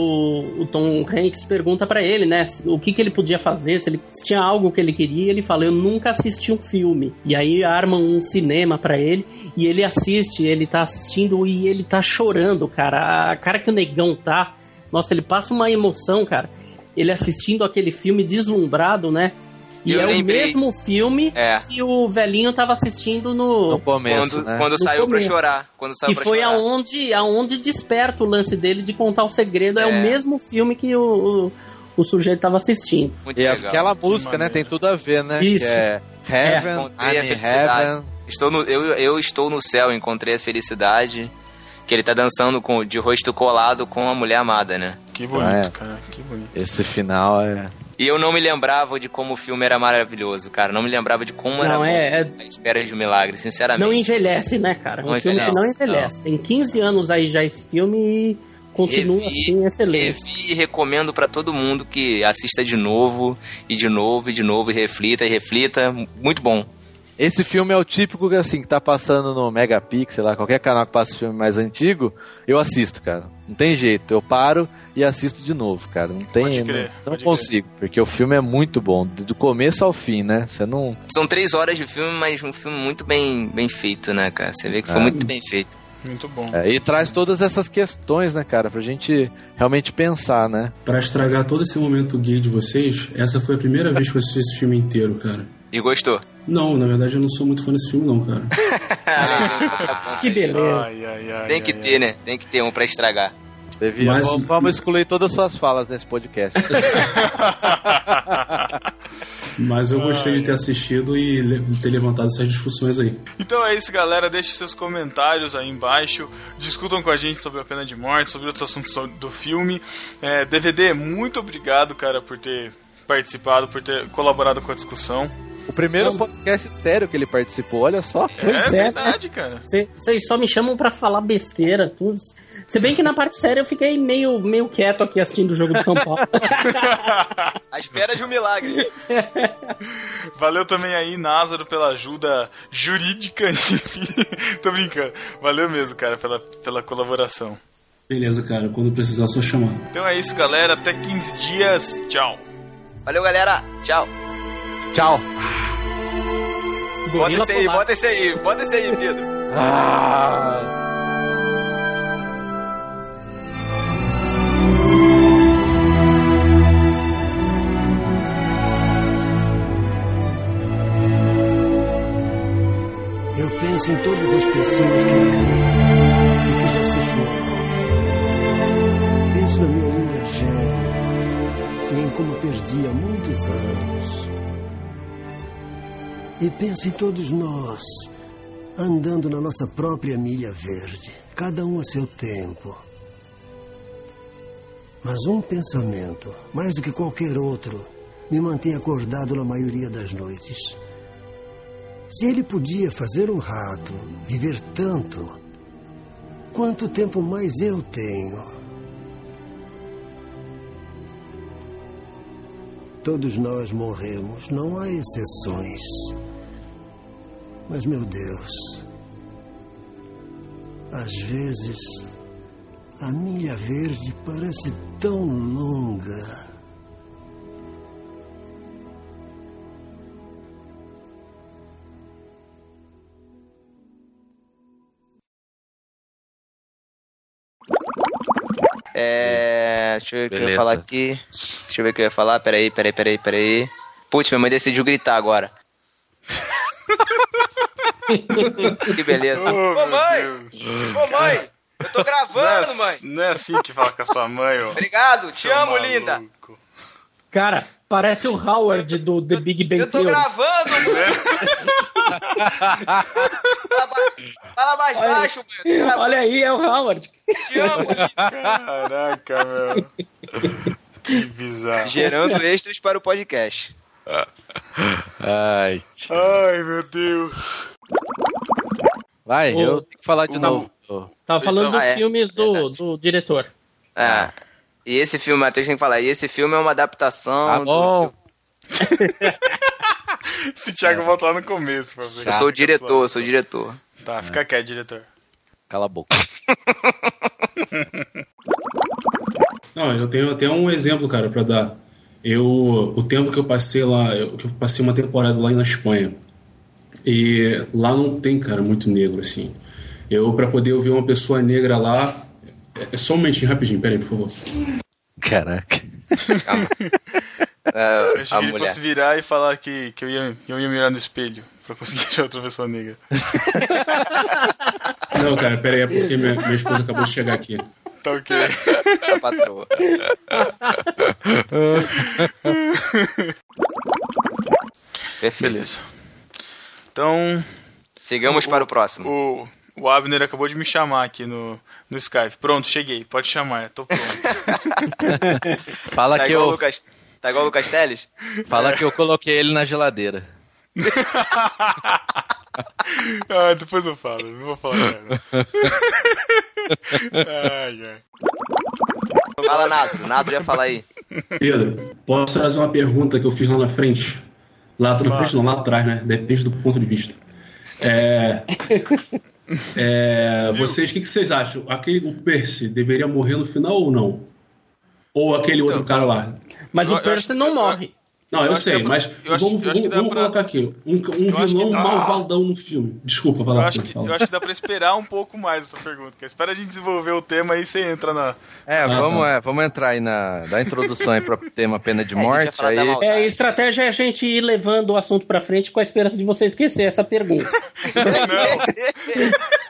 o Tom Hanks pergunta pra ele, né? O que, que ele podia fazer, se ele se tinha algo que ele queria. Ele fala: Eu nunca assisti um filme. E aí armam um cinema pra ele e ele assiste. Ele tá assistindo e ele tá chorando, cara. A cara que o negão tá. Nossa, ele passa uma emoção, cara. Ele assistindo aquele filme deslumbrado, né? E Eu é lembrei. o mesmo filme É. que o velhinho tava assistindo no, No começo, Quando, né? quando No saiu pra começo. chorar. Quando saiu pra foi chorar. aonde, aonde desperta o lance dele de contar o segredo. É, É. o mesmo filme que o, o, o sujeito tava assistindo. Muito E legal. aquela música, né? Tem tudo a ver, né? Isso. É Heaven, Encontrei a I'm. Heaven. Estou no, eu, eu estou no céu, encontrei a felicidade. Que ele tá dançando com, de rosto colado com a mulher amada, né? Que bonito, É. cara. Que bonito. Esse final é. E eu não me lembrava de como o filme era maravilhoso, cara. Não me lembrava de como era Não, bom é- é- a espera de um milagre, sinceramente. Não envelhece, né, cara? Um Não filme que não envelhece, envelhece. Tem 15 anos aí já esse filme e continua Revi, assim, excelente. Revi e recomendo pra todo mundo que assista de novo, e de novo, e de novo, e reflita, e reflita. Muito bom. Esse filme é o típico que assim, que tá passando no Megapixel, lá, qualquer canal que passa filme mais antigo, eu assisto, cara. Não tem jeito. Eu paro e assisto de novo, cara. Não tem. Pode não crer, não pode consigo, porque o filme é muito bom, do começo ao fim, né? Você não. São três horas de filme, mas um filme muito bem, bem feito, né, cara? Você vê que foi É. muito bem feito. Muito bom. É, e traz todas essas questões, né, cara, pra gente realmente pensar, né? Pra estragar todo esse momento gay de vocês, essa foi a primeira vez que eu assisti esse filme inteiro, cara. E gostou? Não, na verdade eu não sou muito fã desse filme, não, cara. Que beleza. Ai, ai, ai. Tem que ai, ter, né? Tem que ter um pra estragar. Devia, Mas- vamos, vamos excluir todas as suas falas nesse podcast. Mas eu gostei de ter assistido e ter levantado essas discussões aí. Então é isso, galera. Deixe seus comentários aí embaixo. Discutam com a gente sobre a pena de morte, sobre outros assuntos do filme. É, DVD, muito obrigado, cara, por ter participado, por ter colaborado com a discussão. O primeiro podcast sério que ele participou, olha só. Pois é, é, verdade, cara. Vocês só me chamam pra falar besteira, tudo. Se bem que na parte séria eu fiquei meio, meio quieto aqui assistindo o jogo do São Paulo. A espera de um milagre. Valeu também aí, Názaro, pela ajuda jurídica. Enfim, tô brincando. Valeu mesmo, cara, pela, pela colaboração. Beleza, cara. Quando precisar, só chamar. Então é isso, galera. Até 15 dias. Tchau. Valeu, galera. Tchau. Tchau. Bota esse aí, bota esse aí, bota esse aí, Pedro. Eu penso em todas as pessoas que amei e que já se foram. Penso na minha linda Jen e em como perdi há muitos anos. E penso em todos nós, andando na nossa própria milha verde, cada um a seu tempo. Mas um pensamento, mais do que qualquer outro, me mantém acordado na maioria das noites. Se ele podia fazer um rato viver tanto, quanto tempo mais eu tenho? Todos nós morremos, não há exceções. Mas, meu Deus, às vezes a milha verde parece tão longa. É. Deixa eu ver o que eu ia falar aqui. Deixa eu ver o que eu ia falar. Peraí, peraí, peraí, peraí. Putz, minha mãe decidiu gritar agora. que beleza. Oh, Ô, mãe! Deus. Ô, mãe! Eu tô Não é, gravando, mãe! não é assim que fala com a sua mãe, ó. Obrigado, te Seu amo, maluco. linda! Cara, parece o Howard do The Big Bang Eu tô Theory. gravando, fala, ba- fala mais Olha- baixo, gravando. Olha aí, é o Howard. Te amo! Caraca, meu. Que bizarro. Gerando extras para o podcast. Ai. Ai, meu Deus. Vai, Ô, eu tenho que falar de tá novo. Tava falando Então, dos ah, é, filmes do, do diretor. É. E esse filme, Matheus tem que falar, e esse filme é uma adaptação. Tá do- bom. Esse Thiago volta lá no começo pra ver. Eu sou o diretor, eu sou o diretor. Tá, fica quieto, diretor. Cala a boca. Não, eu tenho até um exemplo, cara, pra dar. Eu, o tempo que eu passei lá, eu, que eu passei uma temporada lá na Espanha. E lá não tem, cara, muito negro, assim. Eu, pra poder ouvir uma pessoa negra lá. É, é só um momentinho, rapidinho, pera aí, por favor. Caraca. Eu achei que ele fosse virar e falar que, que eu, ia, que eu ia mirar no espelho pra conseguir achar outra pessoa negra. Não, cara, pera aí, é porque minha, minha esposa acabou de chegar aqui. Tá ok. A patroa. Beleza. Então. Sigamos para o próximo. O, o Abner acabou de me chamar aqui no, no Skype. Pronto, cheguei. Pode chamar, tô pronto. Fala tá que eu. Lucas, tá igual o Lucas Teles? Fala que eu coloquei ele na geladeira. ah, depois eu falo, não vou falar nada. ai, ai. Fala, Názaro. Názaro ia falar aí. Pedro, posso fazer uma pergunta que eu fiz lá na frente? Lá na frente, não, lá atrás, né? Depende do ponto de vista. É, é, vocês, o que, que vocês acham? Aquele, o Percy deveria morrer no final ou não? Ou aquele outro cara lá? Mas Eu- o Percy não morre. Não, eu, Eu sei, mas pra- eu acho- vamos, eu acho que vamos, dá vamos pra- colocar aqui. Um, um vilão dá- malvadão no filme. Desculpa, vai Eu acho, que, falar. eu acho que dá pra esperar um pouco mais essa pergunta. cara. Espera a gente desenvolver o tema e você entra na. É, Ah, vamos, tá. é, vamos entrar aí na da introdução aí pro tema pena de É, morte. falar Aí. É, a estratégia é a gente ir levando o assunto pra frente com a esperança de você esquecer essa pergunta.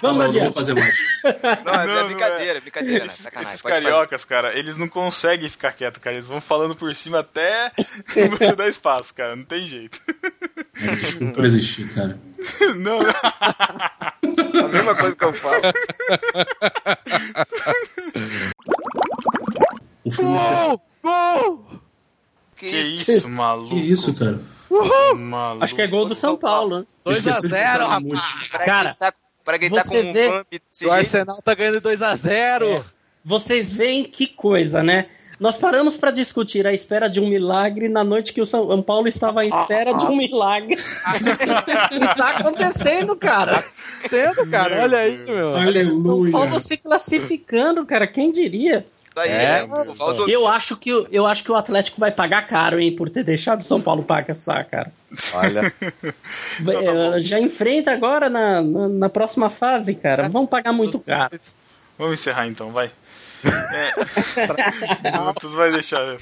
Vamos Não, não adiante. vou fazer mais. Não, mas Não, é não brincadeira, é brincadeira. né? Esses, Sacanagem. esses pode fazer. cariocas, cara, eles não conseguem ficar quietos, cara. Eles vão falando por cima até você dar espaço, cara. Não tem jeito. Desculpa por existir, cara. Não, não. A mesma coisa que eu falo. O filme. Que, isso, maluco? Que isso, cara? Maluco. Acho que é gol do São Paulo, né? 2x0, rapaz. Cara, Tá, tá com você um vê- desse O jeito. Arsenal tá ganhando 2x0. Vocês veem que coisa, né? Nós paramos pra discutir a espera de um milagre na noite que o São Paulo estava à espera de um milagre. tá acontecendo, cara. Sendo, cara, olha aí, meu. São Aleluia. Paulo se classificando, cara. Quem diria? Isso aí, É, Eu acho que o- eu acho que o Atlético vai pagar caro, hein, por ter deixado o São Paulo passar, cara. Olha. Vai- eh, Já enfrenta agora na, na, na próxima fase, cara. Vão pagar muito caro. Vamos encerrar então, vai. É. Não, tu vai deixar.